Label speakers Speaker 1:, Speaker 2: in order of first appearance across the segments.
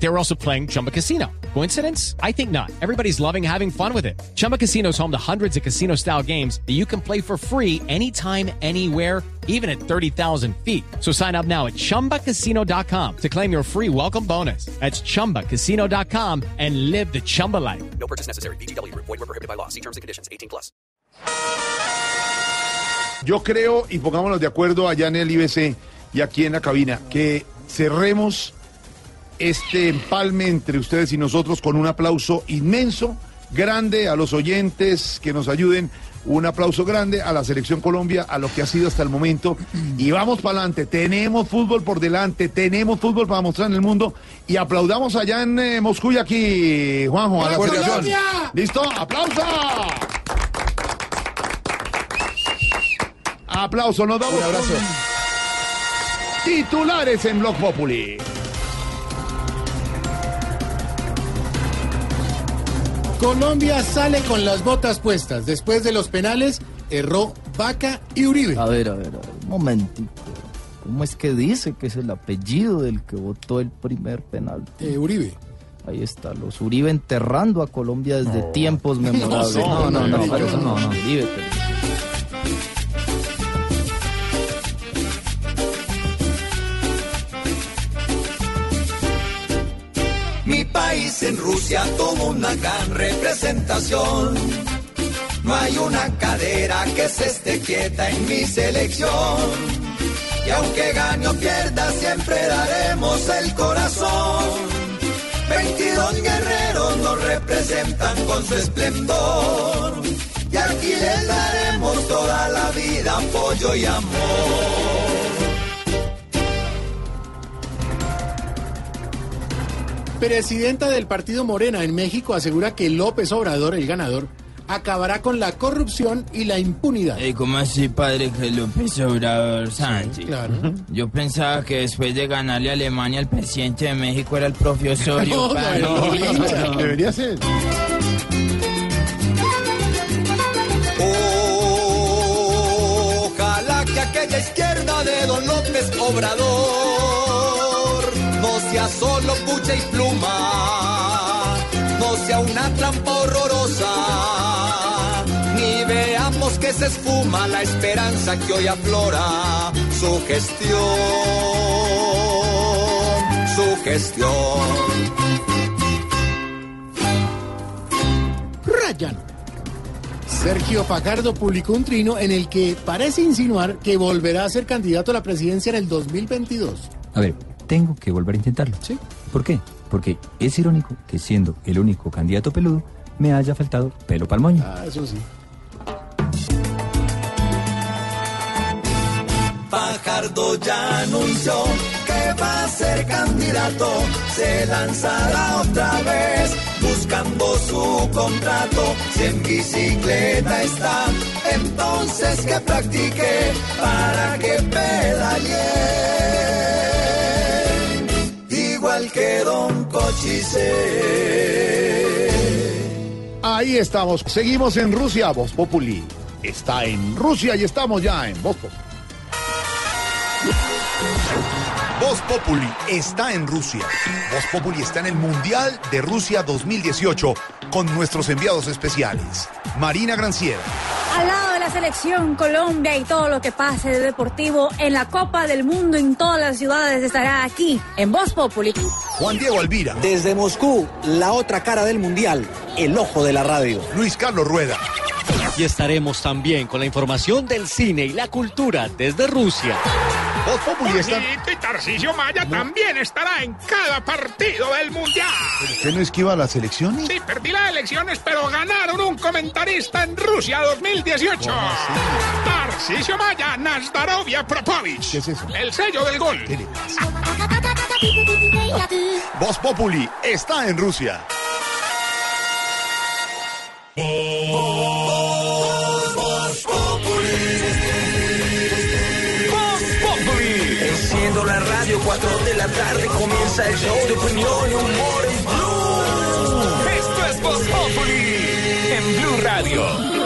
Speaker 1: They were also playing Chumba Casino. Coincidence? I think not. Everybody's loving having fun with it. Chumba Casino is home to hundreds of casino style games that you can play for free anytime, anywhere, even at 30,000 feet. So sign up now at chumbacasino.com to claim your free welcome bonus. That's chumbacasino.com and live the Chumba life.
Speaker 2: No purchase necessary. BGW. Void were prohibited by law. See terms and conditions. 18 plus.
Speaker 3: Yo creo, y pongámonos de acuerdo allá en el IBC y aquí en la cabina, que cerremos este empalme entre ustedes y nosotros con un aplauso inmenso, grande a los oyentes que nos ayuden, un aplauso grande a la Selección Colombia, a lo que ha sido hasta el momento. Y vamos para adelante, tenemos fútbol por delante, tenemos fútbol para mostrar en el mundo. Y aplaudamos allá en eh, Moscú y aquí, Juanjo, a la
Speaker 4: ¡Vamos,
Speaker 3: selección. ¿Listo? ¡Aplauso! Aplauso, nos damos
Speaker 4: Un abrazo.
Speaker 3: con titulares en Blog Populi.
Speaker 4: Colombia sale con las botas puestas. Después de los penales, erró Vaca y Uribe.
Speaker 5: A ver, a ver, a ver, un momentito. ¿Cómo es que dice que es el apellido del que votó el primer penal?
Speaker 4: Eh, Uribe.
Speaker 5: Ahí está, los Uribe enterrando a Colombia desde tiempos memorables. No, no, no, pero eso no, no, Uribe. pero-
Speaker 6: Mi país en Rusia tuvo una gran representación. No hay una cadera que se esté quieta en mi selección. Y aunque gane o pierda, siempre daremos el corazón. 22 guerreros nos representan con su esplendor. Y aquí les daremos toda la vida apoyo y amor.
Speaker 4: Presidenta del partido Morena en México asegura que López Obrador, el ganador, acabará con la corrupción y la impunidad.
Speaker 7: ¿Cómo así, padre, que López Obrador Sánchez?
Speaker 4: Claro.
Speaker 7: Yo pensaba que después de ganarle a Alemania, el presidente de México era el propio Osorio,
Speaker 4: No,
Speaker 7: padre.
Speaker 4: no, no, no.
Speaker 3: Debería ser.
Speaker 6: Ojalá que aquella izquierda de Don López Obrador sea solo pucha y pluma, no sea una trampa horrorosa, ni veamos que se esfuma la esperanza que hoy aflora su gestión, su gestión.
Speaker 4: Rayan. Sergio Fajardo publicó un trino en el que parece insinuar que volverá a ser candidato a la presidencia en el 2022.
Speaker 8: A ver, tengo que volver a intentarlo.
Speaker 4: Sí.
Speaker 8: ¿Por qué? Porque es irónico que siendo el único candidato peludo, me haya faltado pelo pa'l moño.
Speaker 4: Ah, eso sí.
Speaker 6: Fajardo ya anunció que va a ser candidato, se lanzará otra vez buscando su contrato. Si en bicicleta está, entonces que practique para que pedalee. Igual que Don Cochise.
Speaker 3: Ahí estamos. Seguimos en Rusia. Voz Populi está en Rusia y estamos ya en Voz Populi. Voz Populi está en Rusia. Voz Populi está en el Mundial de Rusia 2018 con nuestros enviados especiales. Marina Granciera,
Speaker 9: Al lado de la selección Colombia y todo lo que pase de deportivo en la Copa del Mundo en todas las ciudades estará aquí en Voz Populi.
Speaker 3: Juan Diego Alvira,
Speaker 10: Desde Moscú, la otra cara del mundial, el ojo de la radio.
Speaker 3: Luis Carlos Rueda,
Speaker 11: Y estaremos también con la información del cine y la cultura desde Rusia.
Speaker 3: Voz Populi está...
Speaker 12: y Tarcisio Maya también estará en cada partido del Mundial.
Speaker 3: ¿Usted no esquiva las elecciones?
Speaker 12: Sí, perdí las elecciones, pero ganaron un comentarista en Rusia 2018. Tarcisio Maya, Nazdarovia Propovich.
Speaker 3: ¿Qué es eso?
Speaker 12: El sello del gol.
Speaker 3: ¿Qué le pasa? Voz Populi está en Rusia.
Speaker 6: Enciendo radio, 4 de la tarde comienza el show de opinión y humor en Blue.
Speaker 12: Esto es Voz en Blue Radio.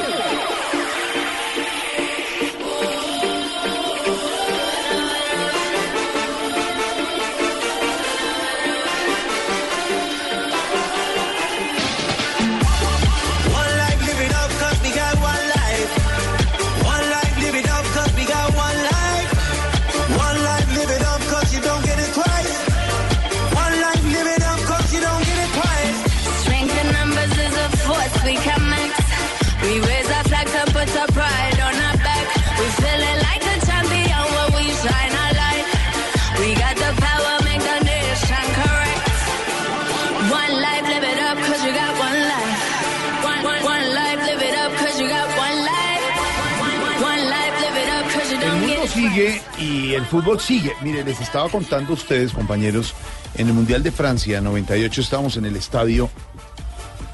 Speaker 3: Fútbol sigue. Mire, les estaba contando a ustedes, compañeros, en el Mundial de Francia 98 estábamos en el estadio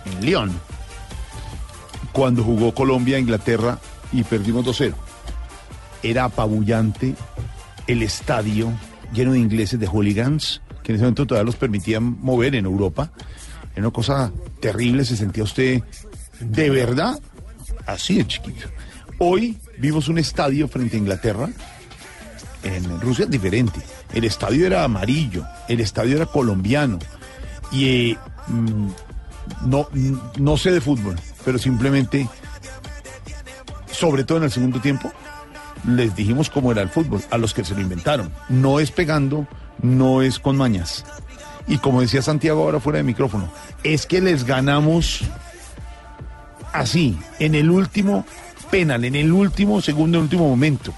Speaker 3: en Lyon cuando jugó Colombia Inglaterra y perdimos 2-0. Era apabullante el estadio lleno de ingleses, de hooligans, que en ese momento todavía los permitían mover en Europa. Era una cosa terrible, se sentía usted de verdad así de chiquito. Hoy vimos un estadio frente a Inglaterra, en Rusia diferente. El estadio era amarillo, el estadio era colombiano. Y eh, mm, no, no sé de fútbol, pero simplemente, sobre todo en el segundo tiempo, les dijimos cómo era el fútbol, a los que se lo inventaron. No es pegando, no es con mañas. Y como decía Santiago ahora fuera de micrófono, es que les ganamos así, en el último penal, en el último segundo, en el último momento.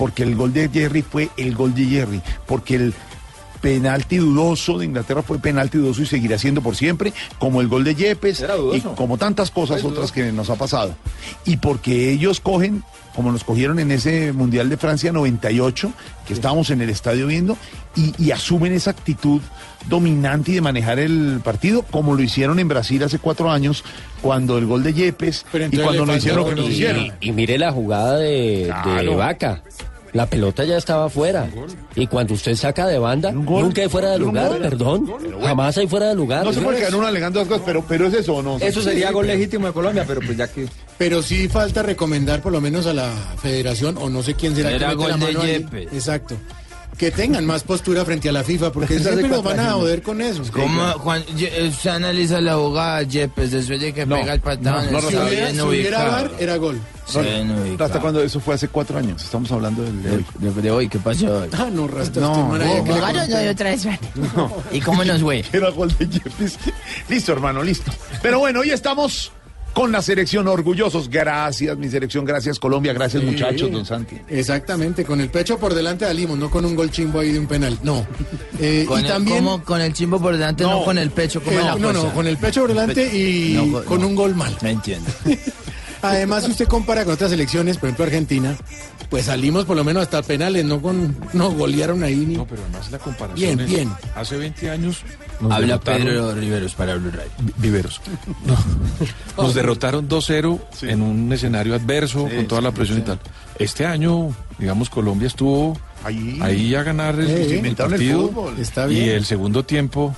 Speaker 3: Porque el gol de Jerry fue el gol de Jerry. Porque el penalti dudoso de Inglaterra fue penalti dudoso y seguirá siendo por siempre, como el gol de Yepes y como tantas cosas otras que nos ha pasado. Y porque ellos cogen, como nos cogieron en ese Mundial de Francia 98, que estábamos en el estadio viendo, y, y asumen esa actitud dominante y de manejar el partido, como lo hicieron en Brasil hace cuatro años, cuando el gol de Yepes y cuando nos hicieron lo que nos hicieron.
Speaker 13: y mire la jugada de, de
Speaker 3: Claro.
Speaker 13: Vaca. La pelota ya estaba fuera. Y cuando usted saca de banda, nunca hay fuera de lugar, perdón. Jamás hay fuera de lugar.
Speaker 3: No se puede quedar uno alegando las cosas, pero, pero es eso o no.
Speaker 12: Eso sería
Speaker 3: Sí,
Speaker 12: gol
Speaker 3: pero-
Speaker 12: legítimo de Colombia, pero pues ya que...
Speaker 4: Pero sí falta recomendar por lo menos a la federación, o no sé quién será que mete la
Speaker 5: gol de
Speaker 4: mano ahí. Exacto. Que tengan más postura frente a la FIFA, porque siempre nos van a joder con eso.
Speaker 5: ¿Cómo, Juan, Ye- usted analiza la jugada, Yepes, después de que
Speaker 3: No,
Speaker 5: pega el patán,
Speaker 3: no, no,
Speaker 4: Si hubiera, si hubiera. VAR, era gol.
Speaker 5: Bien ubicado.
Speaker 3: Hasta cuando eso fue hace cuatro años. Estamos hablando del de hoy.
Speaker 5: De, de hoy, ¿qué pasó hoy?
Speaker 4: Ah, no, Rasta,
Speaker 3: No, no,
Speaker 5: otra vez. ¿Y cómo nos fue?
Speaker 3: Era gol de Yepes. Listo, hermano, listo. Pero bueno, hoy estamos con la selección orgullosos. Gracias, mi selección. Gracias, Colombia. Gracias, muchachos, don Santi.
Speaker 4: Exactamente, con el pecho por delante de Alimos, no con un gol chimbo ahí de un penal. No. Eh,
Speaker 5: Con
Speaker 4: y
Speaker 5: el,
Speaker 4: también.
Speaker 5: ¿cómo? con el chimbo por delante, no,
Speaker 3: No,
Speaker 5: con el pecho, como
Speaker 4: eh,
Speaker 5: la
Speaker 4: no, no, con el pecho por delante y
Speaker 5: No, con-
Speaker 4: con
Speaker 5: no.
Speaker 4: un gol mal.
Speaker 5: Me entiendo.
Speaker 4: Además, si usted compara con otras elecciones, por ejemplo Argentina, pues salimos por lo menos hasta penales, no con no golearon ahí ni.
Speaker 14: No, pero además la comparación
Speaker 4: Bien,
Speaker 14: es-
Speaker 4: bien.
Speaker 14: Hace 20 años nos
Speaker 5: Habla
Speaker 14: derrotaron-
Speaker 5: Pedro Riveros para Blue.
Speaker 14: Vi- Viveros. No, nos derrotaron 2-0 en un escenario adverso,
Speaker 3: Sí,
Speaker 14: con toda la presión
Speaker 3: sí.
Speaker 14: y tal. Este año, digamos, Colombia estuvo
Speaker 3: Ahí.
Speaker 14: ahí a ganar el,
Speaker 4: Eh,
Speaker 14: el
Speaker 3: inventaron el
Speaker 14: partido.
Speaker 3: fútbol.
Speaker 4: Está
Speaker 14: y
Speaker 4: bien.
Speaker 14: el segundo tiempo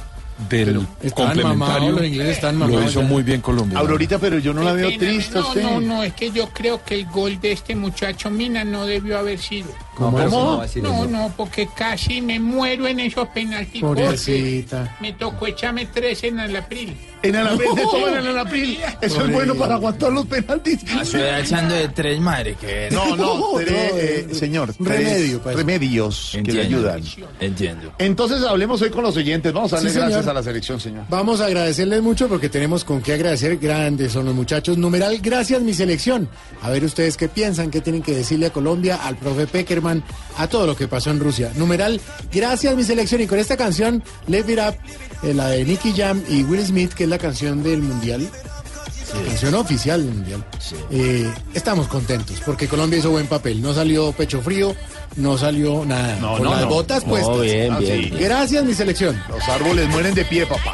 Speaker 14: del complementario
Speaker 4: los ingleses estaban
Speaker 14: lo
Speaker 4: mamados
Speaker 14: hizo
Speaker 4: ya.
Speaker 14: muy bien Colombia.
Speaker 3: Aurorita, pero yo no la veo triste
Speaker 15: no,
Speaker 3: usted.
Speaker 15: no, no, es que yo creo que el gol de este muchacho Mina no debió haber sido.
Speaker 12: ¿Cómo?
Speaker 3: ¿Cómo?
Speaker 15: No, no, porque casi me muero en esos penaltis.
Speaker 4: Pobrecita.
Speaker 15: Me tocó echarme tres en el april.
Speaker 3: En Alapril, se toman en Alapril. Eso es bueno para aguantar los penaltis.
Speaker 5: Estoy echando de tres, madre, que
Speaker 3: No, no,
Speaker 4: No,
Speaker 3: tres, eh,
Speaker 4: eh,
Speaker 3: señor. tres
Speaker 4: remedio para eso.
Speaker 3: remedios que le
Speaker 5: Entiendo.
Speaker 3: ayudan.
Speaker 5: Entiendo.
Speaker 3: Entonces hablemos hoy con los oyentes. Vamos a darle
Speaker 4: Sí, señor.
Speaker 3: gracias a la selección, señor.
Speaker 4: Vamos a agradecerles mucho porque tenemos con qué agradecer. Grandes son los muchachos. Numeral, gracias mi selección. A ver ustedes qué piensan, qué tienen que decirle a Colombia, al profe A todo lo que pasó en Rusia. Numeral, gracias mi selección. Y con esta canción, Live It Up, eh, la de Nicky Jam y Will Smith, que es la canción del Mundial. La canción oficial del Mundial. Eh, estamos contentos porque Colombia hizo buen papel. No salió pecho frío, no salió nada.
Speaker 3: No,
Speaker 4: con
Speaker 3: no,
Speaker 4: las
Speaker 3: no.
Speaker 4: botas
Speaker 13: No,
Speaker 4: puestas.
Speaker 13: bien,
Speaker 3: Ah,
Speaker 13: bien,
Speaker 3: sí.
Speaker 13: bien.
Speaker 4: Gracias mi selección.
Speaker 3: Los árboles mueren de pie, papá.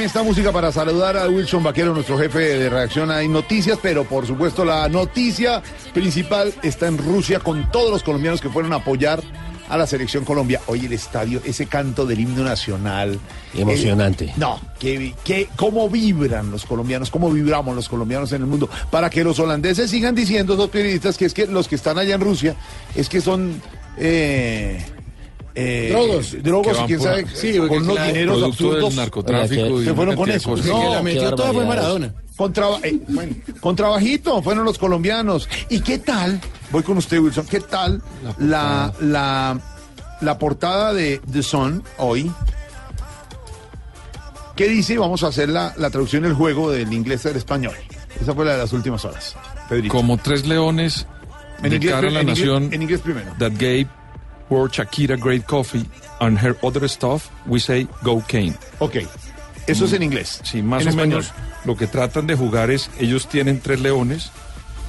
Speaker 3: Déjeme esta música para saludar a Wilson Vaquero, nuestro jefe de reacción Hay Noticias, pero por supuesto la noticia principal está en Rusia con todos los colombianos que fueron a apoyar a la selección Colombia. Hoy el estadio, ese canto del himno nacional.
Speaker 13: Emocionante.
Speaker 3: Eh, no, que, que, cómo vibran los colombianos, cómo vibramos los colombianos en el mundo, para que los holandeses sigan diciendo, esos periodistas, que es que los que están allá en Rusia, es que son... eh, eh,
Speaker 4: Drogos.
Speaker 3: drogos
Speaker 14: Que
Speaker 3: y quién sabe,
Speaker 4: Sí,
Speaker 3: con unos dineros absurdos.
Speaker 14: narcotráfico
Speaker 3: se fueron con eso. No,
Speaker 4: la metió toda fue. Maradona.
Speaker 3: Con, traba- eh, bueno, con trabajito fueron los colombianos. ¿Y qué tal? Voy con usted, Wilson. ¿Qué tal la, la, la portada de The Sun hoy? ¿Qué dice? Vamos a hacer la, la traducción del juego del inglés al español. Esa fue la de las últimas horas. Pedrito.
Speaker 14: Como tres leones
Speaker 3: En
Speaker 14: de
Speaker 3: inglés,
Speaker 14: cara a la
Speaker 3: en inglés-
Speaker 14: nación
Speaker 3: en inglés primero.
Speaker 14: that gave poor Shakira great coffee and her other stuff, we say go Kane.
Speaker 3: Ok. Eso es en inglés.
Speaker 16: Sí, más
Speaker 3: En
Speaker 16: o
Speaker 3: español.
Speaker 16: menos lo que tratan de jugar es, ellos tienen tres leones,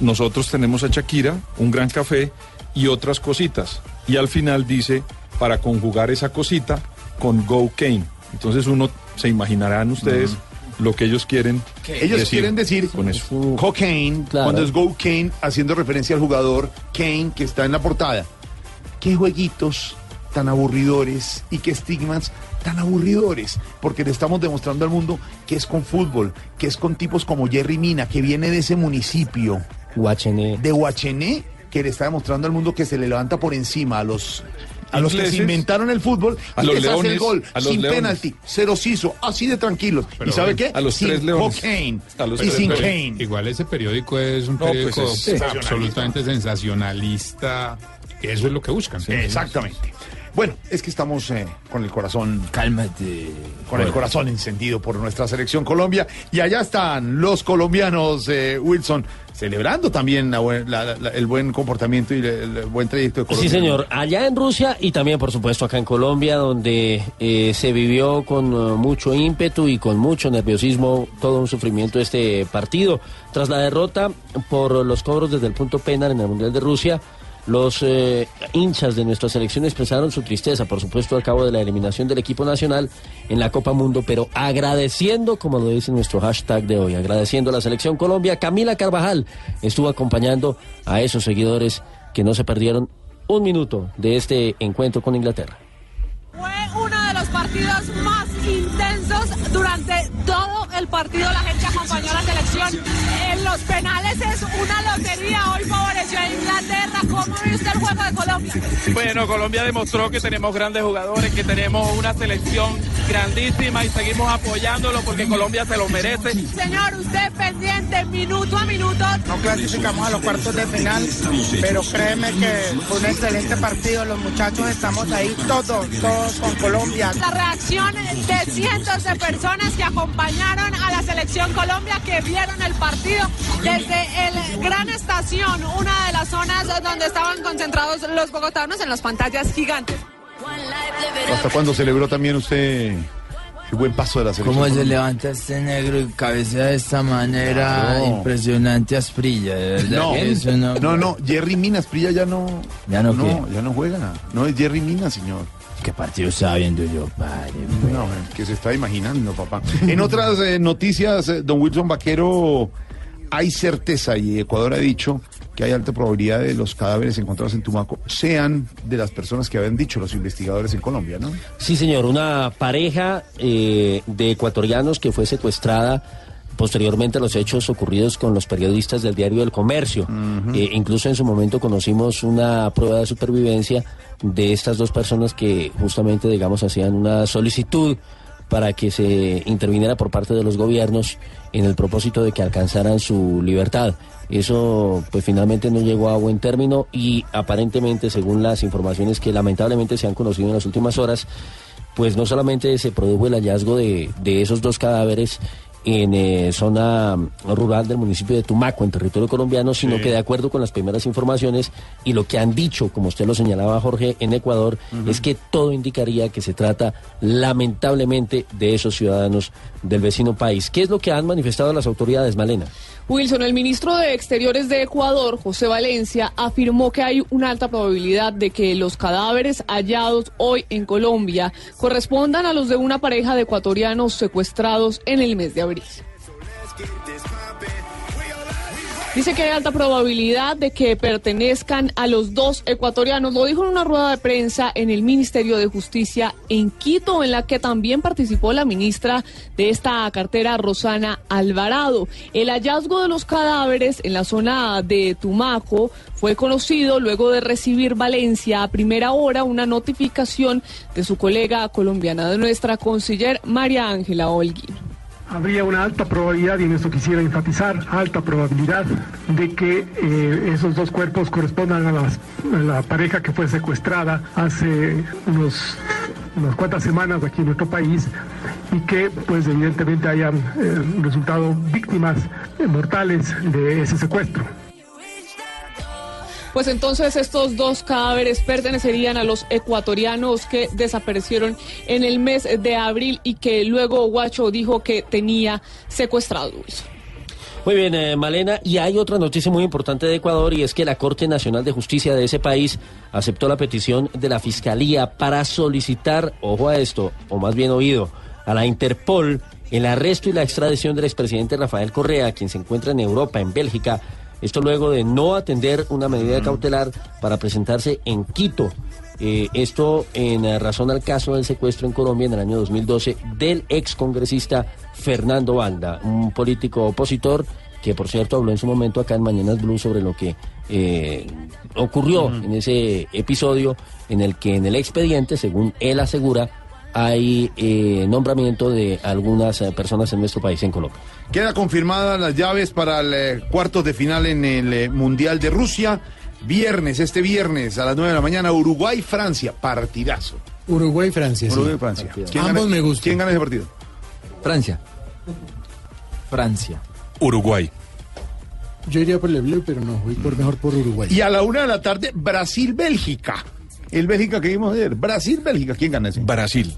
Speaker 16: nosotros tenemos a Shakira, un gran café y otras cositas. Y al final dice, para conjugar esa cosita con Go Kane. Entonces uno se imaginarán ustedes lo que ellos quieren
Speaker 3: Ellos quieren decir
Speaker 16: con eso.
Speaker 3: cocaine,
Speaker 16: Claro.
Speaker 3: cuando es go Kane, haciendo referencia al jugador Kane que está en la portada. Qué jueguitos tan aburridores y qué estigmas tan aburridores, porque le estamos demostrando al mundo que es con fútbol, que es con tipos como Jerry Mina, que viene de ese municipio
Speaker 13: Guachené.
Speaker 3: de Huachené, que le está demostrando al mundo que se le levanta por encima a los a los que se inventaron el fútbol
Speaker 16: a
Speaker 3: y
Speaker 16: los
Speaker 3: les hace el gol
Speaker 16: a los
Speaker 3: sin
Speaker 16: leones.
Speaker 3: penalti, cero siso, así de tranquilos. ¿Y sabe qué?
Speaker 16: a los
Speaker 3: sin
Speaker 16: tres leones.
Speaker 3: cocaine
Speaker 16: A los
Speaker 3: y
Speaker 16: tres
Speaker 3: sin. Kane.
Speaker 17: Igual ese periódico es un
Speaker 16: No, pues
Speaker 17: periódico
Speaker 16: es- Sí.
Speaker 17: absolutamente sensacionalista. Eso es lo que buscan.
Speaker 3: Exactamente. Bueno, es que estamos eh, con el corazón.
Speaker 7: Cálmate.
Speaker 3: Con el corazón encendido por nuestra selección Colombia. Y allá están los colombianos, eh, Wilson, celebrando también la buen- la- la- el buen comportamiento y el, el buen trayecto de Colombia.
Speaker 13: Sí, señor. Allá en Rusia y también, por supuesto, acá en Colombia, donde eh, se vivió con eh, mucho ímpetu y con mucho nerviosismo todo un sufrimiento este partido. Tras la derrota por los cobros desde el punto penal en el Mundial de Rusia, los eh, hinchas de nuestra selección expresaron su tristeza, por supuesto, al cabo de la eliminación del equipo nacional en la Copa Mundo, pero agradeciendo, como lo dice nuestro hashtag de hoy, agradeciendo a la selección Colombia, Camila Carvajal estuvo acompañando a esos seguidores que no se perdieron un minuto de este encuentro con Inglaterra.
Speaker 18: Fue uno de los partidos más intensos durante el partido. La gente acompañó a la selección. En los penales es una lotería. Hoy favoreció a Inglaterra. ¿Cómo ve usted el juego de Colombia?
Speaker 19: Bueno, Colombia demostró que tenemos grandes jugadores, que tenemos una selección grandísima y seguimos apoyándolo porque Colombia se lo merece.
Speaker 18: Señor, usted pendiente minuto a minuto.
Speaker 20: No clasificamos a los cuartos de final, pero créeme que fue un excelente partido. Los muchachos estamos ahí todos, todos con Colombia.
Speaker 18: La reacción de cientos de personas que acompañaron a la selección Colombia, que vieron el partido desde el Gran Estación, una de las zonas donde estaban concentrados los bogotanos en las pantallas gigantes.
Speaker 3: ¿Hasta cuándo celebró también usted el buen paso de la selección?
Speaker 7: ¿Cómo se levanta este negro y cabecea de esta manera impresionante Asprilla?
Speaker 3: No,
Speaker 7: no,
Speaker 3: no, no, Jerry Minas, Prilla ya no.
Speaker 7: ¿Ya no
Speaker 3: no,
Speaker 7: qué?
Speaker 3: ya no juega. No es Jerry Minas, señor.
Speaker 7: ¿Qué partido estaba viendo yo, padre?
Speaker 3: No, que se está imaginando, papá. En otras eh, noticias, eh, don Wilson Vaquero, hay certeza y Ecuador ha dicho que hay alta probabilidad de los cadáveres encontrados en Tumaco sean de las personas que habían dicho los investigadores en Colombia, ¿no?
Speaker 13: Sí, señor, una pareja eh, de ecuatorianos que fue secuestrada posteriormente a los hechos ocurridos con los periodistas del diario El Comercio. Eh, incluso en su momento conocimos una prueba de supervivencia de estas dos personas que justamente, digamos, hacían una solicitud para que se interviniera por parte de los gobiernos en el propósito de que alcanzaran su libertad. Eso pues finalmente no llegó a buen término y aparentemente según las informaciones que lamentablemente se han conocido en las últimas horas, pues no solamente se produjo el hallazgo de, de esos dos cadáveres en eh, zona rural del municipio de Tumaco, en territorio colombiano, sino
Speaker 21: Sí.
Speaker 13: que de acuerdo con las primeras informaciones y lo que han dicho, como usted lo señalaba Jorge, en Ecuador, es que todo indicaría que se trata lamentablemente de esos ciudadanos del vecino país. ¿Qué es lo que han manifestado las autoridades, Malena?
Speaker 21: Wilson, el ministro de Exteriores de Ecuador, José Valencia, afirmó que hay una alta probabilidad de que los cadáveres hallados hoy en Colombia correspondan a los de una pareja de ecuatorianos secuestrados en el mes de abril. Dice que hay alta probabilidad de que pertenezcan a los dos ecuatorianos. Lo dijo en una rueda de prensa en el Ministerio de Justicia en Quito, en la que también participó la ministra de esta cartera, Rosana Alvarado. El hallazgo de los cadáveres en la zona de Tumaco fue conocido luego de recibir Valencia a primera hora una notificación de su colega colombiana, de nuestra conciller María Ángela Holguín.
Speaker 22: Habría una alta probabilidad, y en esto quisiera enfatizar, alta probabilidad de que eh, esos dos cuerpos correspondan a, la pareja que fue secuestrada hace unos, unas cuantas semanas aquí en nuestro país y que pues evidentemente hayan eh, resultado víctimas mortales de ese secuestro.
Speaker 21: Pues entonces estos dos cadáveres pertenecerían a los ecuatorianos que desaparecieron en el mes de abril y que luego Guacho dijo que tenía secuestrados.
Speaker 13: Muy bien, eh, Malena. Y hay otra noticia muy importante de Ecuador y es que la Corte Nacional de Justicia de ese país aceptó la petición de la Fiscalía para solicitar, ojo a esto, o más bien oído, a la Interpol el arresto y la extradición del expresidente Rafael Correa, quien se encuentra en Europa, en Bélgica. Esto luego de no atender una medida cautelar para presentarse en Quito. Eh, esto en razón al caso del secuestro en Colombia en el año 2012 del excongresista Fernando Banda, un político opositor que por cierto habló en su momento acá en Mañanas Blue sobre lo que eh, ocurrió en ese episodio en el que en el expediente, según él asegura, hay eh, nombramiento de algunas eh, personas en nuestro país, en Colombia.
Speaker 3: Queda confirmadas las llaves para el eh, cuartos de final en el eh, Mundial de Rusia. Viernes, este viernes a las 9 de la mañana, Uruguay-Francia. Partidazo.
Speaker 4: Uruguay-Francia. sí.
Speaker 3: Uruguay-Francia. ¿Quién
Speaker 4: Ambos
Speaker 3: gana-
Speaker 4: me gustan.
Speaker 3: ¿Quién gana ese partido?
Speaker 12: Francia.
Speaker 5: Francia.
Speaker 14: Uruguay.
Speaker 4: Yo iría por el blue, pero no, voy por mejor por Uruguay.
Speaker 3: Y a la una de la tarde, Brasil-Bélgica. El Bélgica que vimos ayer. Brasil-Bélgica. ¿Quién gana ese?
Speaker 14: Brasil.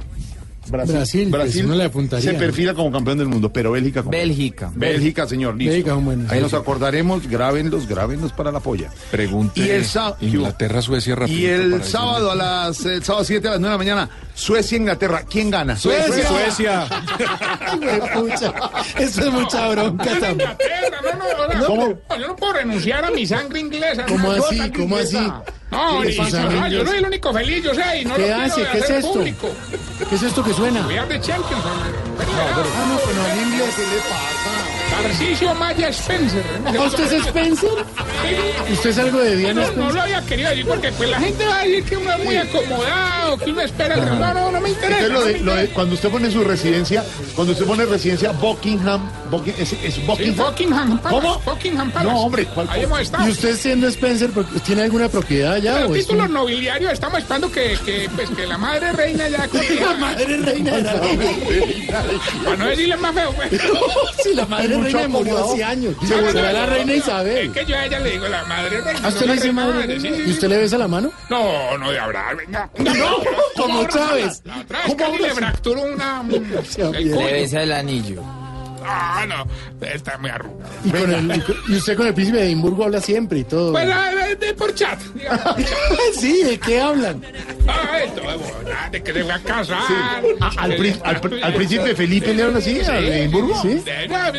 Speaker 4: Brasil, pues, uno le apuntaría,
Speaker 3: se
Speaker 4: ¿no?
Speaker 3: perfila como campeón del mundo, pero Bélgica. como-
Speaker 5: Bélgica.
Speaker 3: Bélgica, señor. Listo.
Speaker 4: Bélgica son buenos.
Speaker 3: Ahí nos acordaremos. Grábenlos, grábenlos para la polla.
Speaker 14: Pregunte
Speaker 3: Y el
Speaker 14: Inglaterra, Suecia, rápido.
Speaker 3: Y el sábado a las el sábado 7 a las 9 de la mañana, Suecia-Inglaterra. ¿Quién gana?
Speaker 4: Suecia.
Speaker 14: Suecia.
Speaker 4: Eso es mucha bronca también.
Speaker 15: Inglaterra, no, no, no, yo no puedo renunciar a mi sangre inglesa.
Speaker 4: ¿Cómo así? ¿Cómo
Speaker 15: inglesa.
Speaker 4: así?
Speaker 15: No,
Speaker 4: ¿Qué
Speaker 15: ni-
Speaker 4: sangre
Speaker 15: no, yo
Speaker 4: inglesa?
Speaker 15: soy el único feliz, yo sé, y no
Speaker 4: ¿Qué
Speaker 15: lo quiero
Speaker 4: hace? ¿Qué es esto?
Speaker 15: público.
Speaker 4: ¿Qué es esto que suena?
Speaker 15: We are the champions. hombre.
Speaker 4: Ah, no, pero en inglés, ¿qué le
Speaker 15: Tarcisio Maya Spencer.
Speaker 4: ¿Usted es Spencer? ¿Usted es algo de Diana
Speaker 15: No, no lo había querido decir porque pues la gente va a decir que uno es muy acomodado, que uno espera el No, no, no me interesa.
Speaker 3: Entonces, lo
Speaker 15: no
Speaker 3: de,
Speaker 15: me
Speaker 3: lo de-
Speaker 15: interesa.
Speaker 3: cuando usted pone su residencia, cuando usted pone residencia Buckingham, Bucking- es, es
Speaker 15: Sí,
Speaker 3: Buckingham.
Speaker 15: Buckingham Palace.
Speaker 3: ¿Cómo?
Speaker 15: Buckingham Palace.
Speaker 3: No, hombre, ¿cuál-
Speaker 15: Ahí hemos estado.
Speaker 4: ¿Y usted siendo Spencer, tiene alguna propiedad allá?
Speaker 15: El
Speaker 4: o es
Speaker 15: título
Speaker 4: un-
Speaker 15: nobiliario estamos esperando que, que, pues, que la madre reina ya
Speaker 4: La madre reina de la
Speaker 15: Para no decirle más feo, pues.
Speaker 4: Sí, la madre
Speaker 3: Mucho
Speaker 4: reina murió hace años. Se volvió la reina Isabel.
Speaker 15: Es que yo a ella le digo la madre.
Speaker 4: ¿A usted le dice madre ¿Y usted le besa la mano?
Speaker 15: No, no de hablar, venga. No,
Speaker 4: como
Speaker 15: ¿cómo
Speaker 4: Chávez.
Speaker 15: La otra vez casi le fracturó una...
Speaker 5: Le besa el anillo.
Speaker 15: Ah, no, está muy arrugado.
Speaker 4: Y, con el, y con- y usted con el príncipe de Edimburgo habla siempre y todo.
Speaker 15: Pues ah, de, de- por chat.
Speaker 4: sí, ¿de qué hablan?
Speaker 15: Ay, todo, bueno, de que se va a casar.
Speaker 3: Ah, al, príncipe Felipe le hablan así, a Edimburgo.
Speaker 4: Sí.
Speaker 15: No,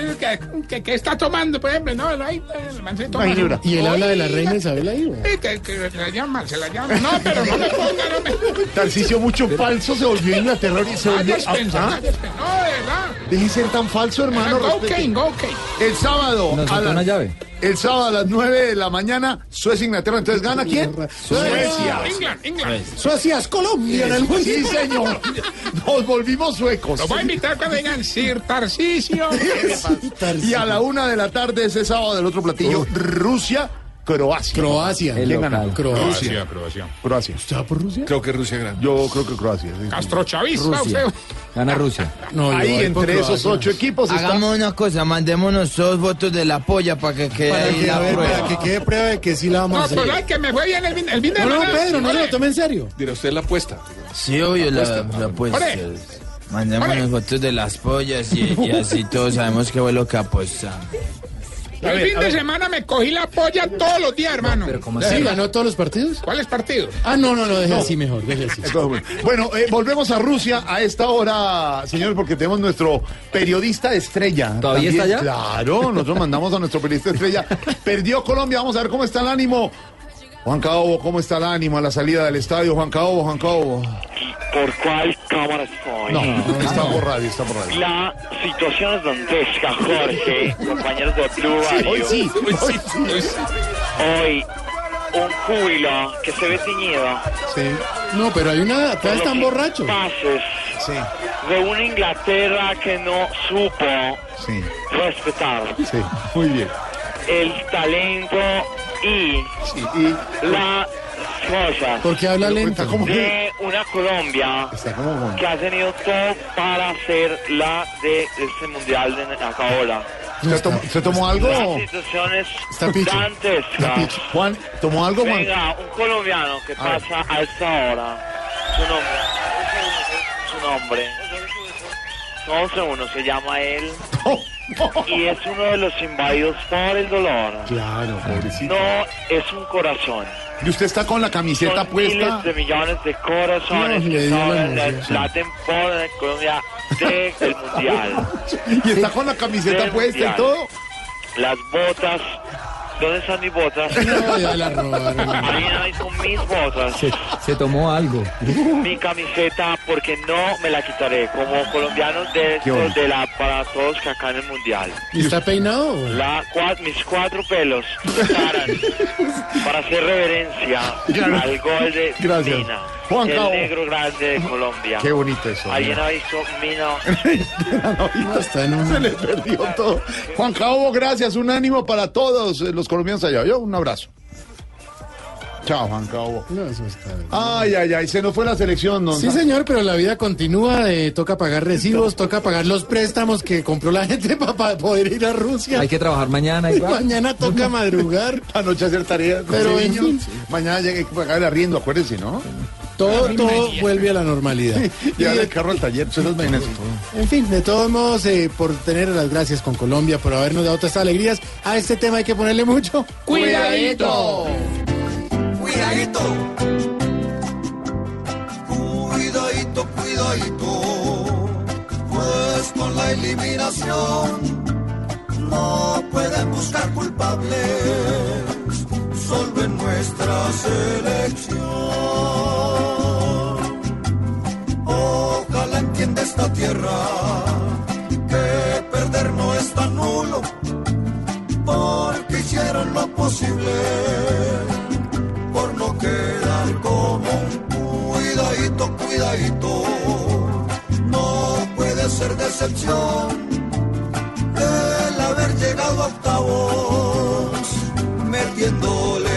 Speaker 15: que, que está tomando, por ejemplo, no, no, ahí, el man se toma.
Speaker 3: ginebra.
Speaker 4: ¿Y él habla de la reina Isabel ahí? güey?
Speaker 15: Sí, que, que se la llama, se la llama. No, pero no me ponga, no me.
Speaker 3: Tarcicio mucho falso, se volvió Inglaterra y se volvió ah.
Speaker 15: No, de verdad.
Speaker 3: Deje de ser tan falso, hermano.
Speaker 15: Go
Speaker 3: respete.
Speaker 15: Kane, go Kane.
Speaker 3: El sábado.
Speaker 12: Nos
Speaker 3: a
Speaker 12: faltó
Speaker 3: la-
Speaker 12: una llave.
Speaker 3: El sábado a las 9 de la mañana, Suecia Inglaterra. Entonces gana quién? Suecia.
Speaker 15: England, England.
Speaker 4: Suecia es Colombia en el mundo.
Speaker 3: Sí, señor. Nos volvimos suecos.
Speaker 15: Los voy a invitar cuando vengan Sir Tarcisio.
Speaker 3: Y a la una de la tarde ese sábado del otro platillo, Rusia, Croacia.
Speaker 4: Croacia.
Speaker 3: ¿Quién gana?
Speaker 4: Croacia.
Speaker 15: Croacia.
Speaker 3: Croacia.
Speaker 4: ¿Usted va por Rusia?
Speaker 14: Creo que Rusia grande.
Speaker 3: Yo creo que Croacia. sí.
Speaker 15: Castrochavista,
Speaker 5: Rusia.
Speaker 15: usted.
Speaker 12: Gana Rusia.
Speaker 4: No,
Speaker 3: Ahí entre esos ocho equipos está.
Speaker 5: Hagamos una cosa, mandémonos dos votos de la polla para que quede
Speaker 4: Para
Speaker 5: ahí
Speaker 4: que, a
Speaker 5: la
Speaker 4: ver,
Speaker 5: prueba.
Speaker 4: para que quede prueba de que sí la vamos a
Speaker 15: No,
Speaker 4: hacer.
Speaker 15: pero ay, que me fue bien el el de
Speaker 4: No, no. Pedro, no se lo tome en serio.
Speaker 14: Dirá usted la apuesta.
Speaker 5: Sí, obvio, la, la apuesta.
Speaker 15: Ore.
Speaker 5: Mandémonos
Speaker 15: Ore.
Speaker 5: fotos de las pollas y, y así todos sabemos qué fue lo que
Speaker 15: El fin de semana me cogí la polla todos los días, hermano.
Speaker 4: ¿Sí ganó todos los partidos?
Speaker 15: ¿Cuáles partidos?
Speaker 4: Ah, no, no, no, deje así mejor, deje así.
Speaker 3: Bueno, eh, volvemos a Rusia a esta hora, señores, porque tenemos nuestro periodista estrella.
Speaker 12: ¿Todavía está allá?
Speaker 3: Claro, nosotros mandamos a nuestro periodista estrella. Perdió Colombia, vamos a ver cómo está el ánimo. Juan Caobo, ¿cómo está el ánimo a la salida del estadio? Juan Caobo, Juan Caobo.
Speaker 9: ¿Por cuál cámara estoy?
Speaker 3: No, está por radio, está por radio.
Speaker 9: La situación es dantesca, Jorge, compañeros de Blue Radio.
Speaker 3: hoy sí, hoy sí.
Speaker 9: Hoy, un júbilo que se ve teñido
Speaker 4: No, pero hay una, todos están borrachos.
Speaker 9: pases de una Inglaterra que no supo
Speaker 3: Sí,
Speaker 9: respetar
Speaker 3: sí, muy bien.
Speaker 9: el talento y
Speaker 3: Y
Speaker 9: las cosas
Speaker 4: ¿Por qué habla lento?
Speaker 3: cuenta cómo
Speaker 9: de una Colombia
Speaker 3: está como
Speaker 9: que ha tenido todo para ser la de este mundial de acá ahora.
Speaker 3: ¿Usted tomó, ¿usted tomó algo?
Speaker 23: Las situaciones
Speaker 3: Está picho.
Speaker 23: dantescas.
Speaker 3: Juan, ¿tomó algo, Juan?
Speaker 23: Venga, un colombiano que
Speaker 3: A ver.
Speaker 23: pasa a esta hora. Su nombre. Su nombre. 11-1 se llama él. Y es uno de los invadidos por el dolor.
Speaker 3: Claro, pobrecito.
Speaker 23: No es un corazón.
Speaker 3: ¿Y usted está con la camiseta
Speaker 23: Son
Speaker 3: puesta?
Speaker 23: miles de millones de corazones
Speaker 3: No, le
Speaker 23: que
Speaker 3: dio
Speaker 23: son
Speaker 3: la
Speaker 23: en la, temporada de Colombia del Mundial.
Speaker 3: ¿Y está con la camiseta puesta y
Speaker 23: Mundial.
Speaker 3: todo?
Speaker 23: Las botas. ¿Dónde están mis botas?
Speaker 5: No, ya la robaron.
Speaker 23: Ahí son mis botas.
Speaker 5: Se, se tomó algo.
Speaker 23: Mi camiseta, porque no me la quitaré. Como colombianos de, de la para todos que acá en el mundial.
Speaker 4: ¿Y está peinado?
Speaker 23: La, cua- mis cuatro pelos para hacer reverencia
Speaker 3: Claro.
Speaker 23: al gol de
Speaker 3: Gracias.
Speaker 23: Mina,
Speaker 3: Juan
Speaker 23: el
Speaker 3: Cabo.
Speaker 23: negro grande de Colombia.
Speaker 3: Qué bonito eso.
Speaker 23: ¿Alguien ha visto Mina?
Speaker 3: No, está en un... Se le perdió todo. Juan Cabo, gracias. Un ánimo para todos eh, los colombianos allá. Yo, un abrazo. Chao, Juan Cabo.
Speaker 4: No, eso está bien.
Speaker 3: Ay, ay, ay. Se nos fue la selección, ¿no?
Speaker 4: Sí, señor, pero la vida continúa. eh, toca pagar recibos, toca pagar los préstamos que compró la gente para poder ir a Rusia.
Speaker 5: Hay que trabajar mañana igual.
Speaker 4: mañana toca madrugar.
Speaker 3: Anoche hacer tareas. con
Speaker 4: Pero,
Speaker 3: niños.
Speaker 4: fin.
Speaker 3: Mañana llega que pagar el arriendo, acuérdense, ¿no?
Speaker 4: Todo, todo vuelve a la normalidad. Y
Speaker 3: Llevar el carro al taller. Eso es imagínense.
Speaker 4: En fin, de todos modos, eh, por tener las gracias con Colombia, por habernos dado todas estas alegrías, a este tema hay que ponerle mucho
Speaker 6: Cuidadito. Cuidadito. Cuidadito, cuidadito. Pues con la eliminación no pueden buscar culpables. Solo en nuestra selección. Ojalá entienda esta tierra que perder no es tan nulo. Porque hicieron lo posible por no quedar como un cuidadito, cuidadito. No puede ser decepción el haber llegado a octavos, metiéndole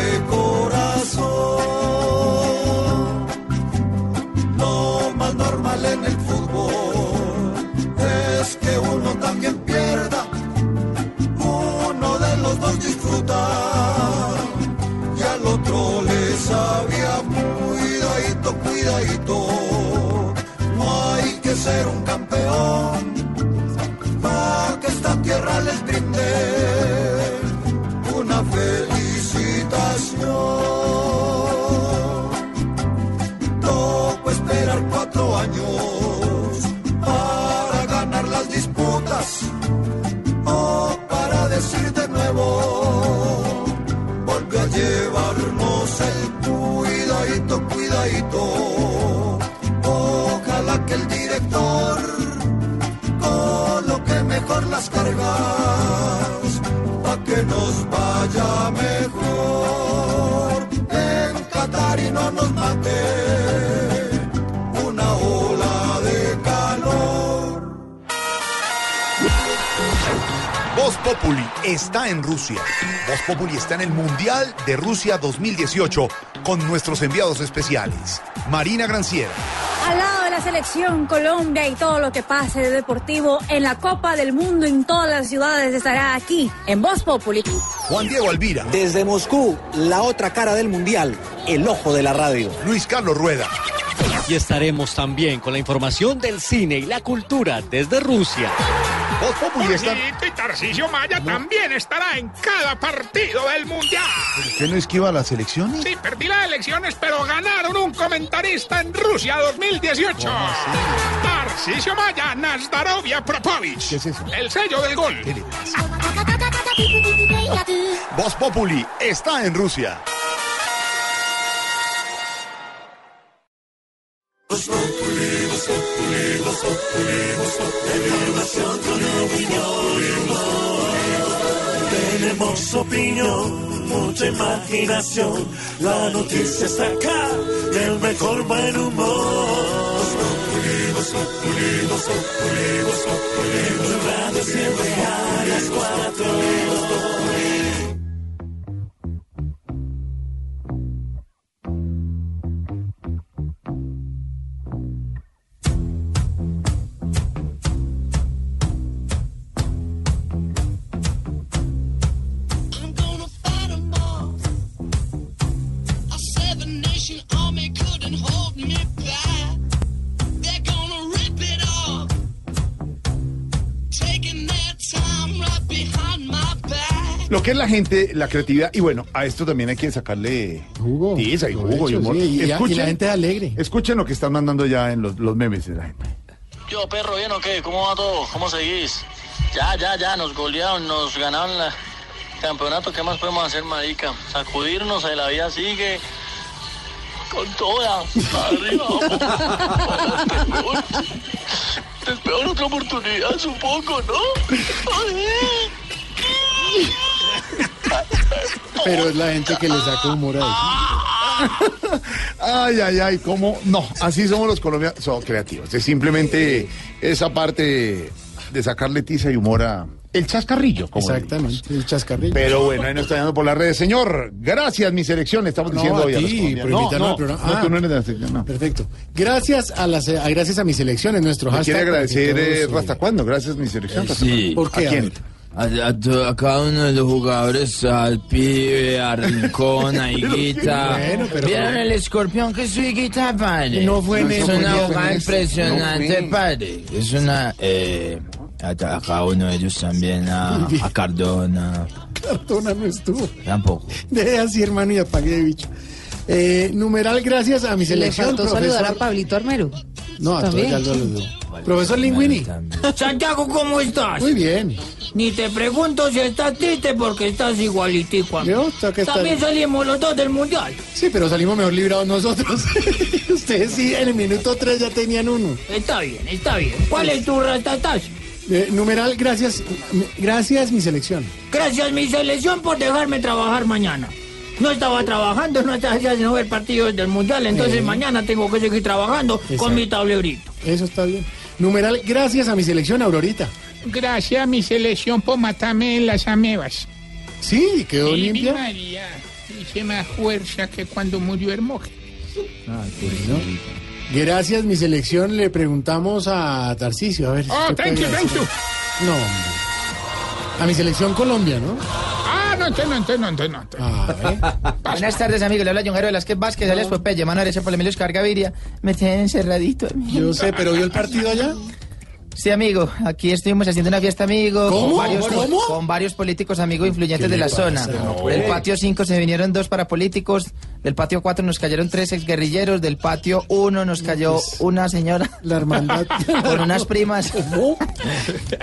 Speaker 6: ser un campeón. Para que esta tierra les brinde
Speaker 24: Populi está en Rusia. Voz Populi está en el Mundial de Rusia 2018 con nuestros enviados especiales. Marina Granciera,
Speaker 9: Al lado de la selección Colombia y todo lo que pase de deportivo en la Copa del Mundo en todas las ciudades estará aquí en Voz Populi.
Speaker 24: Juan Diego Alvira,
Speaker 10: Desde Moscú, la otra cara del mundial, el ojo de la radio.
Speaker 24: Luis Carlos Rueda.
Speaker 11: Y estaremos también con la información del cine y la cultura desde Rusia.
Speaker 24: Voz Populi está...
Speaker 12: Y Tarcisio Maya también estará en cada partido del Mundial.
Speaker 3: ¿Usted no esquiva las elecciones?
Speaker 12: Sí, perdí las elecciones, pero ganaron un comentarista en Rusia 2018. Tarcisio Maya, Nazdarovia Propovich.
Speaker 3: ¿Qué es eso?
Speaker 12: El sello del gol.
Speaker 24: Voz Populi está en Rusia.
Speaker 6: Tenemos opinión, mucha imaginación. La noticia está acá, el mejor buen humor. En tu radio siempre a las cuatro.
Speaker 3: La gente, la creatividad, y bueno, a esto también hay que sacarle
Speaker 4: Jugo.
Speaker 3: tiza y jugo y
Speaker 4: Hecho,
Speaker 3: humor.
Speaker 4: sí, y, y
Speaker 3: Escuchen-
Speaker 4: la gente es alegre.
Speaker 3: Escuchen lo que están mandando ya en los, los memes de la gente.
Speaker 25: Yo, perro, ¿bien o qué? ¿Cómo va todo? ¿Cómo seguís? Ya, ya, ya, nos golearon, nos ganaron la campeonato. ¿Qué más podemos hacer, marica? Sacudirnos, ahí la vida sigue con toda. Arriba. Te espero otra oportunidad, supongo, ¿no?
Speaker 4: Pero es la gente que le saca humor a eso.
Speaker 3: Ay, ay, ay, cómo. No, así somos los colombianos, son creativos. Es simplemente esa parte de sacarle tiza y humor a. El chascarrillo, como
Speaker 4: Exactamente, el chascarrillo.
Speaker 3: Pero bueno, ahí nos está yendo por las redes. Señor, gracias, mi selección. le Estamos
Speaker 4: No,
Speaker 3: diciendo
Speaker 4: a
Speaker 3: hoy a los
Speaker 4: ti,
Speaker 3: colombianos.
Speaker 4: por
Speaker 3: No,
Speaker 4: invitarnos
Speaker 3: no,
Speaker 4: al programa.
Speaker 3: no,
Speaker 4: Ah.
Speaker 3: tú no eres de la selección, no.
Speaker 4: Perfecto. Gracias a, las, a gracias a mi selección en nuestro
Speaker 3: ¿Me
Speaker 4: hashtag.
Speaker 3: quiere agradecer eh,
Speaker 4: todos,
Speaker 3: hasta cuándo? Gracias, mi selección. ¿Hasta
Speaker 7: Sí.
Speaker 4: ¿Por qué?
Speaker 3: ¿A
Speaker 4: A
Speaker 3: quién?
Speaker 7: A, a a cada uno de los jugadores, al pibe, a Rincón, a Higuita.
Speaker 4: Bueno, pero-
Speaker 7: ¿Vieron el escorpión que es su Higuita, padre?
Speaker 4: No fue en
Speaker 7: Es una
Speaker 4: no
Speaker 7: jugada impresionante,
Speaker 3: No
Speaker 7: padre. Es una... Eh, a, a cada uno de ellos también, a, a Cardona.
Speaker 4: Cartona no estuvo.
Speaker 7: Tampoco.
Speaker 4: Deje así, hermano, y apague de bicho. Eh, numeral, gracias a mi
Speaker 26: Le
Speaker 4: selección.
Speaker 26: faltó saludar a
Speaker 4: profesor.
Speaker 26: Pablito Armero.
Speaker 4: No, a todos ya lo saludó. Profesor Linguini.
Speaker 7: Santiago, ¿cómo estás?
Speaker 4: Muy bien.
Speaker 7: Ni te pregunto si estás triste porque estás igualitico a mí.
Speaker 4: Que está-
Speaker 7: También salimos los dos del mundial.
Speaker 4: Sí, pero salimos mejor librados nosotros. Ustedes sí, en el minuto 3 ya tenían uno.
Speaker 7: Está bien, está bien. ¿Cuál es tu ratatazo?
Speaker 4: Eh, numeral, gracias. Gracias, mi selección.
Speaker 7: Gracias, mi selección, por dejarme trabajar mañana. No estaba trabajando, no estaba haciendo ver partidos del mundial, entonces
Speaker 4: Eh.
Speaker 7: mañana tengo que seguir trabajando
Speaker 4: Exacto.
Speaker 7: con mi tablerito.
Speaker 4: Eso está bien. Numeral, gracias a mi selección, Aurorita.
Speaker 12: Gracias a mi selección por matarme en las amebas.
Speaker 4: Sí, quedó
Speaker 12: Y mi
Speaker 4: limpia.
Speaker 12: María hice más fuerza que cuando murió Hermógenes.
Speaker 4: Bueno. Gracias, mi selección. Le preguntamos a Tarcisio. A ver.
Speaker 12: Oh,
Speaker 4: ¿qué
Speaker 12: thank you, thank you.
Speaker 4: No, hombre. A mi selección Colombia, ¿no?
Speaker 12: Ah, no, no, no, no, no, no.
Speaker 4: Ah,
Speaker 7: Buenas tardes, amigos. Le habla John Jairo Velázquez Vázquez, alias Popeye, mano derecha por Emilio Escar Gaviria. Me tienen encerradito.
Speaker 4: Yo sé, pero ¿vio el partido allá?
Speaker 7: Sí, amigo. Aquí estuvimos haciendo una fiesta, amigo.
Speaker 4: ¿Cómo?
Speaker 7: Con varios,
Speaker 4: ¿Cómo?
Speaker 7: con varios políticos, amigos, influyentes
Speaker 4: ¿Qué
Speaker 7: de la
Speaker 4: pasa?
Speaker 7: zona.
Speaker 4: No, eh.
Speaker 7: patio 5 se vinieron dos parapolíticos. Del patio 4 nos cayeron tres exguerrilleros. Del patio 1 nos cayó una señora
Speaker 4: La hermandad.
Speaker 7: con unas primas.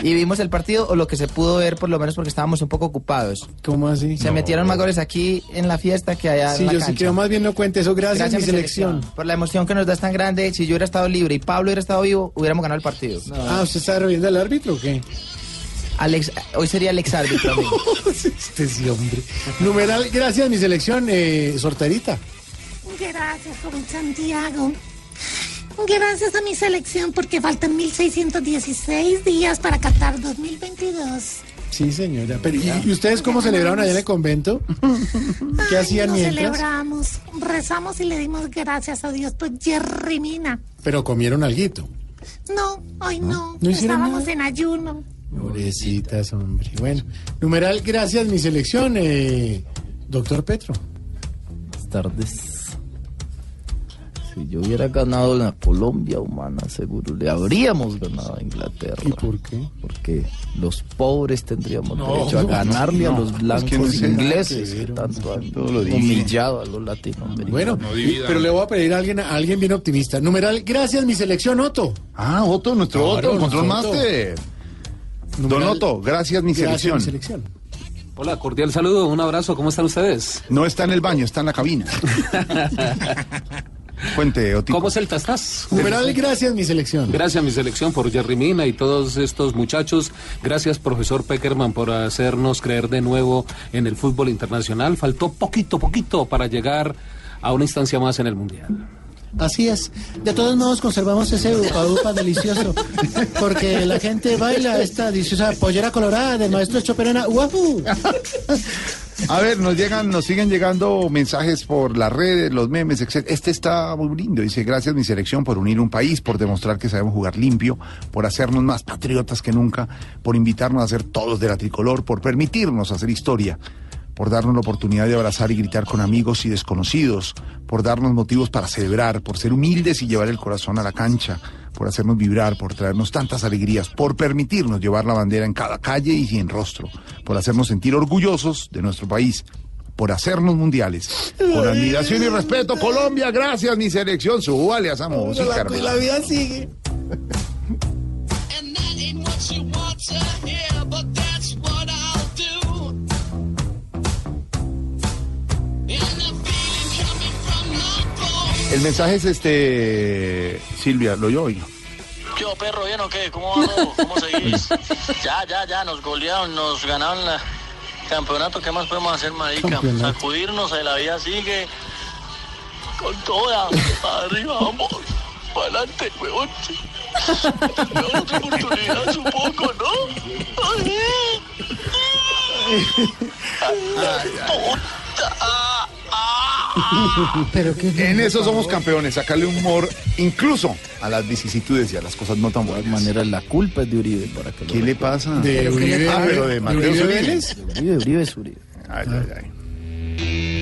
Speaker 7: Y vimos el partido, o lo que se pudo ver, por lo menos porque estábamos un poco ocupados.
Speaker 4: ¿Cómo así?
Speaker 7: Se metieron más goles aquí en la fiesta que allá
Speaker 4: Sí,
Speaker 7: en la
Speaker 4: yo sí
Speaker 7: cancha.
Speaker 4: creo más bien no cuente eso. Gracias,
Speaker 7: Gracias,
Speaker 4: mi selección.
Speaker 7: Por la emoción que nos da es tan grande. Si yo hubiera estado libre y Pablo hubiera estado vivo, hubiéramos ganado el partido.
Speaker 4: Ah, ¿usted está reviendo al árbitro o qué?
Speaker 7: Alex, hoy sería Alex árbitro.
Speaker 4: Este sí, hombre. Numeral, gracias, mi selección. Eh, sorterita.
Speaker 27: Gracias, joven Santiago. Gracias a mi selección porque faltan 1616 días para Qatar 2022.
Speaker 4: Sí, señora. Pero, ¿y, y ustedes cómo celebraron allá en el convento? ¿Qué hacían
Speaker 27: Nos
Speaker 4: mientras?
Speaker 27: celebramos, rezamos y le dimos gracias a Dios por Jerry Mina.
Speaker 4: Pero comieron alguito.
Speaker 27: No, hoy no.
Speaker 4: ¿No hicieron
Speaker 27: Estábamos en ayuno.
Speaker 4: Pobrecitas, hombre. Bueno, numeral, gracias, mi selección. Eh, doctor Petro.
Speaker 5: Buenas tardes. Si yo hubiera ganado la Colombia humana, seguro le habríamos ganado a Inglaterra.
Speaker 4: ¿Y por qué?
Speaker 5: Porque los pobres tendríamos
Speaker 4: No,
Speaker 5: derecho a ganarle
Speaker 4: no,
Speaker 5: a los
Speaker 4: es
Speaker 5: blancos
Speaker 4: que nada
Speaker 5: ingleses
Speaker 4: que
Speaker 5: que,
Speaker 4: ver,
Speaker 5: tanto han humillado a los latinoamericanos.
Speaker 4: Bueno, pero le voy a pedir a alguien, a alguien bien optimista. Numeral, gracias, mi selección, Otto.
Speaker 3: Ah, Otto, nuestro
Speaker 4: Claro,
Speaker 3: Otto, Control
Speaker 4: nuestro Otto.
Speaker 3: Master. Don
Speaker 4: Numeral,
Speaker 3: Otto, gracias, mi
Speaker 4: Gracias,
Speaker 3: selección.
Speaker 4: mi selección.
Speaker 28: Hola, cordial saludo, un abrazo, ¿cómo están ustedes?
Speaker 3: No está en el baño, está en la cabina. Cuente, Otico.
Speaker 28: ¿Cómo es el Tastás?
Speaker 4: Numeral, gracias, mi selección.
Speaker 28: Gracias mi selección por Jerry Mina y todos estos muchachos. Gracias profesor Peckerman por hacernos creer de nuevo en el fútbol internacional. Faltó poquito, poquito para llegar a una instancia más en el Mundial.
Speaker 4: Así es. De todos modos, conservamos ese upa upa delicioso. Porque la gente baila esta deliciosa pollera colorada del maestro Choperena. ¡Guapu!
Speaker 3: A ver, nos llegan, nos siguen llegando mensajes por las redes, los memes, etc. Este está muy lindo. Dice, gracias mi selección por unir un país, por demostrar que sabemos jugar limpio, por hacernos más patriotas que nunca, por invitarnos a ser todos de la tricolor, por permitirnos hacer historia, por darnos la oportunidad de abrazar y gritar con amigos y desconocidos, por darnos motivos para celebrar, por ser humildes y llevar el corazón a la cancha, por hacernos vibrar, por traernos tantas alegrías, por permitirnos llevar la bandera en cada calle y en rostro, por hacernos sentir orgullosos de nuestro país, por hacernos mundiales. Con admiración y respeto, Colombia, gracias, mi selección. Súbale a esa música, hermano.
Speaker 14: La vida sigue.
Speaker 3: El mensaje es este, Silvia, lo yo hoy.
Speaker 25: Yo, perro, ¿bien o qué? ¿Cómo va todo? ¿Cómo seguís? ya, ya, ya, nos golearon, nos ganaron la campeonato. ¿Qué más podemos hacer, marica?
Speaker 14: Campeonato.
Speaker 25: Sacudirnos, ahí la vida sigue. Con toda, para arriba, vamos. Para adelante, weón. Otra oportunidad, supongo, ¿no? Ay. Ay, puta.
Speaker 3: Pero en eso somos campeones, sacarle humor incluso a las vicisitudes y a las cosas no tan buenas.
Speaker 5: De manera, la culpa es de Uribe. Para que lo
Speaker 3: ¿Qué le pasa?
Speaker 4: De
Speaker 3: ¿Pero qué
Speaker 4: Uribe-?
Speaker 3: Ah, pero de Mateo
Speaker 4: Uribe
Speaker 5: Uribe, Uribe es Uribe.
Speaker 3: Ay, ay, ay.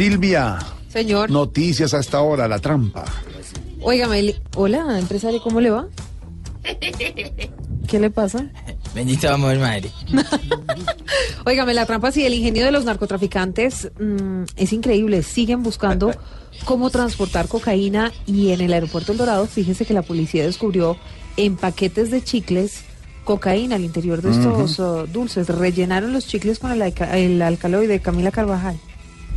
Speaker 3: Silvia,
Speaker 29: Señor,
Speaker 3: noticias a esta hora, la trampa.
Speaker 29: óigame, hola, empresario, ¿cómo le va? ¿Qué le pasa?
Speaker 7: Bendito amor, madre.
Speaker 29: Óigame, la trampa sí, el ingenio de los narcotraficantes mm, es increíble. Siguen buscando cómo transportar cocaína y en el aeropuerto El Dorado, fíjese que la policía descubrió en paquetes de chicles cocaína al interior de estos uh, dulces. Rellenaron los chicles con el, el alcaloide Camila Carvajal.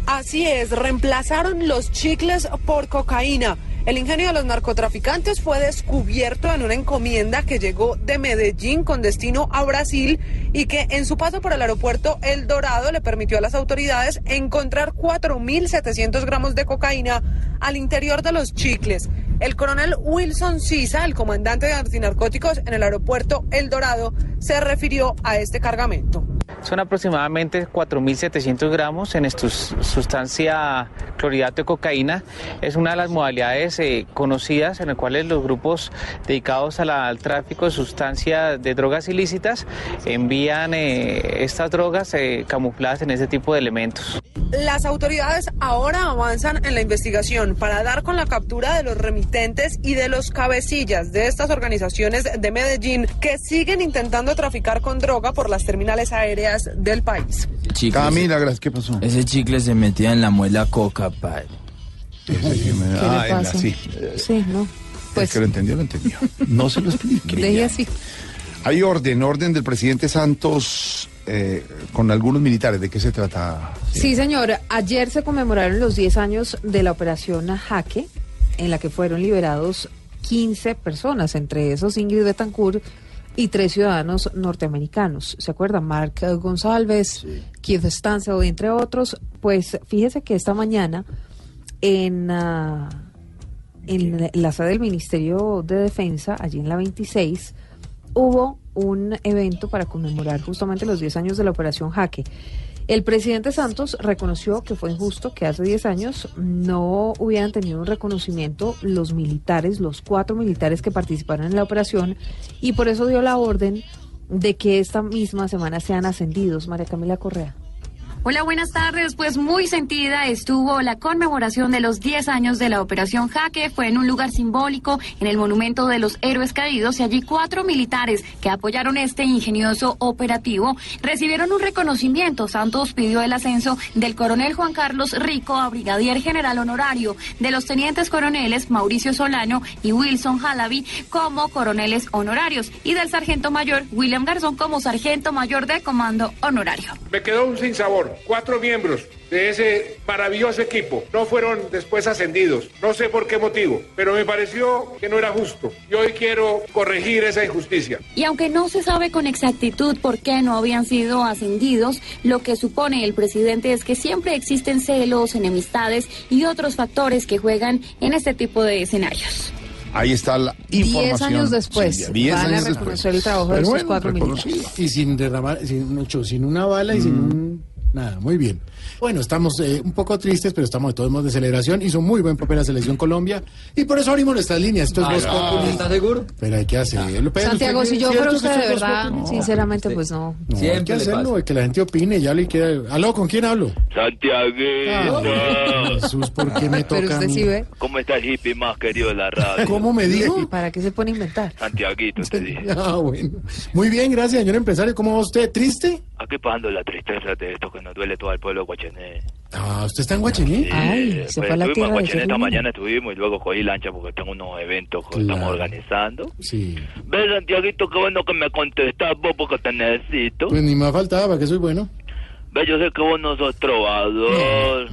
Speaker 30: Así es, reemplazaron los chicles por cocaína. El ingenio de los narcotraficantes fue descubierto en una encomienda que llegó de Medellín con destino a Brasil y que en su paso por el aeropuerto El Dorado le permitió a las autoridades encontrar 4.700 gramos de cocaína al interior de los chicles. El coronel Wilson Sisa, el comandante de antinarcóticos en el aeropuerto El Dorado, se refirió a este cargamento.
Speaker 26: Son aproximadamente 4.700 gramos en esta sustancia clorhidrato de cocaína. Es una de las modalidades eh, conocidas en las cuales los grupos dedicados a la- al tráfico de sustancias de drogas ilícitas envían eh, estas drogas eh, camufladas en ese tipo de elementos.
Speaker 30: Las autoridades ahora avanzan en la investigación para dar con la captura de los remitentes y de los cabecillas de estas organizaciones de Medellín que siguen intentando traficar con droga por las terminales aéreas del país.
Speaker 5: Chicles.
Speaker 3: Camila, gracias, ¿qué pasó?
Speaker 5: Ese chicle se metía en la muela coca, padre.
Speaker 3: ¿Qué me-
Speaker 29: ¿Qué
Speaker 3: ah,
Speaker 29: le pasa?
Speaker 3: sí.
Speaker 29: Sí, no.
Speaker 3: El
Speaker 29: Pues
Speaker 3: que lo entendió, lo entendió. No se lo explique.
Speaker 29: deje así.
Speaker 3: Hay orden, orden del presidente Santos eh, con algunos militares. ¿De qué se trata?
Speaker 29: Sí, señor. Ayer se conmemoraron los 10 años de la operación Jaque, en la que fueron liberados 15 personas, entre esos Ingrid Betancourt y tres ciudadanos norteamericanos. ¿Se acuerdan? Mark González, Keith Stansel, entre otros. Pues fíjese que esta mañana en, ah, en la sede del Ministerio de Defensa, allí en la 26, hubo un evento para conmemorar justamente los 10 años de la Operación Jaque. El presidente Santos reconoció que fue injusto que hace 10 años no hubieran tenido un reconocimiento los militares, los cuatro militares que participaron en la operación, y por eso dio la orden de que esta misma semana sean ascendidos. María Camila Correa.
Speaker 31: Hola, buenas tardes. Pues muy sentida estuvo la conmemoración de los 10 años de la Operación Jaque. Fue en un lugar simbólico, en el Monumento de los Héroes Caídos, y allí cuatro militares que apoyaron este ingenioso operativo recibieron un reconocimiento. Santos pidió el ascenso del coronel Juan Carlos Rico a brigadier general honorario, de los tenientes coroneles Mauricio Solano y Wilson Halaby como coroneles honorarios, y del sargento mayor William Garzón como sargento mayor de comando honorario.
Speaker 12: Me quedó un sinsabor. Cuatro miembros de ese maravilloso equipo no fueron después ascendidos. No sé por qué motivo, pero me pareció que no era justo. Y hoy quiero corregir esa injusticia.
Speaker 31: Y aunque no se sabe con exactitud por qué no habían sido ascendidos, lo que supone el presidente es que siempre existen celos, enemistades y otros factores que juegan en este tipo de escenarios.
Speaker 3: Ahí está la información.
Speaker 29: Diez años después
Speaker 3: Silvia, diez
Speaker 29: van a
Speaker 3: años
Speaker 29: reconocer
Speaker 3: después.
Speaker 29: el trabajo de
Speaker 4: Pero
Speaker 29: estos
Speaker 4: bueno,
Speaker 29: cuatro militares.
Speaker 4: Y sin derramar, sin, mucho, sin una bala y sin
Speaker 3: Mm.
Speaker 4: un... Nada, muy bien. Bueno, estamos eh, un poco tristes, pero estamos de todos modos de celebración. Hizo muy buen papel la selección Colombia. Y por eso abrimos nuestras líneas. Esto es Voz.
Speaker 32: ¿Estás seguro?
Speaker 4: Pero hay que hacerlo. Pero
Speaker 29: Santiago,
Speaker 4: ¿usted
Speaker 29: si yo fuera usted de verdad, sinceramente, pues no.
Speaker 4: No, hay que hacerlo, que la gente opine, ya le quiera... ¿Aló, con quién hablo?
Speaker 23: Santiaguito.
Speaker 4: Jesús, ¿por qué me toca a
Speaker 29: usted
Speaker 4: mí?
Speaker 29: sí ve.
Speaker 23: ¿Cómo está el hippie más querido de la radio?
Speaker 4: ¿Cómo me dijo?
Speaker 29: ¿Para qué se pone a inventar?
Speaker 23: Santiaguito, te dije.
Speaker 4: Ah, bueno. Muy bien, gracias, señor empresario. ¿Cómo va usted? ¿Triste?
Speaker 23: Aquí pasando la tristeza de esto que nos duele todo al pueblo Guachené.
Speaker 4: Ah, ¿usted está en Guachené?
Speaker 23: Eh, pues, estuvimos en Guachené esta mañana, estuvimos y luego cogí lancha porque tengo unos eventos que estamos organizando.
Speaker 4: Sí.
Speaker 23: ¿Ves, Santiaguito, qué bueno que me contestas vos porque te necesito?
Speaker 4: Pues ni me faltaba, ¿para qué soy bueno?
Speaker 23: Ves, yo sé que vos no sos trovador,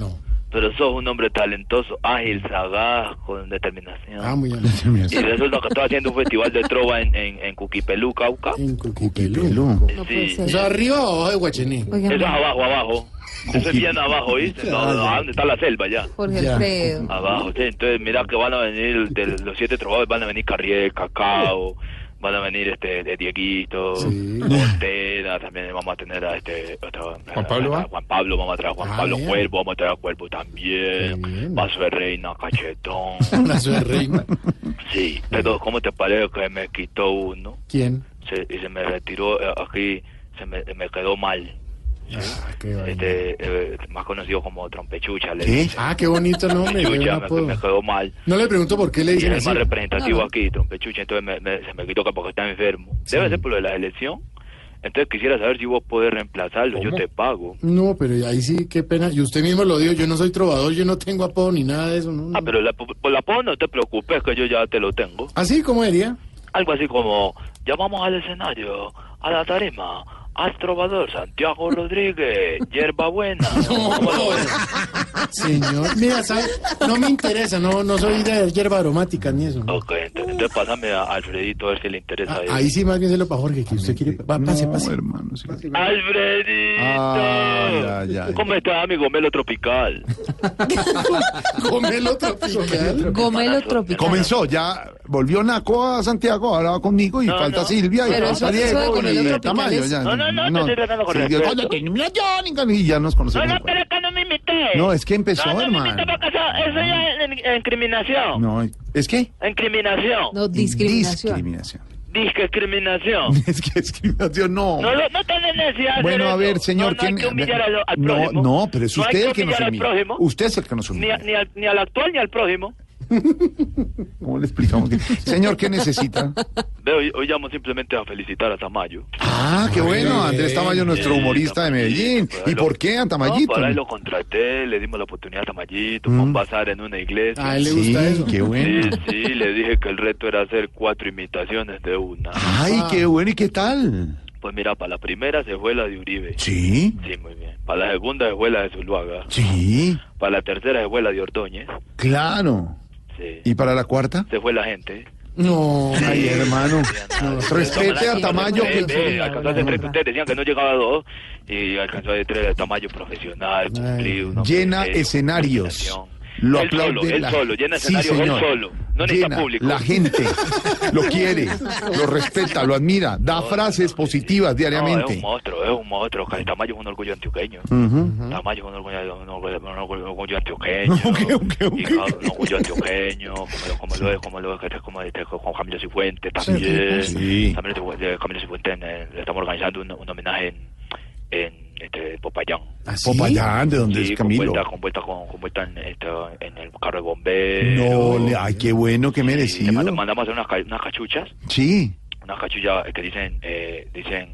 Speaker 23: pero sos un hombre talentoso, ágil, sagaz, con determinación.
Speaker 4: Ah, muy bien.
Speaker 23: Y resulta que estoy haciendo un festival de trova en, en, en Cuquipelú, Cauca.
Speaker 4: En Cuquipelú.
Speaker 23: Sí.
Speaker 4: ¿Eso arriba o abajo de Guachené?
Speaker 23: Eso es abajo, abajo. Eso es bien abajo, ¿viste? No, no, ¿dónde está la selva ya?
Speaker 29: Jorge Alfredo.
Speaker 23: Abajo, sí. Entonces, mira que van a venir, de los siete trovadores van a venir Carriel, Cacao, van a venir este de Dieguito, Montera, también vamos a tener a este... otro-
Speaker 12: Juan Pablo,
Speaker 23: a. Juan Pablo, vamos a traer a Juan
Speaker 4: Ah,
Speaker 23: Pablo
Speaker 4: bien.
Speaker 23: Cuervo, vamos a traer a Cuervo también, Vaso de Reina, Cachetón.
Speaker 4: Vaso de reina.
Speaker 23: Sí, pero ¿cómo te parece que me quitó uno?
Speaker 4: ¿Quién?
Speaker 23: Se, y se me retiró eh, aquí, se me, me quedó mal.
Speaker 4: Ah, qué.
Speaker 23: Este, eh, más conocido como trompechucha. Le
Speaker 4: ¿Qué? Ah, qué bonito nombre.
Speaker 23: Trompechucha, me, me quedó mal.
Speaker 4: No le pregunto por qué le dicen
Speaker 23: es más representativo
Speaker 4: No, no.
Speaker 23: aquí, trompechucha, entonces me- me- se me quitó que porque está enfermo. Debe ser por lo de la elección. Entonces quisiera saber si vos podés reemplazarlo, yo te pago.
Speaker 4: No, pero ahí sí, qué pena. Y usted mismo lo dijo, yo no soy trovador, yo no tengo apodo ni nada de eso. No, no.
Speaker 23: Ah, pero la, por la apodo no te preocupes, que yo ya te lo tengo.
Speaker 4: ¿Así cómo diría?
Speaker 23: Algo así como, llamamos al escenario, a la tarima, al trovador Santiago Rodríguez, hierba buena. ¿Cómo lo ves?
Speaker 4: Señor, mira, ¿sabe? no me interesa, no, no soy de hierba aromática ni eso.
Speaker 23: Ok, ent- entonces pásame a Alfredito a ver si le interesa a él.
Speaker 4: Ahí sí más bien se lo para Jorge, que usted quiere. Va, pase, pase.
Speaker 3: hermano, sí.
Speaker 23: Alfredito.
Speaker 3: Ah, ya, ya.
Speaker 23: ¿Cómo está mi gomelo tropical?
Speaker 4: Gomelo tropical.
Speaker 29: Gomelo tropical.
Speaker 3: Comenzó, ya volvió Naco a Santiago, ahora va conmigo y
Speaker 23: No,
Speaker 3: falta
Speaker 23: no.
Speaker 3: Silvia y falta Diego y Tamayo. Ya,
Speaker 23: No, no, no,
Speaker 3: no me la llamen, y ya nos conocemos.
Speaker 23: No, no, pero es que no me imité.
Speaker 3: No, es que empezó,
Speaker 23: no, no me
Speaker 3: hermano.
Speaker 23: imité porque eso, ya es incriminación.
Speaker 3: No, ¿es que?
Speaker 23: Incriminación.
Speaker 29: No, discriminación.
Speaker 3: Discriminación.
Speaker 23: Discriminación.
Speaker 3: Es que discriminación no.
Speaker 23: No, lo- no tenés necesidad de
Speaker 3: Bueno, a ver, señor,
Speaker 23: no, no hay
Speaker 3: ¿quién-
Speaker 23: que humillar al, al
Speaker 3: No,
Speaker 23: prójimo.
Speaker 3: no, pero es
Speaker 23: No
Speaker 3: usted el que nos humilla. Usted es el que nos
Speaker 23: Ni,
Speaker 3: humilla.
Speaker 23: a- ni, al, ni al actual ni al prójimo.
Speaker 3: ¿Cómo le explicamos? que- Señor, ¿qué necesita?
Speaker 23: Veo, hoy, hoy llamo simplemente a felicitar a Tamayo.
Speaker 3: Ah, qué bueno, Andrés Tamayo, nuestro humorista de Medellín. ¿Y por qué a
Speaker 23: No,
Speaker 3: Tamayito?
Speaker 23: por ahí lo contraté, le dimos la oportunidad a Tamayito, a un bazar en una iglesia.
Speaker 3: Mm. A él le gusta Sí, eso. qué bueno.
Speaker 23: Sí, sí, le dije que el reto era hacer cuatro imitaciones de una.
Speaker 3: Ay, qué bueno, ¿y qué tal?
Speaker 23: Pues mira, para la primera se fue la de Uribe.
Speaker 3: Sí.
Speaker 23: Sí, muy bien. Para la segunda se fue la de Zuluaga.
Speaker 3: Sí,
Speaker 23: Para la tercera se fue la de Ordóñez.
Speaker 3: claro.
Speaker 23: Sí.
Speaker 3: ¿Y para la cuarta?
Speaker 23: Se fue la gente.
Speaker 4: No,
Speaker 3: Ay, hermano. No, respete a Tamayo. que-
Speaker 23: ve, alcanzó a hacer tres, ustedes decían que no llegaba a dos y alcanzó a hacer tres de Tamayo profesional, cumplido.
Speaker 3: Llena escenarios. Lo
Speaker 23: Él solo, él
Speaker 3: la-
Speaker 23: solo, llena
Speaker 3: Sí,
Speaker 23: él solo. No necesita público.
Speaker 3: La gente lo quiere, lo respeta, lo admira, da frases positivas
Speaker 23: No, es
Speaker 3: diariamente.
Speaker 23: un monstruo, es un monstruo. Tamayo es un orgullo antioqueño.
Speaker 3: Ujú.
Speaker 23: Tamayo es un orgullo, un orgullo, un orgullo- un orgullo antioqueño. Y claro, un orgullo antioqueño, como lo, como lo es, como lo es, como este, con Camilo Cifuentes también.
Speaker 3: Sí.
Speaker 23: También Camilo Cifuentes eh, le estamos organizando un, un homenaje en, en este, Popayán.
Speaker 3: Popayán, ¿de dónde
Speaker 23: Sí,
Speaker 3: es Camilo?
Speaker 23: Con vuelta, con con, con vuelta en, este, en el carro de bomberos.
Speaker 3: No, le- ay, qué bueno, qué
Speaker 23: Le
Speaker 3: merecido.
Speaker 23: mand- mandamos hacer unas, unas cachuchas,
Speaker 3: Sí.
Speaker 23: unas cachuchas que dicen, eh, dicen,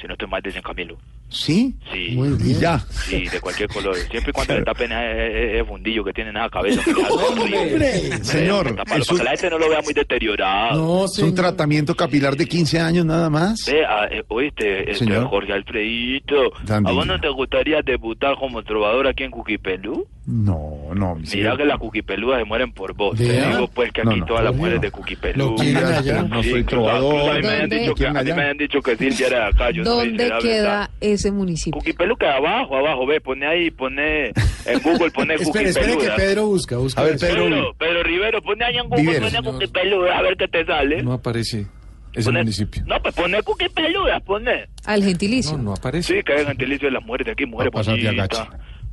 Speaker 23: si no estoy mal, dicen Camilo.
Speaker 3: ¿Sí?
Speaker 23: Sí.
Speaker 3: Y ya.
Speaker 23: Sí, de cualquier color. Siempre y cuando le tapen ese fundillo que tiene en la cabeza. horrible.
Speaker 3: Señor,
Speaker 23: para que la gente no lo vea muy deteriorado.
Speaker 3: es un tratamiento capilar de 15 años nada más.
Speaker 23: Ve, ah, eh, oíste, este,
Speaker 3: Señor.
Speaker 23: Jorge Alfredito,
Speaker 3: También.
Speaker 23: ¿a vos no te gustaría debutar como trovador aquí en Cuquipelú?
Speaker 3: No, no.
Speaker 23: Mira que las cuquipeludas se mueren por vos. Te digo pues que
Speaker 3: No,
Speaker 23: aquí
Speaker 3: no.
Speaker 23: todas las mujeres de.
Speaker 3: Lo allá. No soy trovador.
Speaker 23: A mí me han
Speaker 29: ¿Dónde?
Speaker 23: dicho que, dicho que Silvia era de acá. Yo no
Speaker 29: ¿Dónde
Speaker 23: será
Speaker 29: queda ese municipio?
Speaker 23: Cuquipelú queda abajo, abajo, ve, pone ahí, pone en Google, pone
Speaker 4: Espere, espere que
Speaker 23: Cuquipeluda.
Speaker 4: Pedro busca, busca.
Speaker 3: A ver. Pedro.
Speaker 23: Pedro, Pedro Rivero, pone ahí en Google, pone Cuquipeluda, a ver qué te sale.
Speaker 28: No aparece ese
Speaker 23: Pone-
Speaker 28: municipio.
Speaker 23: No, pues pone Cuquipeluda, pone.
Speaker 29: Al gentilicio.
Speaker 28: No, no aparece.
Speaker 23: Sí, que hay gentilicio de las mujeres de aquí, mujeres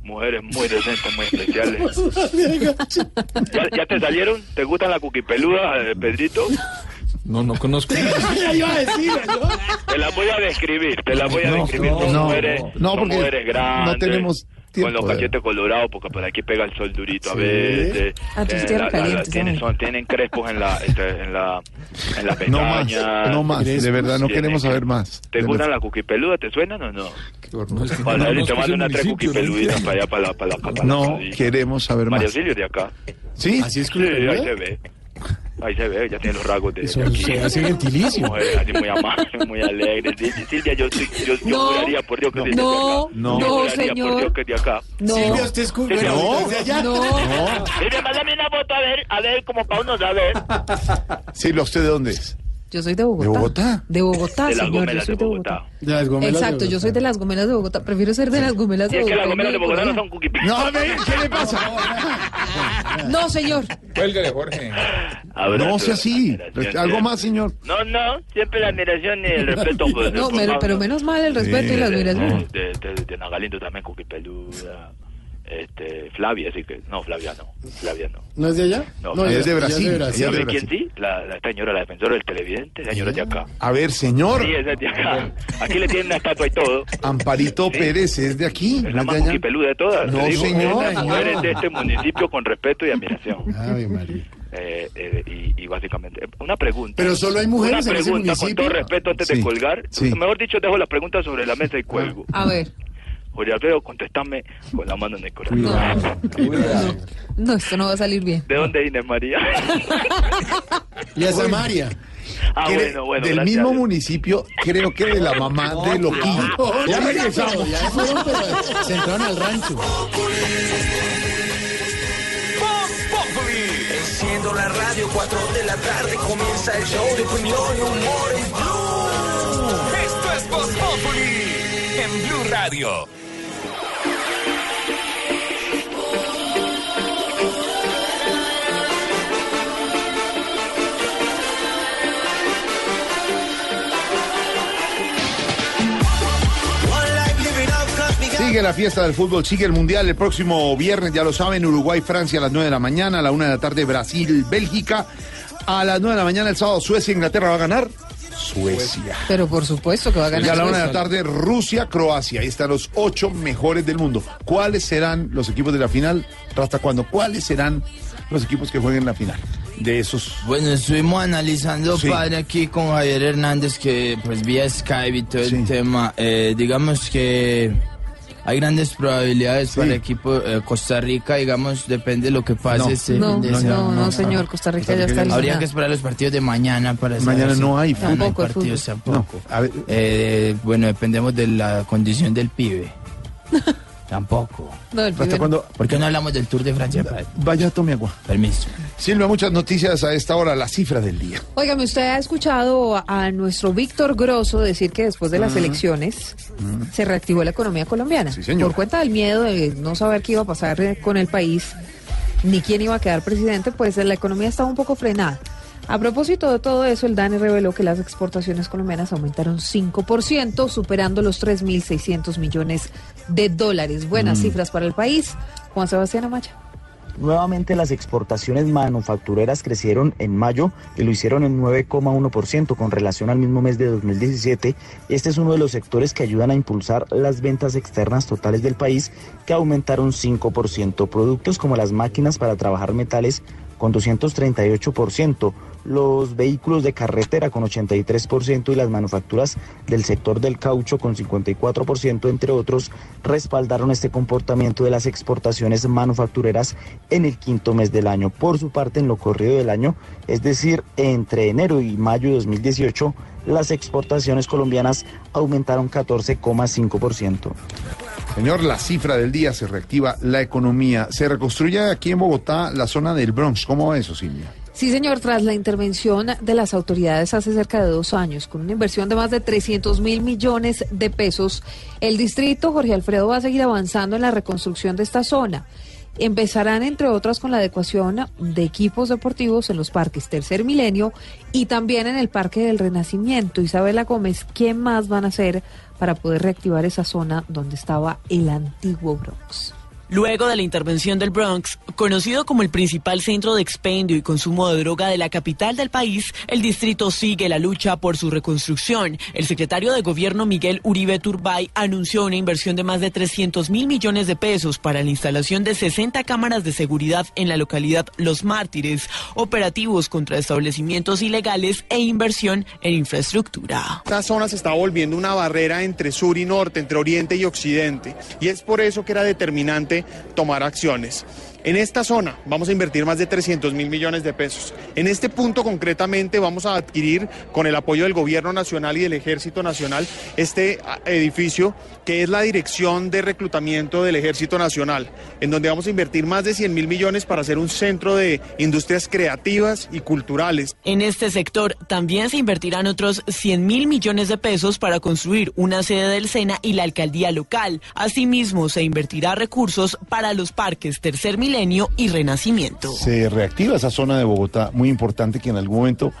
Speaker 23: Mujeres muy decentes, muy especiales. ¿Ya, ya te salieron? ¿Te gustan las cuquipeludas, eh, Pedrito?
Speaker 28: No, no conozco.
Speaker 4: Ya iba a decir, ¿no?
Speaker 23: Te las voy a describir, te las voy a
Speaker 3: No,
Speaker 23: describir. Son
Speaker 3: no,
Speaker 23: mujeres,
Speaker 3: no,
Speaker 23: son
Speaker 3: porque
Speaker 23: mujeres grandes.
Speaker 3: no tenemos
Speaker 23: Con los
Speaker 3: de-
Speaker 23: cachetes colorados, porque por aquí pega el sol durito a
Speaker 3: Sí.
Speaker 23: veces.
Speaker 29: Ah, tú
Speaker 23: Eh,
Speaker 29: tierra
Speaker 23: la- la-
Speaker 29: caliente,
Speaker 23: tienen, son, tienen crespos en la, este, en la, en las
Speaker 3: No más, no más. De verdad, no
Speaker 23: Tienen
Speaker 3: queremos
Speaker 23: que-
Speaker 3: saber más.
Speaker 23: ¿Te gustan las cuquipeludas? ¿Te suenan o no?
Speaker 28: No,
Speaker 23: Para
Speaker 28: no
Speaker 23: te mando unas tres cuquipeluditas
Speaker 28: ¿no?
Speaker 23: para allá, para la, para la, para la
Speaker 3: No,
Speaker 23: casita.
Speaker 3: queremos saber
Speaker 23: Mario
Speaker 3: más.
Speaker 23: Silvio de acá.
Speaker 3: ¿Sí?
Speaker 4: Así es
Speaker 23: Sí,
Speaker 4: que lo
Speaker 23: ahí se ve. Ahí se ve, ya tiene los rasgos de,
Speaker 4: Eso
Speaker 23: aquí.
Speaker 4: se hace
Speaker 23: así muy amable, muy alegre. Sí, Silvia, yo, yo, yo
Speaker 29: No.
Speaker 23: juraría por Dios que es de
Speaker 29: No,
Speaker 23: acá.
Speaker 3: no,
Speaker 23: Yo juraría
Speaker 29: señor.
Speaker 23: por Dios que es de acá.
Speaker 29: No.
Speaker 4: Silvia, usted es cu-
Speaker 23: Silvia,
Speaker 4: bueno,
Speaker 3: no.
Speaker 4: allá.
Speaker 29: No.
Speaker 3: No.
Speaker 23: Silvia, mándame una foto a ver, a ver, como para uno saber.
Speaker 3: Silvia, ¿usted de dónde es?
Speaker 29: Yo soy de Bogotá.
Speaker 3: ¿De Bogotá?
Speaker 29: De Bogotá,
Speaker 23: De las
Speaker 29: señor. Yo
Speaker 23: gomelas
Speaker 29: soy
Speaker 23: de Bogotá.
Speaker 4: De las gomelas de
Speaker 29: Exacto, yo
Speaker 4: Bogotá.
Speaker 29: soy de las gomelas de Bogotá. Prefiero ser de las gomelas
Speaker 23: Y
Speaker 29: de
Speaker 23: es que
Speaker 29: Bogotá.
Speaker 23: las gomeras de Bogotá no son cuquipeludas.
Speaker 3: No, ve, ¿qué le pasa?
Speaker 29: No, señor.
Speaker 28: Cuélgale, Jorge.
Speaker 3: No sea así. ¿Algo más, señor?
Speaker 23: No, no, siempre la admiración y el respeto. Pues,
Speaker 29: No, pero, pero menos mal el respeto y la admiración.
Speaker 23: De, de, de Nagalindo también, cuquipeluda. Este, Flavia, así que, no, Flavia no, Flavia no.
Speaker 4: ¿No es de allá?
Speaker 23: No,
Speaker 3: es de Brasil, ella es de
Speaker 23: ¿Sabe
Speaker 3: Brasil.
Speaker 23: quién sí? La, la señora, la defensora del televidente, la señora de acá.
Speaker 3: A ver, señor.
Speaker 23: Sí, es de acá. Aquí le tienen una estatua y todo.
Speaker 3: Amparito Pérez es de aquí.
Speaker 23: Es
Speaker 3: ¿no
Speaker 23: la
Speaker 3: es
Speaker 23: más
Speaker 3: de
Speaker 23: todas.
Speaker 3: No,
Speaker 23: digo,
Speaker 3: señor.
Speaker 23: es las de este municipio con respeto y admiración.
Speaker 4: Ave María.
Speaker 23: Eh, eh, y, y básicamente, una pregunta.
Speaker 4: Pero solo hay mujeres
Speaker 23: Una
Speaker 4: en ese
Speaker 23: pregunta, con
Speaker 4: municipio.
Speaker 23: todo respeto, antes
Speaker 3: Sí,
Speaker 23: de colgar.
Speaker 3: sí.
Speaker 23: Mejor dicho, dejo la pregunta sobre la mesa y cuelgo.
Speaker 29: A ver.
Speaker 23: Jorge Alfredo, contestame con la mano en el corazón.
Speaker 29: No. No, esto no va a salir bien.
Speaker 23: ¿De dónde Inés María?
Speaker 4: Y a Samaria.
Speaker 23: ah, bueno, bueno.
Speaker 3: del
Speaker 23: gracias.
Speaker 3: mismo municipio, creo que de la mamá de Loquillo. Ya regresamos.
Speaker 4: Ya fueron, pero se entraron al rancho.
Speaker 6: Enciendo la radio, 4 de la tarde comienza el show de opinión y humor en Blue. Esto es Voz Populi en Blue Radio.
Speaker 3: Sigue la fiesta del fútbol, sigue el mundial el próximo viernes, ya lo saben, Uruguay, Francia a las 9 de la mañana, a la 1 de la tarde Brasil, Bélgica, a las 9 de la mañana el sábado Suecia, Inglaterra va a ganar. Suecia.
Speaker 29: Pero por supuesto que va a
Speaker 3: Y
Speaker 29: ganar.
Speaker 3: a la 1 de la tarde Rusia, Croacia. Ahí están los ocho mejores del mundo. ¿Cuáles serán los equipos de la final? ¿Hasta cuándo? ¿Cuáles serán los equipos que jueguen la final? De esos.
Speaker 5: Bueno, estuvimos analizando,
Speaker 3: Sí.
Speaker 5: padre, aquí con Javier Hernández, que pues vía Skype y todo el tema. Eh, digamos que hay grandes probabilidades para el equipo eh, Costa Rica, digamos, depende de lo que pase.
Speaker 3: No.
Speaker 5: este
Speaker 29: No, no, no, señor, Costa Rica ya está
Speaker 5: Habría que esperar los partidos de mañana para saber
Speaker 3: Mañana
Speaker 5: si-
Speaker 3: no hay
Speaker 5: No,
Speaker 3: fútbol.
Speaker 5: no hay
Speaker 29: Tampoco hay
Speaker 5: partidos
Speaker 29: fútbol.
Speaker 5: tampoco.
Speaker 3: A ver,
Speaker 5: Eh, bueno, dependemos de la condición del pibe. tampoco.
Speaker 29: No, el
Speaker 3: ¿Hasta cuándo?
Speaker 5: ¿Por qué no hablamos del Tour de Francia?
Speaker 3: Vaya, tome agua.
Speaker 5: Permiso.
Speaker 3: Silvia, muchas noticias a esta hora, la cifra del día.
Speaker 29: Óigame, usted ha escuchado a- nuestro Víctor Grosso decir que después de las elecciones se reactivó la economía colombiana.
Speaker 3: señor.
Speaker 29: Por cuenta del miedo de no saber qué iba a pasar eh, con el país, ni quién iba a quedar presidente, pues la economía estaba un poco frenada. A propósito de todo eso, el DANE reveló que las exportaciones colombianas aumentaron 5%, superando los 3.600 millones de dólares. Buenas
Speaker 33: Mm.
Speaker 29: cifras para el país. Juan Sebastián Amaya.
Speaker 33: Nuevamente las exportaciones manufactureras crecieron en mayo y lo hicieron en 9,1% con relación al mismo mes de 2017. Este es uno de los sectores que ayudan a impulsar las ventas externas totales del país que aumentaron 5%. Productos como las máquinas para trabajar metales con 238%, los vehículos de carretera con 83% y las manufacturas del sector del caucho con 54%, entre otros, respaldaron este comportamiento de las exportaciones manufactureras en el quinto mes del año. Por su parte, en lo corrido del año, es decir, entre enero y mayo de 2018, las exportaciones colombianas aumentaron 14,5%.
Speaker 3: Señor, la cifra del día se reactiva la economía. Se reconstruye aquí en Bogotá la zona del Bronx. ¿Cómo va eso, Silvia?
Speaker 29: Sí, señor, tras la intervención de las autoridades hace cerca de dos años, con una inversión de más de 300 mil millones de pesos, el distrito Jorge Alfredo va a seguir avanzando en la reconstrucción de esta zona. Empezarán, entre otras, con la adecuación de equipos deportivos en los parques Tercer Milenio y también en el Parque del Renacimiento. Isabela Gómez, ¿qué más van a hacer para poder reactivar esa zona donde estaba el antiguo Bronx?
Speaker 34: Luego de la intervención del Bronx, conocido como el principal centro de expendio y consumo de droga de la capital del país, el distrito sigue la lucha por su reconstrucción. El secretario de Gobierno Miguel Uribe Turbay anunció una inversión de más de 300 mil millones de pesos para la instalación de 60 cámaras de seguridad en la localidad Los Mártires, operativos contra establecimientos ilegales e inversión en infraestructura.
Speaker 35: Esta zona se está volviendo una barrera entre sur y norte, entre oriente y occidente, y es por eso que era determinante tomar acciones. En esta zona vamos a invertir más de 300 mil millones de pesos. En este punto concretamente vamos a adquirir con el apoyo del Gobierno Nacional y del Ejército Nacional este ah, edificio que es la Dirección de Reclutamiento del Ejército Nacional, en donde vamos a invertir más de 100 mil millones para hacer un centro de industrias creativas y culturales.
Speaker 34: En este sector también se invertirán otros 100 mil millones de pesos para construir una sede del SENA y la alcaldía local. Asimismo, se invertirá recursos para los parques Tercer Milenio y Renacimiento.
Speaker 3: Se reactiva esa zona de Bogotá muy importante que en algún momento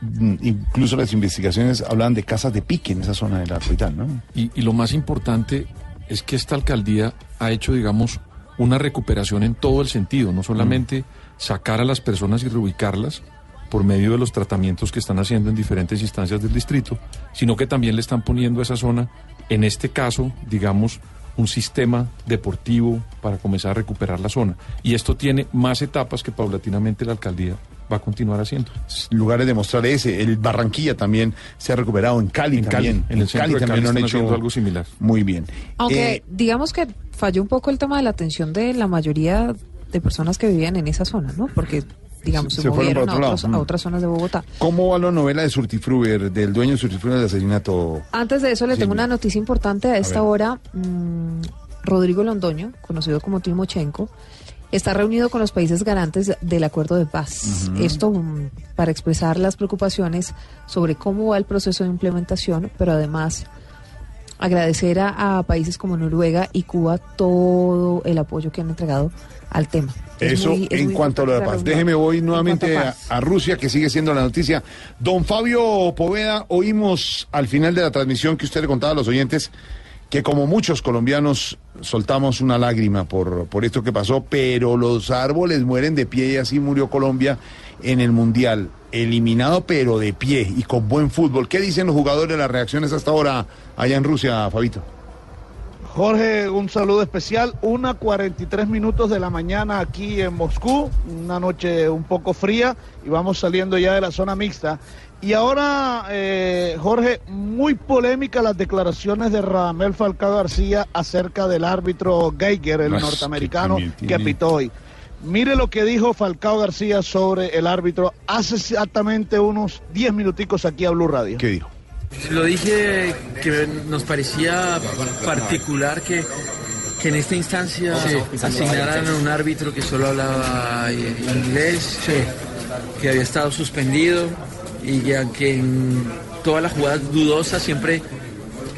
Speaker 3: mm, incluso las investigaciones hablan de casas de pique en esa zona de la capital, ¿no?
Speaker 14: Y, y lo más importante es que esta alcaldía ha hecho, digamos, una recuperación en todo el sentido, no solamente sacar a las personas y reubicarlas por medio de los tratamientos que están haciendo en diferentes instancias del distrito, sino que también le están poniendo a esa zona, en este caso, digamos, un sistema deportivo para comenzar a recuperar la zona. Y esto tiene más etapas que paulatinamente la alcaldía va a continuar haciendo.
Speaker 3: Lugares de mostrar ese. El Barranquilla también se ha recuperado. En Cali
Speaker 14: En Cali,
Speaker 3: también.
Speaker 14: en el centro de Cali
Speaker 3: lo han
Speaker 14: están
Speaker 3: hecho
Speaker 14: algo similar.
Speaker 3: Muy bien.
Speaker 29: Aunque
Speaker 3: Eh,
Speaker 29: digamos que falló un poco el tema de la atención de la mayoría de personas que vivían en esa zona, ¿no? Porque, digamos, se,
Speaker 3: Se
Speaker 29: movieron a,
Speaker 3: otro
Speaker 29: otros- a
Speaker 3: Mm.
Speaker 29: otras zonas de Bogotá.
Speaker 3: ¿Cómo va la novela de Surtifruber, del dueño de Surtifruber del asesinato?
Speaker 29: Antes de eso, le
Speaker 3: Sí,
Speaker 29: tengo una noticia importante. A esta hora, mm, Rodrigo Londoño, conocido como Timochenko, está reunido con los países garantes del acuerdo de paz. Esto mm, para expresar las preocupaciones sobre cómo va el proceso de implementación, pero además agradecer a, a países como Noruega y Cuba todo el apoyo que han entregado al tema. Es
Speaker 3: Eso
Speaker 29: muy-
Speaker 3: en cuanto a lo de paz. Déjeme voy
Speaker 29: En
Speaker 3: nuevamente
Speaker 29: a
Speaker 3: a,
Speaker 29: paz.
Speaker 3: a Rusia, que sigue siendo la noticia. Don Fabio Poveda, oímos al final de la transmisión que usted le contaba a los oyentes que como muchos colombianos soltamos una lágrima por, por esto que pasó, pero los árboles mueren de pie y así murió Colombia en el Mundial, eliminado pero de pie y con buen fútbol. ¿Qué dicen los jugadores, las reacciones hasta ahora allá en Rusia, Fabito?
Speaker 36: Jorge, un saludo especial. Una 43 minutos de la mañana aquí en Moscú, una noche un poco fría y vamos saliendo ya de la zona mixta. Y ahora, eh, Jorge, muy polémica las declaraciones de Ramel Falcao García acerca del árbitro Geiger, el norteamericano que pitó hoy. Mire lo que dijo Falcao García sobre el árbitro hace exactamente unos 10 minuticos aquí a Blue Radio.
Speaker 3: ¿Qué dijo?
Speaker 37: Lo dije que nos parecía particular que, que en esta instancia asignaran a un árbitro que solo hablaba inglés, que había estado suspendido y que aunque en todas las jugadas dudosas siempre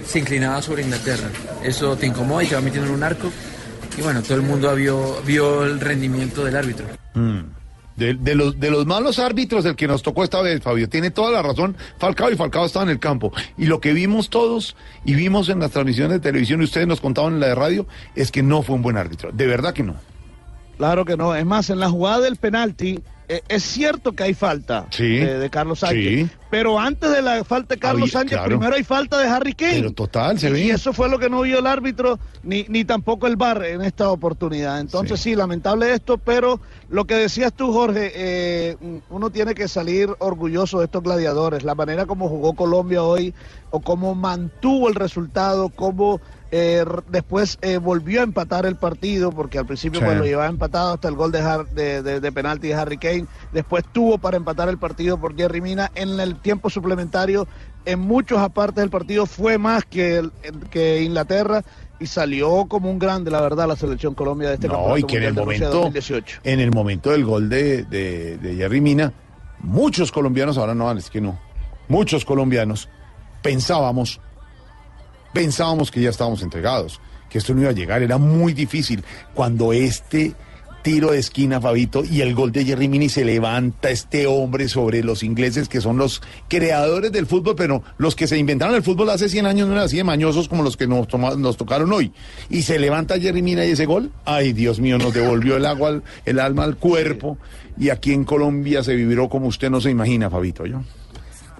Speaker 37: se inclinaba sobre Inglaterra. Eso te incomoda y te va metiendo en un arco. Y bueno, todo el mundo vio, vio el rendimiento del árbitro.
Speaker 3: Mm. De, los, de los malos árbitros del que nos tocó esta vez, Fabio, tiene toda la razón Falcao y Falcao estaba en el campo. Y lo que vimos todos y vimos en las transmisiones de televisión y ustedes nos contaban en la de radio es que no fue un buen árbitro. De verdad que no.
Speaker 36: Claro que no. Es más, en la jugada del penalti, es cierto que hay falta
Speaker 3: Sí.
Speaker 36: de, de Carlos Sánchez,
Speaker 3: Sí.
Speaker 36: Pero antes de la falta de Carlos
Speaker 3: Había-
Speaker 36: Sánchez,
Speaker 3: claro.
Speaker 36: primero hay falta de Harry Kane.
Speaker 3: Pero total, se
Speaker 36: y,
Speaker 3: ve.
Speaker 36: y eso fue lo que no vio el árbitro, ni, ni tampoco el VAR en esta oportunidad. Entonces sí, lamentable esto, pero lo que decías tú, Jorge, eh, uno tiene que salir orgulloso de estos gladiadores. La manera como jugó Colombia hoy, o cómo mantuvo el resultado, cómo eh, después eh, volvió a empatar el partido, porque al principio
Speaker 3: Sí.
Speaker 36: pues, lo llevaba empatado hasta el gol de, Har- de, de- de penalti de Harry Kane. Después tuvo para empatar el partido por Jerry Mina en el tiempo suplementario. En muchos apartes del partido fue más que, el- que Inglaterra y salió como un grande, la verdad, la selección Colombia de este
Speaker 3: No,
Speaker 36: campeonato
Speaker 3: y que en el momento,
Speaker 36: 2018.
Speaker 3: en el momento del gol de, de, de Jerry Mina, muchos colombianos, ahora no, es que no, muchos colombianos pensábamos, pensábamos que ya estábamos entregados, que esto no iba a llegar, era muy difícil. Cuando este tiro de esquina, Fabito, y el gol de Jerry Mina y se levanta este hombre sobre los ingleses que son los creadores del fútbol, pero los que se inventaron el fútbol hace 100 años no eran así de mañosos como los que nos, toma- nos tocaron hoy. Y se levanta Jerry Mina y ese gol, ay Dios mío, nos devolvió el agua, al- el alma al cuerpo. Y aquí en Colombia se vivió como usted no se imagina, Fabito, ¿yo?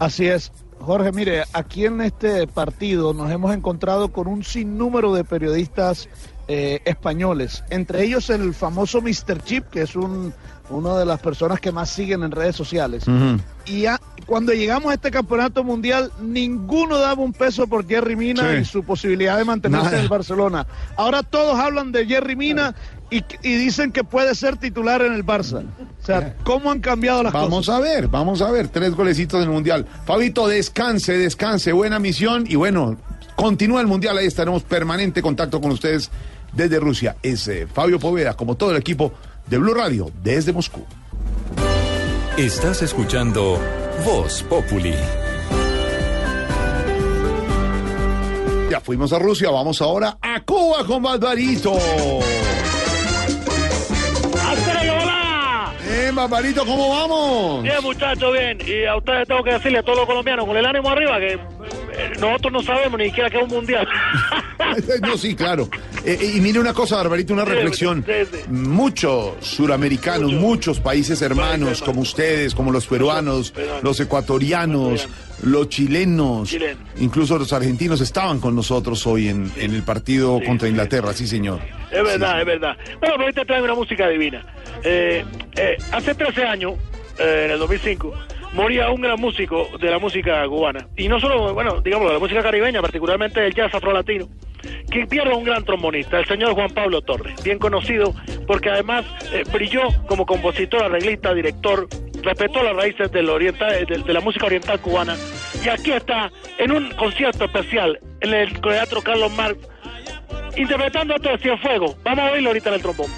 Speaker 36: Así es. Jorge, mire, aquí en este partido nos hemos encontrado con un sinnúmero de periodistas eh, españoles, entre ellos el famoso Mr. Chip, que es un, una de las personas que más siguen en redes sociales. Y a- cuando llegamos a este campeonato mundial, ninguno daba un peso por Jerry Mina
Speaker 3: Sí.
Speaker 36: y su posibilidad de mantenerse
Speaker 3: Nada.
Speaker 36: en el Barcelona. Ahora todos hablan de Jerry Mina y, y dicen que puede ser titular en el Barça. O sea, ¿cómo han cambiado las
Speaker 3: Vamos
Speaker 36: cosas?
Speaker 3: a ver, vamos a ver, tres golecitos en el Mundial. Fabito, descanse, descanse, buena misión y bueno, continúa el Mundial, ahí estaremos permanente contacto con ustedes desde Rusia. Es eh, Fabio Poveda, como todo el equipo de Blue Radio, desde Moscú.
Speaker 38: Estás escuchando Voz Populi.
Speaker 3: Ya fuimos a Rusia, vamos ahora a Cuba con Barbarito. Barbarito, ¿cómo vamos?
Speaker 39: Bien, muchachos, bien. Y a ustedes tengo que decirle a todos los colombianos con el ánimo arriba que eh, nosotros no sabemos ni siquiera que es un mundial.
Speaker 3: no, sí, claro. Eh, eh, y mire una cosa, Barbarito, una reflexión.
Speaker 39: sí, sí.
Speaker 3: Muchos suramericanos, muchos países hermanos, como ustedes, como los peruanos, los ecuatorianos, los chilenos,
Speaker 39: Chilenos.
Speaker 3: incluso los argentinos estaban con nosotros hoy en, en el partido contra Inglaterra, sí, señor.
Speaker 39: Es verdad, es verdad. Bueno, pero te traigo una música divina. Eh, eh, hace 13 años, eh, en el 2005, moría un gran músico de la música cubana. Y no solo, bueno, digamos, de la música caribeña, particularmente del jazz afrolatino. Que pierde un gran trombonista, el señor Juan Pablo Torres, bien conocido porque además eh, brilló como compositor, arreglista, director, respetó las raíces del oriental, de, de la música oriental cubana. Y aquí está, en un concierto especial en el Teatro Carlos Marx, interpretando de Cienfuegos. Vamos a oírlo ahorita en el trombón.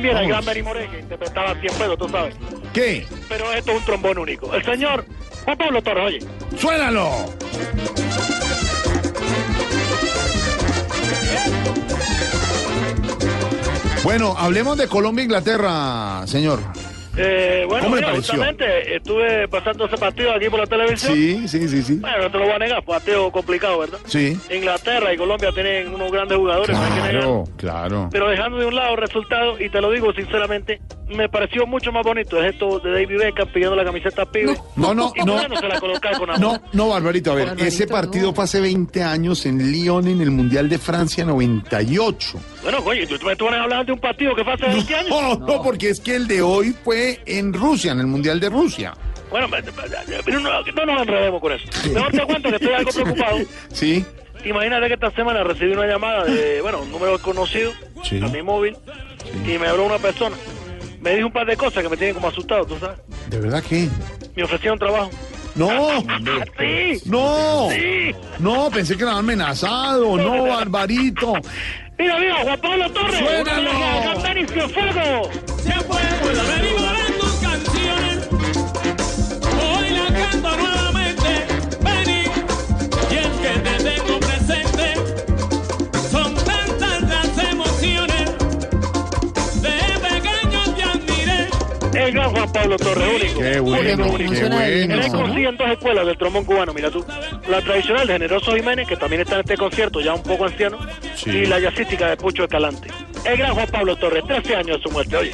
Speaker 39: También al gran Benny Moré, que interpretaba Cienfuegos, tú sabes.
Speaker 3: ¿Qué?
Speaker 39: Pero esto es un trombón único. El señor Juan Pablo Torres, oye.
Speaker 3: ¡Suénalo! Bueno, hablemos de Colombia-Inglaterra, señor.
Speaker 39: Eh, bueno,
Speaker 3: ¿Cómo le
Speaker 39: mira,
Speaker 3: pareció?
Speaker 39: justamente estuve pasando ese partido aquí por la televisión.
Speaker 3: Sí, sí, sí, sí.
Speaker 39: Bueno, no te lo voy a negar, partido complicado, ¿verdad?
Speaker 3: Sí.
Speaker 39: Inglaterra y Colombia tienen unos grandes jugadores, no hay que negar.
Speaker 3: Claro, claro.
Speaker 39: Pero dejando de un lado el resultado, y te lo digo sinceramente, me pareció mucho más bonito el gesto de David Beckham pidiendo la camiseta a Pibe.
Speaker 3: No, no,
Speaker 39: y
Speaker 3: no.
Speaker 39: con amor.
Speaker 3: No, no, Barbarito, a ver,
Speaker 39: Barbarito,
Speaker 3: ese partido fue hace 20 años en Lyon, en el Mundial de Francia 98.
Speaker 39: Bueno, coño, tú me vas a hablar de un partido que fue hace 20 años.
Speaker 3: No, no, porque es que el de hoy fue en Rusia, en el Mundial de Rusia.
Speaker 39: Bueno, me- pero no, no nos enredemos con eso. Mejor te cuento que estoy algo preocupado.
Speaker 3: Sí.
Speaker 39: Imagínate que esta semana recibí una llamada de, bueno, un número desconocido
Speaker 3: Sí.
Speaker 39: a mi móvil y me habló una persona. Me dijo un par de cosas que me tienen como asustado, ¿tú sabes?
Speaker 3: ¿De verdad qué?
Speaker 39: Me ofrecieron trabajo.
Speaker 3: No.
Speaker 39: Sí.
Speaker 3: No.
Speaker 39: Sí.
Speaker 3: No, pensé que era amenazado. No, Barbarito.
Speaker 39: Mira, mira, Juan Pablo Torres.
Speaker 3: Suénalo.
Speaker 39: Benny Juan Pablo Torres, único.
Speaker 3: Qué bueno,
Speaker 39: único,
Speaker 3: qué
Speaker 39: único.
Speaker 3: bueno.
Speaker 39: Él es conocido en dos escuelas del trombón cubano, mira tú. La tradicional de Generoso Jiménez, que también está en este concierto, ya un poco anciano,
Speaker 3: Sí.
Speaker 39: y la jazzística de Pucho Escalante. El gran Juan Pablo Torres, 13 años de su muerte, oye.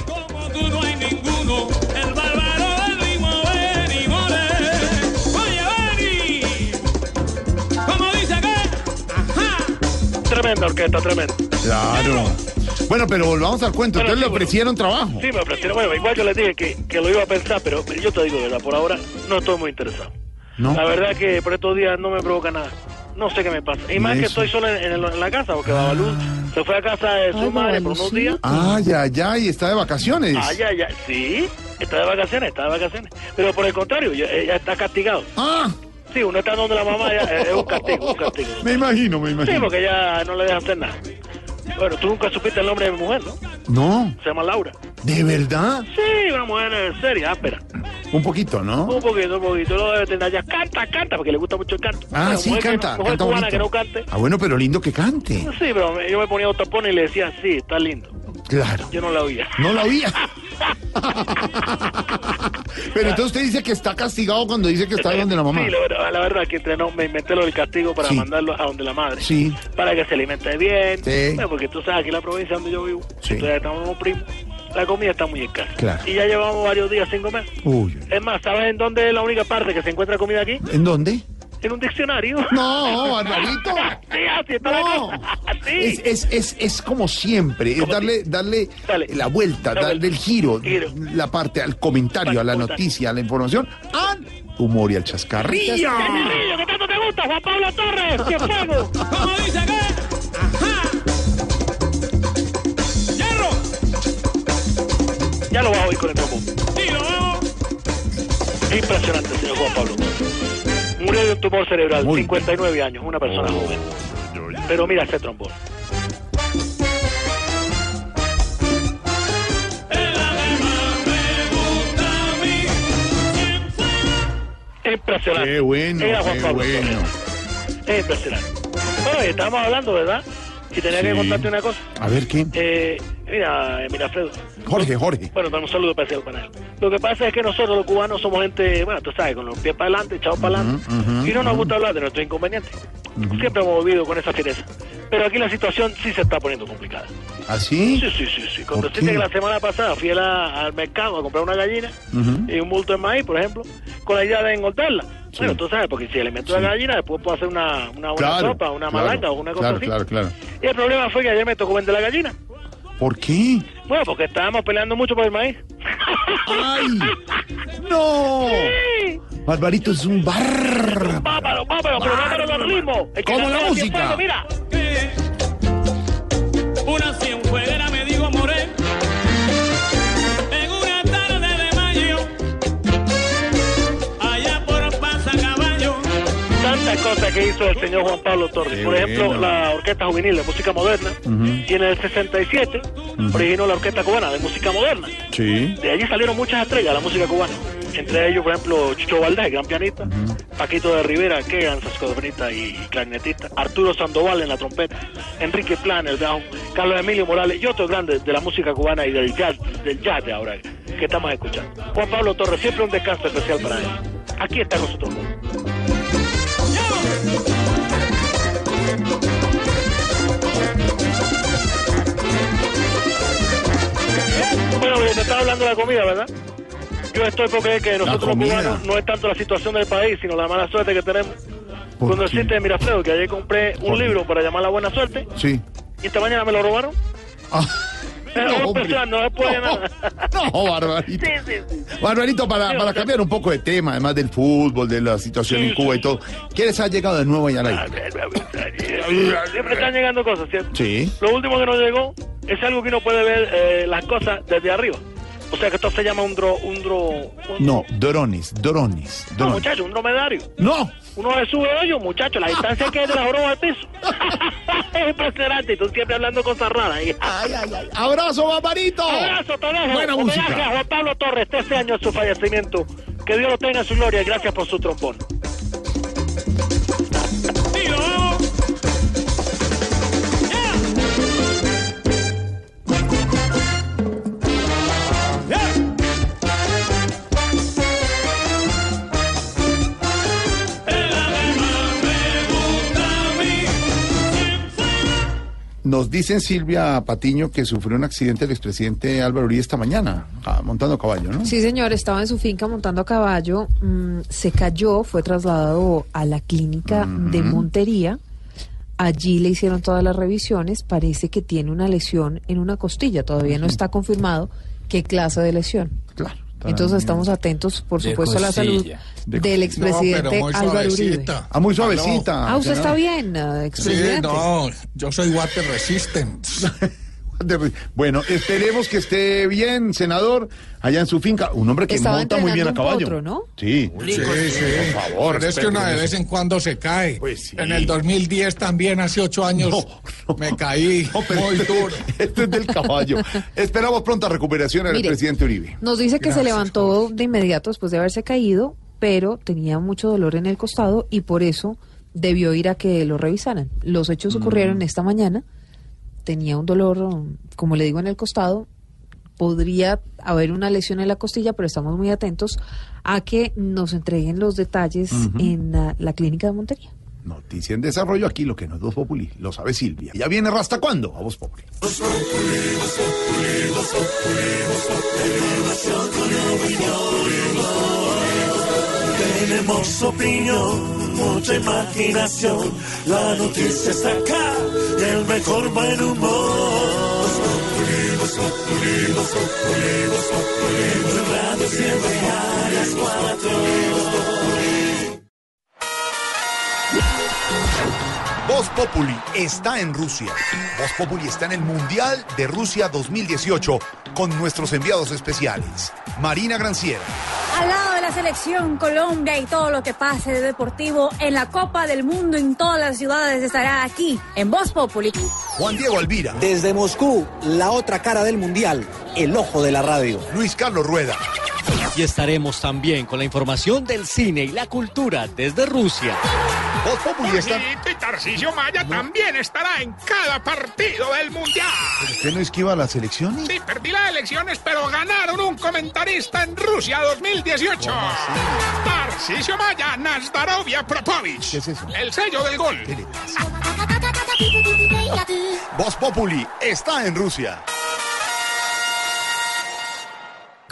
Speaker 40: tú no hay ninguno, el bárbaro del ritmo, ven y mole. Oye, Benny, ¿cómo dice que?
Speaker 39: Tremenda orquesta, tremenda.
Speaker 3: Claro. Bueno, pero volvamos al cuento.
Speaker 39: Bueno,
Speaker 3: Entonces le
Speaker 39: sí,
Speaker 3: ofrecieron trabajo.
Speaker 39: Sí, me ofrecieron, bueno, igual yo les dije que, que lo iba a pensar, pero yo te digo, verdad, por ahora no estoy muy interesado.
Speaker 3: ¿No?
Speaker 39: La verdad que por estos días no me provoca nada. No sé qué me pasa. Y más
Speaker 3: ¿Y
Speaker 39: que estoy solo en, en el- en la casa, porque Babalú se fue a casa de su
Speaker 29: Ay,
Speaker 39: madre por unos
Speaker 29: sí.
Speaker 39: días.
Speaker 3: Ah, ya, ya, y está de vacaciones.
Speaker 39: Ah, ya, ya. Sí, está de vacaciones, está de vacaciones. Pero por el contrario, ya, ella está castigado.
Speaker 3: Ah,
Speaker 39: Sí, uno está donde la mamá ya, es un castigo, un castigo.
Speaker 3: me imagino, me
Speaker 39: Sí,
Speaker 3: imagino.
Speaker 39: porque ya no le deja hacer nada. Bueno, tú nunca supiste el nombre de mi mujer, ¿no?
Speaker 3: No,
Speaker 39: Se llama Laura.
Speaker 3: ¿de verdad?
Speaker 39: Sí, una mujer seria, áspera.
Speaker 3: Un poquito, ¿no?
Speaker 39: Un poquito, un poquito. Debe tener ya. Canta, canta, porque le gusta mucho el canto.
Speaker 3: Ah,
Speaker 39: Bueno,
Speaker 3: sí,
Speaker 39: mujer que
Speaker 3: canta,
Speaker 39: no- mujer
Speaker 3: canta
Speaker 39: cubana
Speaker 3: bonito.
Speaker 39: que no cante.
Speaker 3: Ah, bueno, pero lindo que cante.
Speaker 39: Sí, pero yo me ponía otro tapones y le decía, sí, está lindo.
Speaker 3: Claro.
Speaker 39: Yo no la oía.
Speaker 3: No la oía. Pero entonces usted dice que está castigado cuando dice que está donde la mamá.
Speaker 39: Sí, la verdad, la verdad que entrenó, me inventé lo del castigo para
Speaker 3: Sí.
Speaker 39: mandarlo a donde la madre.
Speaker 3: Sí.
Speaker 39: Para que se alimente bien.
Speaker 3: Sí.
Speaker 39: Bueno, porque tú sabes, aquí en la provincia donde yo vivo,
Speaker 3: Sí.
Speaker 39: entonces estamos como primos, la comida está muy escasa.
Speaker 3: Claro.
Speaker 39: Y ya llevamos varios días sin comer.
Speaker 3: Uy.
Speaker 39: Es más, ¿sabes en dónde es la única parte que se encuentra comida aquí?
Speaker 3: ¿En dónde?
Speaker 39: En un diccionario.
Speaker 3: No, Barbarito.
Speaker 39: sí, así está
Speaker 3: No.
Speaker 39: la cosa. Sí.
Speaker 3: Es, es, es, es como siempre, es darle, darle
Speaker 39: Dale.
Speaker 3: la vuelta,
Speaker 39: La
Speaker 3: darle
Speaker 39: vuelta.
Speaker 3: el giro,
Speaker 39: Giro.
Speaker 3: la parte al comentario, a la noticia, a la información, al humor y al chascarrillo.
Speaker 39: Chascarrillo, ¿qué tanto te gusta? Juan Pablo Torres, ¡Qué fuego!
Speaker 40: ¿Cómo dice que? Ajá. Hierro.
Speaker 39: Ya lo a oír con el trombón.
Speaker 40: Sí, lo veo.
Speaker 39: Impresionante, señor Juan Pablo. Murió de un tumor cerebral,
Speaker 3: Muy
Speaker 39: 59 años, una persona joven. Pero mira ese trombón. Impresionante.
Speaker 3: Qué bueno,
Speaker 39: Era Juan
Speaker 3: qué
Speaker 39: Pablo
Speaker 3: bueno.
Speaker 39: Es impresionante. Bueno, y estábamos hablando, ¿verdad? Y tenía que contarte una cosa.
Speaker 3: A ver qué.
Speaker 39: Eh, mira, eh, mira, Alfredo.
Speaker 3: Jorge, Jorge.
Speaker 39: Bueno, dame un saludo especial para él. Lo que pasa es que nosotros los cubanos somos gente, bueno, tú sabes, con los pies para adelante, echados para adelante. y no nos gusta hablar de nuestros inconvenientes. Siempre hemos vivido con esa fireza. Pero aquí la situación sí se está poniendo complicada.
Speaker 3: ¿Así?
Speaker 39: Sí, sí, sí. sí. Con
Speaker 3: ¿Por
Speaker 39: decirte
Speaker 3: qué?
Speaker 39: que la semana pasada fui a la- al mercado a comprar una gallina y un bulto de maíz, por ejemplo, con la idea de engordarla. Bueno, tú sabes, porque si alimento a la gallina, después puedo hacer una, una buena
Speaker 3: Claro,
Speaker 39: sopa, una
Speaker 3: claro,
Speaker 39: malanga o una cosa
Speaker 3: claro,
Speaker 39: así.
Speaker 3: Claro, claro.
Speaker 39: Y el problema fue que ayer me tocó vender la gallina.
Speaker 3: ¿Por qué?
Speaker 39: Bueno, porque estábamos peleando mucho por el maíz.
Speaker 3: ¡Ay! ¡No!
Speaker 39: Sí.
Speaker 3: Barbarito es un bar.
Speaker 39: Bárbaro, bárbaro, pero bárbaro del ritmo. El que
Speaker 3: Como la música.
Speaker 39: Mira.
Speaker 40: Una cienfueguera
Speaker 39: que hizo el señor Juan Pablo Torres.
Speaker 3: Qué
Speaker 39: Por ejemplo,
Speaker 3: bueno.
Speaker 39: la Orquesta Juvenil de Música Moderna. Y en el 67 originó la Orquesta Cubana de Música Moderna.
Speaker 3: Sí.
Speaker 39: De allí salieron muchas estrellas de la música cubana. Entre ellos, por ejemplo, Chucho Valdés, el gran pianista. Paquito de Rivera, que es saxofonista y clarinetista. Arturo Sandoval en la trompeta. Enrique Plan, el bajo. Carlos Emilio Morales y otros grandes de la música cubana y del jazz, del jazz de ahora que estamos escuchando. Juan Pablo Torres, siempre un descanso especial para él. Aquí está con su trombón. Bueno, te estaba hablando de la comida, ¿verdad? Yo estoy por creer que nosotros los cubanos no es tanto la situación del país, sino la mala suerte que tenemos.
Speaker 3: ¿Por
Speaker 39: Cuando
Speaker 3: qué?
Speaker 39: existe, mira, Fredo, que ayer compré un libro para llamar la buena suerte
Speaker 3: Sí.
Speaker 39: y esta mañana me lo robaron.
Speaker 3: Ah, no,
Speaker 39: no,
Speaker 3: hombre.
Speaker 39: no de nada.
Speaker 3: No, Barbarito.
Speaker 39: Sí, sí, sí.
Speaker 3: Barbarito, para, para cambiar un poco de tema, además del fútbol, de la situación en Cuba y todo, ¿quiénes han llegado de nuevo allá al
Speaker 39: A
Speaker 3: aire?
Speaker 39: ver, a ver, Siempre están llegando cosas, ¿cierto?
Speaker 3: Sí.
Speaker 39: Lo último que nos llegó es algo que uno puede ver eh, las cosas desde arriba. O sea que esto se llama un dro... Un dro un-
Speaker 3: No, drones, drones,
Speaker 39: No,
Speaker 3: drones.
Speaker 39: muchacho, un dromedario.
Speaker 3: No,
Speaker 39: Uno se sube ellos, muchacho, la distancia que es de la joroba al piso. es impresionante, y tú siempre hablando cosas raras. ahí.
Speaker 3: abrazo, Barbarito.
Speaker 39: Abrazo, Toledo.
Speaker 3: Buena
Speaker 39: Homenaje
Speaker 3: música.
Speaker 39: a Juan Pablo Torres, 13 años de su fallecimiento. Que Dios lo tenga en su gloria y gracias por su trombón.
Speaker 3: Nos dicen Silvia Patiño que sufrió un accidente el expresidente Álvaro Uribe esta mañana, ah, montando a caballo, ¿no?
Speaker 29: Sí, señor, estaba en su finca montando a caballo, mm, se cayó, fue trasladado a la clínica de Montería. Allí le hicieron todas las revisiones, parece que tiene una lesión en una costilla, todavía no está confirmado qué clase de lesión.
Speaker 3: Claro.
Speaker 29: Entonces estamos atentos, por supuesto, a la salud del expresidente
Speaker 3: No,
Speaker 29: Álvaro Uribe.
Speaker 3: suavecita. Ah, muy suavecita.
Speaker 29: Ah, usted está bien, eh,
Speaker 41: Sí,
Speaker 29: expresidente.
Speaker 41: no, yo soy water resistant.
Speaker 3: Bueno, esperemos que esté bien, senador, allá en su finca. Un hombre que
Speaker 29: Estaba
Speaker 3: monta muy bien a caballo.
Speaker 29: potro, ¿no?
Speaker 3: Sí,
Speaker 41: Sí, sí.
Speaker 3: por favor.
Speaker 41: Pero es que una de vez en cuando se cae.
Speaker 3: Pues sí.
Speaker 41: En el 2010 también, hace ocho años, me caí
Speaker 3: pero
Speaker 41: muy
Speaker 3: este-
Speaker 41: duro.
Speaker 3: Este es del caballo. Esperamos pronta recuperación al presidente Uribe.
Speaker 29: Nos dice que se levantó de inmediato después de haberse caído, pero tenía mucho dolor en el costado y por eso debió ir a que lo revisaran. Los hechos
Speaker 3: Mm.
Speaker 29: ocurrieron esta mañana. Tenía un dolor, um, como le digo, en el costado. Podría haber una lesión en la costilla, pero estamos muy atentos a que nos entreguen los detalles
Speaker 3: Ujú.
Speaker 29: en ah, la clínica de Montería.
Speaker 3: Noticia en desarrollo aquí, lo que no es Voz Populi, lo sabe Silvia. ¿Ya viene Rasta cuándo? A Voz Populi.
Speaker 42: Tenemos opinión, mucha imaginación. La noticia está acá y el mejor buen humor. Radio siempre a las cuatro.
Speaker 3: Voz Populi está en Rusia. Voz Populi está en el Mundial de Rusia 2018 con nuestros enviados especiales. Marina Granciera,
Speaker 9: Al lado de la selección Colombia y todo lo que pase de deportivo en la Copa del Mundo en todas las ciudades estará aquí en Voz Populi.
Speaker 3: Juan Diego Alvira.
Speaker 43: Desde Moscú, la otra cara del mundial, el ojo de la radio.
Speaker 3: Luis Carlos Rueda.
Speaker 1: Y estaremos también con la información del cine y la cultura desde Rusia.
Speaker 3: Voz Populi está...
Speaker 15: Y Tarcisio Maya también estará en cada partido del Mundial.
Speaker 3: ¿Usted no esquiva las elecciones?
Speaker 15: Sí, perdí las elecciones, pero ganaron un comentarista en Rusia 2018. Tarcisio Maya, Nazdarovia Propovich.
Speaker 3: ¿Qué es eso?
Speaker 15: El sello del gol.
Speaker 3: Voz Populi está en Rusia.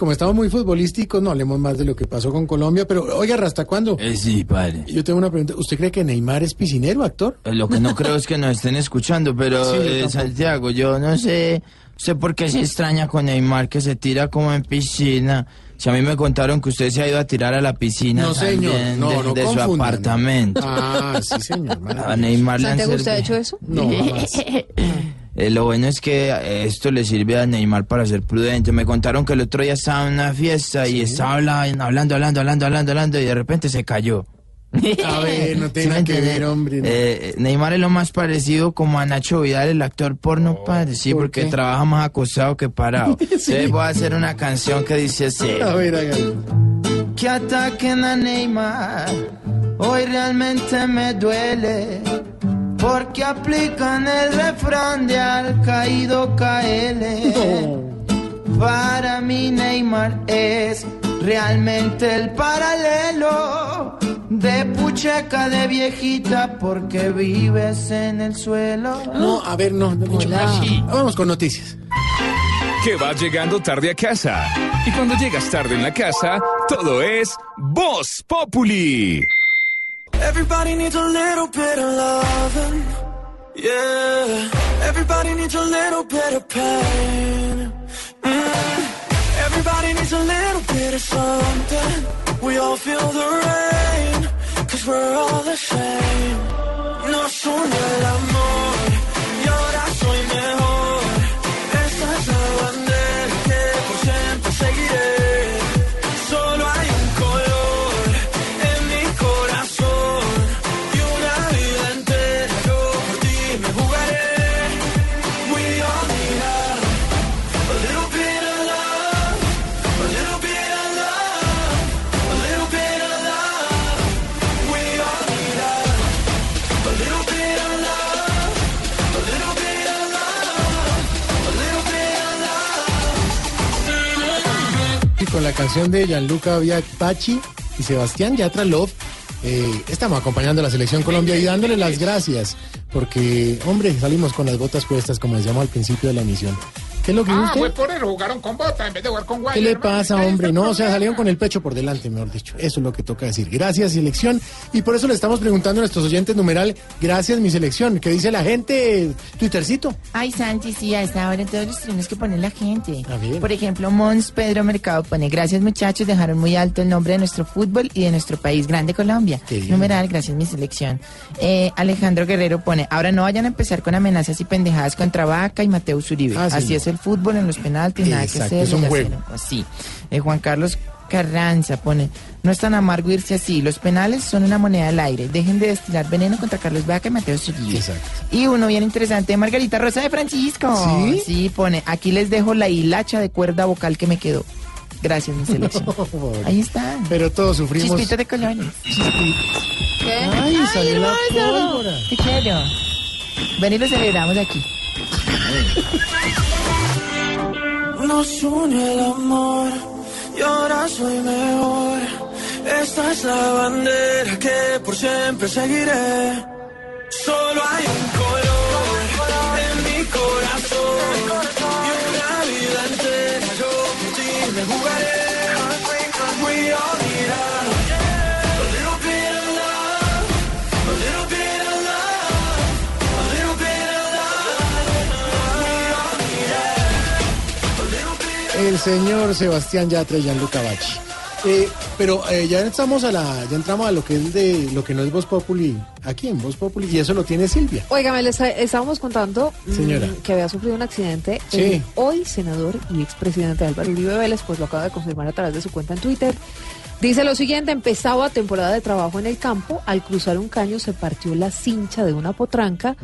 Speaker 4: Como estamos muy futbolísticos, no hablemos más de lo que pasó con Colombia, pero oiga, ¿hasta cuándo?
Speaker 5: Eh, sí, padre.
Speaker 4: Yo tengo una pregunta. ¿Usted cree que Neymar es piscinero, actor?
Speaker 5: Eh, Lo que no creo es que nos estén escuchando, pero
Speaker 4: Sí,
Speaker 5: eh. Santiago, yo no sé, sé por qué se extraña con Neymar que se tira como en piscina. Si a mí me contaron que usted se ha ido a tirar a la piscina
Speaker 4: No, señor.
Speaker 5: también
Speaker 4: No,
Speaker 5: de,
Speaker 4: no
Speaker 5: de su apartamento.
Speaker 4: Ah, sí, señor.
Speaker 5: A Neymar le han
Speaker 29: ¿Santiago, usted ha hecho eso?
Speaker 4: No, jamás.
Speaker 5: Eh, lo bueno es que eh, esto le sirve a Neymar para ser prudente. Me contaron que el otro día estaba en una fiesta y estaba habla- hablando, hablando, hablando, hablando, hablando y de repente se cayó.
Speaker 4: A ver, no tiene
Speaker 5: ¿Sí
Speaker 4: que ver, hombre. no.
Speaker 5: Eh, Neymar es lo más parecido como a Nacho Vidal, el actor porno, padre. Sí,
Speaker 4: ¿por
Speaker 5: porque
Speaker 4: qué?
Speaker 5: trabaja más acostado que parado.
Speaker 4: Sí.
Speaker 5: Entonces voy a hacer una canción que dice así.
Speaker 4: A ver.
Speaker 5: Que ataquen a Neymar, hoy realmente me duele. Porque aplican el refrán de al caído caele. Para mí Neymar es realmente el paralelo de pucheca de viejita porque vives en el suelo.
Speaker 4: No, a ver, no. no, no. Vamos con noticias.
Speaker 44: Que vas llegando tarde a casa. Y cuando llegas tarde en la casa, todo es Voz Populi.
Speaker 42: Everybody needs a little bit of loving. Yeah. Everybody needs a little bit of pain. Mm. Everybody needs a little bit of something. We all feel the rain. Cause we're all the same. Nos une el amor.
Speaker 4: Con la canción de Gianluca Pachi y Sebastián Yatra Love, eh, estamos acompañando a la selección Colombia y dándole las gracias porque, hombre, salimos con las botas puestas, como decíamos al principio de la emisión. ¿Qué es lo que
Speaker 15: Ah,
Speaker 4: usted?
Speaker 15: fue por eso, jugaron con bota en vez de jugar con guay.
Speaker 4: ¿Qué le pasa, hombre? No, o sea, salieron con el pecho por delante, mejor dicho. Eso es lo que toca decir. Gracias, selección. Y por eso le estamos preguntando a nuestros oyentes numeral, gracias, mi selección. ¿Qué dice la gente? Twittercito.
Speaker 5: Ay, Santi, sí, a esta hora todos los trinos que pone la gente.
Speaker 4: Ah, bien.
Speaker 5: Por ejemplo, Mons Pedro Mercado pone, gracias muchachos, dejaron muy alto el nombre de nuestro fútbol y de nuestro país grande Colombia.
Speaker 4: Qué bien.
Speaker 5: Numeral, gracias mi selección. Eh, Alejandro Guerrero pone, ahora no vayan a empezar con amenazas y pendejadas contra Vaca y Mateus Uribe.
Speaker 4: Ah, sí,
Speaker 5: Así
Speaker 4: no.
Speaker 5: es el fútbol en los penaltis, nada que hacer.
Speaker 4: es un juego.
Speaker 5: Así. Eh, Juan Carlos Carranza pone, no es tan amargo irse así, los penales son una moneda al aire, dejen de destilar veneno contra Carlos Vaca y Mateus Uribe. Y uno bien interesante, Margarita Rosa de Francisco.
Speaker 4: ¿Sí?
Speaker 5: Sí, pone, aquí les dejo la hilacha de cuerda vocal que me quedó. Gracias, mi selección. Ahí está.
Speaker 4: Pero todos sufrimos.
Speaker 5: Chispito de colores.
Speaker 4: Ay, salió la
Speaker 5: hermoso!
Speaker 4: pólvora.
Speaker 5: Te quiero. Ven y lo celebramos aquí.
Speaker 42: Nos une el amor y ahora soy mejor. Esta es la bandera que por siempre seguiré. Solo hay un color en mi corazón y una vida entera yo por ti me jugaré. We all
Speaker 4: El señor Sebastián Yatra y Gianluca Bacci. Eh, pero eh, ya estamos a la, ya entramos a lo que es de lo que no es Voz Populi aquí en Voz Populi y eso lo tiene Silvia.
Speaker 29: Óigame, les eh, estábamos contando mm,
Speaker 4: Señora.
Speaker 29: que había sufrido un accidente.
Speaker 4: Sí.
Speaker 29: El hoy senador y expresidente Álvaro Uribe Vélez, pues lo acaba de confirmar a través de su cuenta en Twitter. Dice lo siguiente, empezaba temporada de trabajo en el campo, al cruzar un caño se partió la cincha de una potranca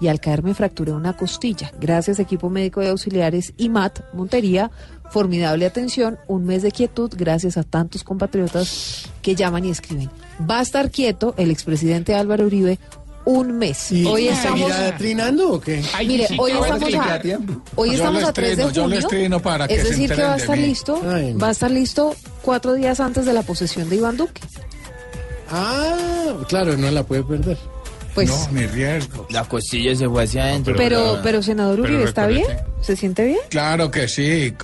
Speaker 29: y al caer me fracturé una costilla. Gracias equipo médico de auxiliares y MAT, Montería, formidable atención, un mes de quietud gracias a tantos compatriotas que llaman y escriben. Va a estar quieto el expresidente Álvaro Uribe un mes.
Speaker 4: ¿Y
Speaker 29: hoy estamos...
Speaker 4: seguirá trinando o qué?
Speaker 29: Mire, hoy estamos a, hoy
Speaker 41: Yo
Speaker 29: estamos a 3 de
Speaker 41: estreno, yo lo
Speaker 29: junio.
Speaker 41: estreno para
Speaker 29: es decir, que va a estar
Speaker 41: mí.
Speaker 29: listo,
Speaker 4: Ay, no.
Speaker 29: va a estar listo cuatro días antes de la posesión de Iván Duque.
Speaker 4: Ah, claro, no la puede perder.
Speaker 29: Pues,
Speaker 41: No, ni riesgo.
Speaker 13: La costilla se fue hacia adentro.
Speaker 29: pero, pero senador
Speaker 41: pero
Speaker 29: Uribe, ¿está bien? ¿Se siente bien?
Speaker 41: Claro que sí.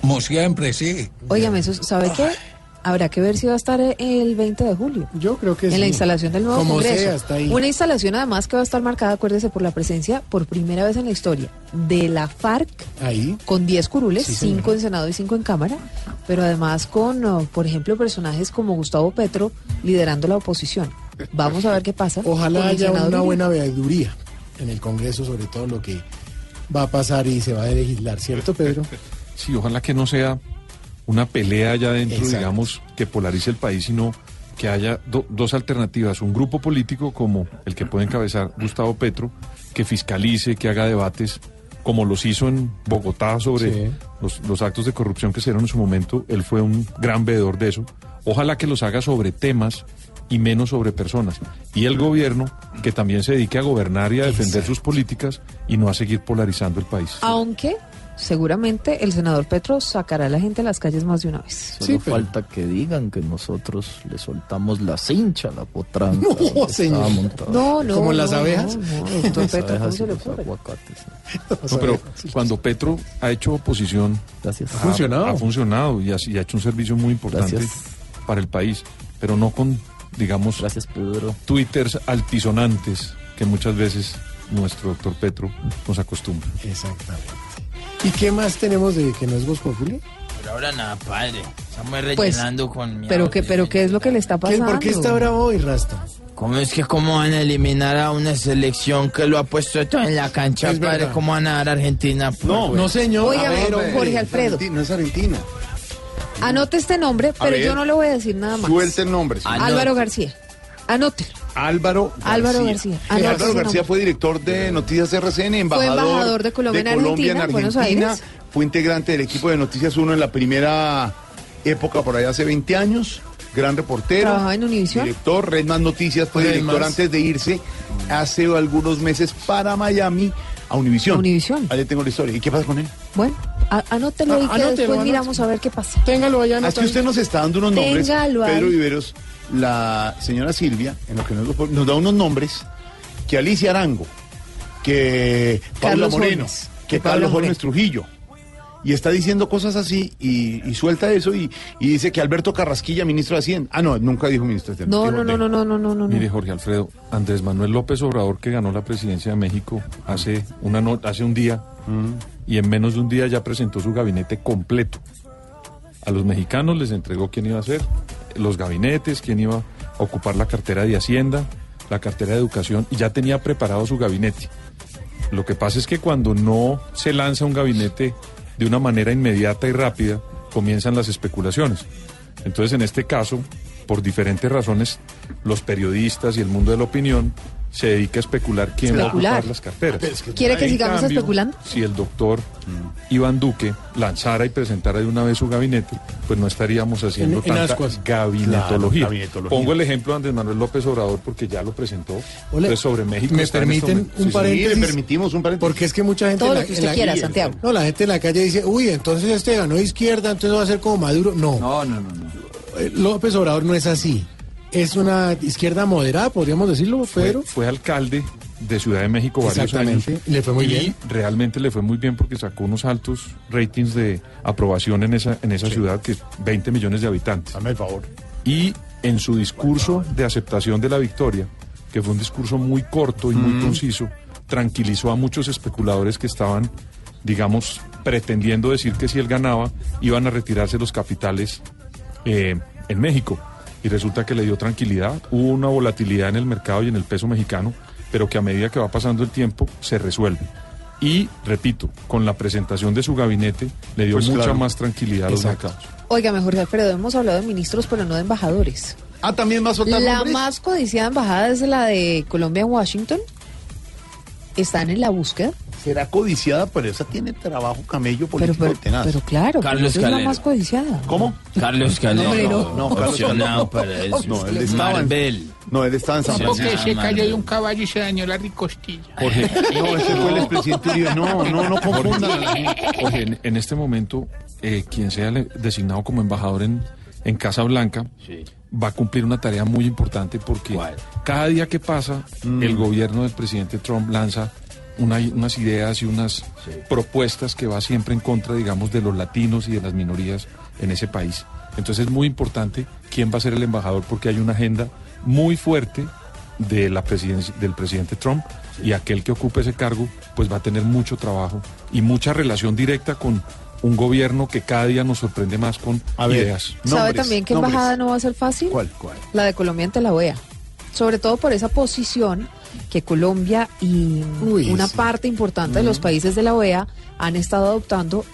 Speaker 41: Como siempre, sí.
Speaker 29: Óigame, ¿sabe qué? Habrá que ver si va a estar el 20 de julio.
Speaker 4: Yo creo que
Speaker 29: en
Speaker 4: sí.
Speaker 29: la instalación del nuevo
Speaker 4: Como
Speaker 29: Congreso.
Speaker 4: sea, está ahí.
Speaker 29: Una instalación además que va a estar marcada, acuérdese, por la presencia por primera vez en la historia de la FARC
Speaker 4: Ahí.
Speaker 29: con 10 curules,
Speaker 4: Sí,
Speaker 29: 5
Speaker 4: señor.
Speaker 29: en Senado y 5 en Cámara, pero además con, oh, por ejemplo, personajes como Gustavo Petro liderando la oposición. Vamos a ver qué pasa.
Speaker 4: Ojalá haya una buena veeduría en el Congreso sobre todo lo que va a pasar y se va a legislar, ¿cierto, Pedro?
Speaker 14: Sí, ojalá que no sea una pelea allá adentro,
Speaker 4: Exacto.
Speaker 14: digamos, que polarice el país, sino que haya do- dos alternativas. Un grupo político como el que puede encabezar Gustavo Petro, que fiscalice, que haga debates, como los hizo en Bogotá sobre
Speaker 4: Sí.
Speaker 14: los, los actos de corrupción que se dieron en su momento. Él fue un gran veedor de eso. Ojalá que los haga sobre temas y menos sobre personas. Y el gobierno que también se dedique a gobernar y a defender sus políticas y no a seguir polarizando el país.
Speaker 29: Aunque seguramente el senador Petro sacará a la gente a las calles más de una vez.
Speaker 13: Solo falta que digan que nosotros le soltamos la cincha, la potranca.
Speaker 4: No, señor.
Speaker 29: No, no.
Speaker 4: ¿Como las abejas?
Speaker 29: No, no, doctor
Speaker 13: Las
Speaker 29: Petro, ¿cómo
Speaker 13: abejas y
Speaker 29: se le
Speaker 13: los
Speaker 29: ocurre?
Speaker 13: aguacates.
Speaker 14: No, pero cuando Petro ha hecho oposición,
Speaker 13: Gracias.
Speaker 14: ha,
Speaker 4: funcionado.
Speaker 14: ha funcionado y ha, y ha hecho un servicio muy importante
Speaker 13: Gracias.
Speaker 14: para el país, pero no con, digamos,
Speaker 13: Gracias, Pedro.
Speaker 14: twitters altisonantes que muchas veces nuestro doctor Petro nos acostumbra.
Speaker 4: Exactamente. ¿Y qué más tenemos de que no es Voz Populi?
Speaker 13: Pero ahora nada, padre. Estamos
Speaker 29: Pues,
Speaker 13: rellenando con mi
Speaker 29: Pero qué,
Speaker 13: audio.
Speaker 29: pero qué es lo que le está
Speaker 4: ¿Qué-
Speaker 29: pasando.
Speaker 4: ¿Por qué está bravo hoy, Rasta?
Speaker 13: ¿Cómo es que cómo van a eliminar a una selección que lo ha puesto todo en la cancha,
Speaker 4: Es
Speaker 13: padre?
Speaker 4: verdad.
Speaker 13: ¿Cómo van a dar a Argentina?
Speaker 3: No,
Speaker 4: No, señor.
Speaker 29: Oiga,
Speaker 4: A ver,
Speaker 29: Jorge Alfredo.
Speaker 3: No es Argentina.
Speaker 29: Anote este nombre, pero
Speaker 3: ver.
Speaker 29: yo no le voy a decir nada más.
Speaker 3: Suelte el nombre.
Speaker 29: Álvaro García. Anótelo.
Speaker 3: Álvaro García.
Speaker 29: Álvaro García.
Speaker 3: Álvaro García fue director de Noticias RCN, embajador,
Speaker 29: embajador de Colombia en Argentina, en Buenos Aires.
Speaker 3: Fue integrante del equipo de Noticias 1 en la primera época, por allá hace 20 años. Gran reportero.
Speaker 29: Trabajaba en Univisión.
Speaker 3: Director, Red Más Noticias, fue director
Speaker 4: Más.
Speaker 3: antes de irse hace algunos meses para Miami a Univisión.
Speaker 29: A Univisión.
Speaker 3: Ahí tengo la historia. ¿Y qué pasa con él?
Speaker 29: Bueno, a- anótelo
Speaker 4: Ah,
Speaker 29: y que
Speaker 4: anótelo,
Speaker 29: después
Speaker 4: anótelo.
Speaker 29: miramos a ver qué pasa.
Speaker 4: Téngalo allá.
Speaker 3: Ah, es que usted nos está dando unos nombres.
Speaker 29: Téngalo ahí.
Speaker 3: Pedro Viveros, la señora Silvia, en lo que nos, nos da unos nombres que Alicia Arango, que Paula
Speaker 29: Carlos
Speaker 3: Moreno,
Speaker 29: Holmes,
Speaker 3: que
Speaker 29: que
Speaker 3: Carlos
Speaker 29: Moreno.
Speaker 3: Holmes Trujillo. Y está diciendo cosas así y, y suelta eso y, y dice que Alberto Carrasquilla, ministro de Hacienda. Ah, no, nunca dijo ministro de Hacienda.
Speaker 29: No, no, no, no, no, no, no, no.
Speaker 14: Mire, Jorge Alfredo, Andrés Manuel López Obrador, que ganó la presidencia de México hace, una no- hace un día, y en menos de un día ya presentó su gabinete completo. A los mexicanos les entregó quién iba a ser, los gabinetes, quién iba a ocupar la cartera de Hacienda, la cartera de Educación, y ya tenía preparado su gabinete. Lo que pasa es que cuando no se lanza un gabinete de una manera inmediata y rápida, comienzan las especulaciones. Entonces, en este caso, por diferentes razones, los periodistas y el mundo de la opinión se dedica a especular quién va a ocupar las carteras.
Speaker 29: ¿Quiere que sigamos
Speaker 14: cambio,
Speaker 29: especulando?
Speaker 14: Si el doctor Iván Duque lanzara y presentara de una vez su gabinete, pues no estaríamos haciendo
Speaker 4: En-
Speaker 14: tanta gabinetología.
Speaker 3: Claro, gabinetología.
Speaker 14: Pongo el ejemplo de Andrés Manuel López Obrador porque ya lo presentó.
Speaker 4: Ole,
Speaker 14: Entonces, sobre México.
Speaker 4: ¿Me
Speaker 14: este
Speaker 4: permiten un
Speaker 14: Sí, sí.
Speaker 4: paréntesis?
Speaker 3: le permitimos un paréntesis.
Speaker 4: Porque es que mucha gente...
Speaker 29: Todo
Speaker 4: en
Speaker 29: lo
Speaker 4: la-
Speaker 29: que
Speaker 4: en
Speaker 29: usted
Speaker 4: la-
Speaker 29: quiera, Santiago.
Speaker 4: No, la gente en la calle dice, uy, entonces este ganó de izquierda, entonces va a ser como Maduro. No,
Speaker 5: No, no, no. no.
Speaker 4: eh, López Obrador no es así. Es una izquierda moderada, podríamos decirlo, Pedro.
Speaker 14: fue alcalde de Ciudad de México varios años.
Speaker 4: Exactamente, y le fue muy
Speaker 14: y
Speaker 4: bien.
Speaker 14: realmente le fue muy bien porque sacó unos altos ratings de aprobación en esa, en esa ciudad, que es 20 millones de habitantes.
Speaker 3: Dame el favor.
Speaker 14: Y en su discurso de aceptación de la victoria, que fue un discurso muy corto y muy conciso, tranquilizó a muchos especuladores que estaban, digamos, pretendiendo decir que si él ganaba, iban a retirarse los capitales eh, en México. Y resulta que le dio tranquilidad, hubo una volatilidad en el mercado y en el peso mexicano, pero que a medida que va pasando el tiempo se resuelve. Y, repito, con la presentación de su gabinete le dio
Speaker 3: Pues
Speaker 14: mucha
Speaker 3: claro.
Speaker 14: más tranquilidad a los
Speaker 4: Exacto.
Speaker 14: mercados.
Speaker 29: Oiga, mejor Alfredo, hemos hablado de ministros, pero no de embajadores.
Speaker 3: Ah, también va a soltar
Speaker 29: La
Speaker 3: nombres?
Speaker 29: más codiciada embajada es la de Colombia en Washington. Están en la búsqueda.
Speaker 3: Será codiciada, pero esa tiene trabajo camello
Speaker 29: Pero,
Speaker 3: político
Speaker 29: pero,
Speaker 3: tenaz.
Speaker 29: pero claro,
Speaker 5: Carlos
Speaker 29: pero es la más codiciada.
Speaker 3: ¿Cómo?
Speaker 5: Carlos Calero.
Speaker 3: no, no, Carlos Calero.
Speaker 5: para eso.
Speaker 3: No, él estaba en-
Speaker 5: Marvel.
Speaker 3: No, él estaba en San
Speaker 15: Porque
Speaker 3: Francisco.
Speaker 15: se cayó de un caballo y se dañó la ricostilla.
Speaker 14: Jorge,
Speaker 3: No, ese fue el expresidente Uribe. No, no, no confundan.
Speaker 14: Jorge, en, en este momento, eh, quien sea designado como embajador en, en Casa Blanca va a cumplir una tarea muy importante porque cada día que pasa, el gobierno del presidente Trump lanza una- unas ideas y unas propuestas que va siempre en contra, digamos, de los latinos y de las minorías en ese país. Entonces es muy importante quién va a ser el embajador porque hay una agenda muy fuerte de la presidencia, del presidente Trump y aquel que ocupe ese cargo pues va a tener mucho trabajo y mucha relación directa con un gobierno que cada día nos sorprende más con
Speaker 3: A ver,
Speaker 14: ideas.
Speaker 29: ¿Sabe
Speaker 3: Nombres,
Speaker 29: también que
Speaker 3: nombres.
Speaker 29: embajada no va a ser fácil?
Speaker 3: ¿Cuál? ¿Cuál?
Speaker 29: La de Colombia ante la OEA. Sobre todo por esa posición que Colombia y
Speaker 4: Uy,
Speaker 29: una
Speaker 4: sí.
Speaker 29: parte importante de los países de la OEA han estado adoptando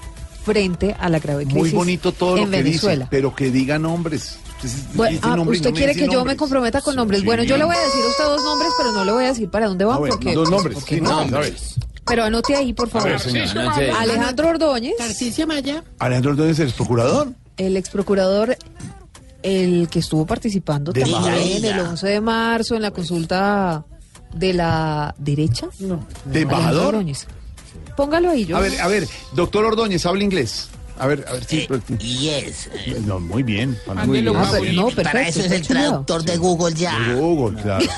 Speaker 29: frente a la grave crisis
Speaker 3: Muy bonito todo lo que
Speaker 29: Venezuela.
Speaker 3: dice, pero que diga nombres. Usted,
Speaker 29: Bueno, ah, usted
Speaker 3: no
Speaker 29: quiere que yo me
Speaker 3: nombres.
Speaker 29: comprometa con nombres.
Speaker 3: Sí.
Speaker 29: Bueno, yo le voy a decir a usted dos nombres, pero no le voy a decir para dónde va,
Speaker 3: Ah, bueno,
Speaker 29: porque...
Speaker 3: dos nombres.
Speaker 29: porque
Speaker 3: sí,
Speaker 29: no.
Speaker 3: nombres, ver.
Speaker 29: Pero anote ahí, por favor.
Speaker 3: ver, señora.
Speaker 29: Alejandro Ordóñez,
Speaker 42: Tarcicia Maya.
Speaker 3: Alejandro Ordóñez, el procurador.
Speaker 29: el ex procurador, el que estuvo participando
Speaker 3: De
Speaker 29: también el 11 de marzo en la consulta de la derecha.
Speaker 3: De
Speaker 29: Alejandro
Speaker 3: embajador.
Speaker 29: Ordóñez. Póngalo ahí, yo.
Speaker 3: A ver, a ver, doctor Ordóñez, habla inglés. A ver, a ver, sí. pero-
Speaker 45: Yes.
Speaker 3: No, muy bien. Muy bien.
Speaker 29: Ah, pero no,
Speaker 45: Para eso es el traductor de Google ya.
Speaker 3: Google, claro.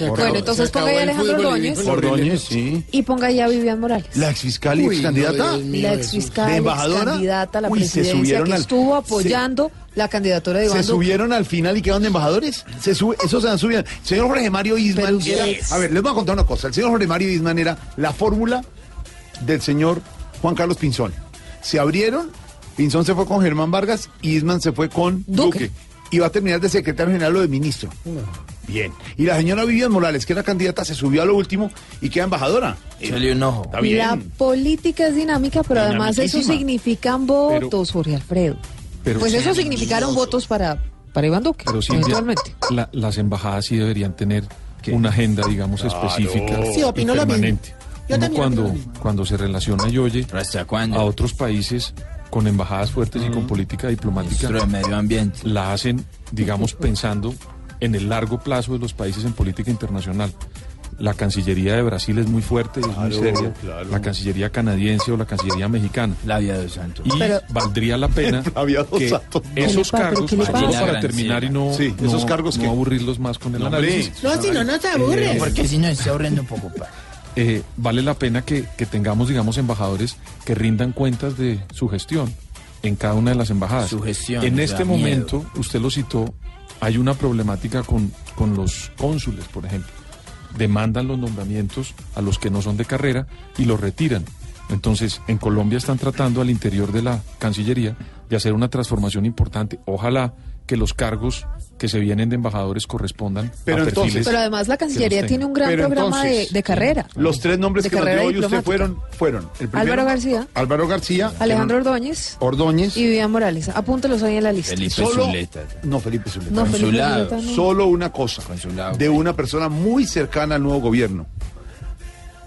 Speaker 29: Bueno, entonces ponga ahí a Alejandro Ordóñez
Speaker 3: Ordóñez, sí.
Speaker 29: y ponga ahí a Vivian Morales.
Speaker 3: La exfiscal y
Speaker 4: Uy,
Speaker 3: ex candidata.
Speaker 4: no, Dios mío,
Speaker 29: La exfiscal,
Speaker 3: ¿De embajadora?
Speaker 29: candidata a la
Speaker 3: Uy,
Speaker 29: presidencia que
Speaker 3: al-
Speaker 29: estuvo apoyando la candidatura de Iván
Speaker 3: Se
Speaker 29: Duque.
Speaker 3: subieron al final y quedaron de embajadores. Se sube, eso se han subido. Señor Jorge Mario Isman. Era- a ver, les voy a contar una cosa. El señor Jorge Mario Isman era la fórmula del señor Juan Carlos Pinzón. Se abrieron, Pinzón se fue con Germán Vargas y Isman se fue con
Speaker 29: Duque.
Speaker 3: Duque. Y va a terminar de secretario general o de ministro. Bien. Y la señora Vivian Morales, que era candidata, se subió a lo último y queda embajadora.
Speaker 5: Échale un ojo.
Speaker 3: Está bien.
Speaker 29: La política es dinámica, pero además eso significan votos, Jorge Alfredo.
Speaker 14: Pero
Speaker 29: Pues
Speaker 14: sí,
Speaker 29: eso significaron votos para, para Iván Duque,
Speaker 14: pero sí,
Speaker 29: eventualmente.
Speaker 14: la- las embajadas sí deberían tener una agenda, digamos, específica
Speaker 42: Sí, opino
Speaker 14: y
Speaker 42: lo mismo.
Speaker 14: permanente.
Speaker 42: Yo
Speaker 14: Uno
Speaker 42: también
Speaker 14: cuando, cuando se relaciona y oye a otros países con embajadas fuertes y con política diplomática,
Speaker 5: Ministro de Medio Ambiente.
Speaker 14: la hacen, digamos, pensando en el largo plazo de los países en política internacional. La Cancillería de Brasil es muy fuerte, y es muy
Speaker 3: Claro,
Speaker 14: seria.
Speaker 3: claro.
Speaker 14: La Cancillería canadiense o la Cancillería mexicana.
Speaker 5: Flavia dos Santos.
Speaker 14: Y
Speaker 3: Pero-
Speaker 14: valdría la pena que
Speaker 3: Santos.
Speaker 14: esos
Speaker 3: ¿Qué le pa-
Speaker 14: cargos, solo para terminar y no,
Speaker 3: Sí,
Speaker 14: no-
Speaker 3: esos cargos
Speaker 14: no
Speaker 3: que-
Speaker 14: aburrirlos más con el análisis.
Speaker 46: No, si no, no se aburre.
Speaker 14: Eh,
Speaker 5: Porque si no, se aburriendo un poco, pa.
Speaker 14: Eh, vale la pena que, que tengamos, digamos, embajadores que rindan cuentas de su gestión en cada una de las embajadas.
Speaker 5: Su gestión,
Speaker 14: en este momento, usted lo citó, hay una problemática con, con los cónsules, por ejemplo. Demandan los nombramientos a los que no son de carrera y los retiran. Entonces, en Colombia están tratando al interior de la Cancillería de hacer una transformación importante. Ojalá que los cargos que se vienen de embajadores correspondan
Speaker 3: Pero
Speaker 14: a
Speaker 3: entonces-
Speaker 14: perfiles.
Speaker 29: Pero además la Cancillería tiene un gran
Speaker 3: Pero
Speaker 29: programa de,
Speaker 3: entonces,
Speaker 29: de carrera.
Speaker 3: Los tres nombres
Speaker 29: De
Speaker 3: que nos dio hoy usted fueron, fueron el primero,
Speaker 29: Álvaro García,
Speaker 3: Álvaro García,
Speaker 29: Alejandro Ordóñez
Speaker 3: Ordóñez,
Speaker 29: y Vivian Morales. Apúntelos ahí en la lista.
Speaker 5: Felipe
Speaker 3: Solo-
Speaker 5: Zuleta.
Speaker 3: no Felipe Zuleta.
Speaker 29: No, Felipe
Speaker 5: Consulado.
Speaker 29: Zuleta no.
Speaker 3: Solo una cosa
Speaker 5: Consulado.
Speaker 3: de una persona muy cercana al nuevo gobierno.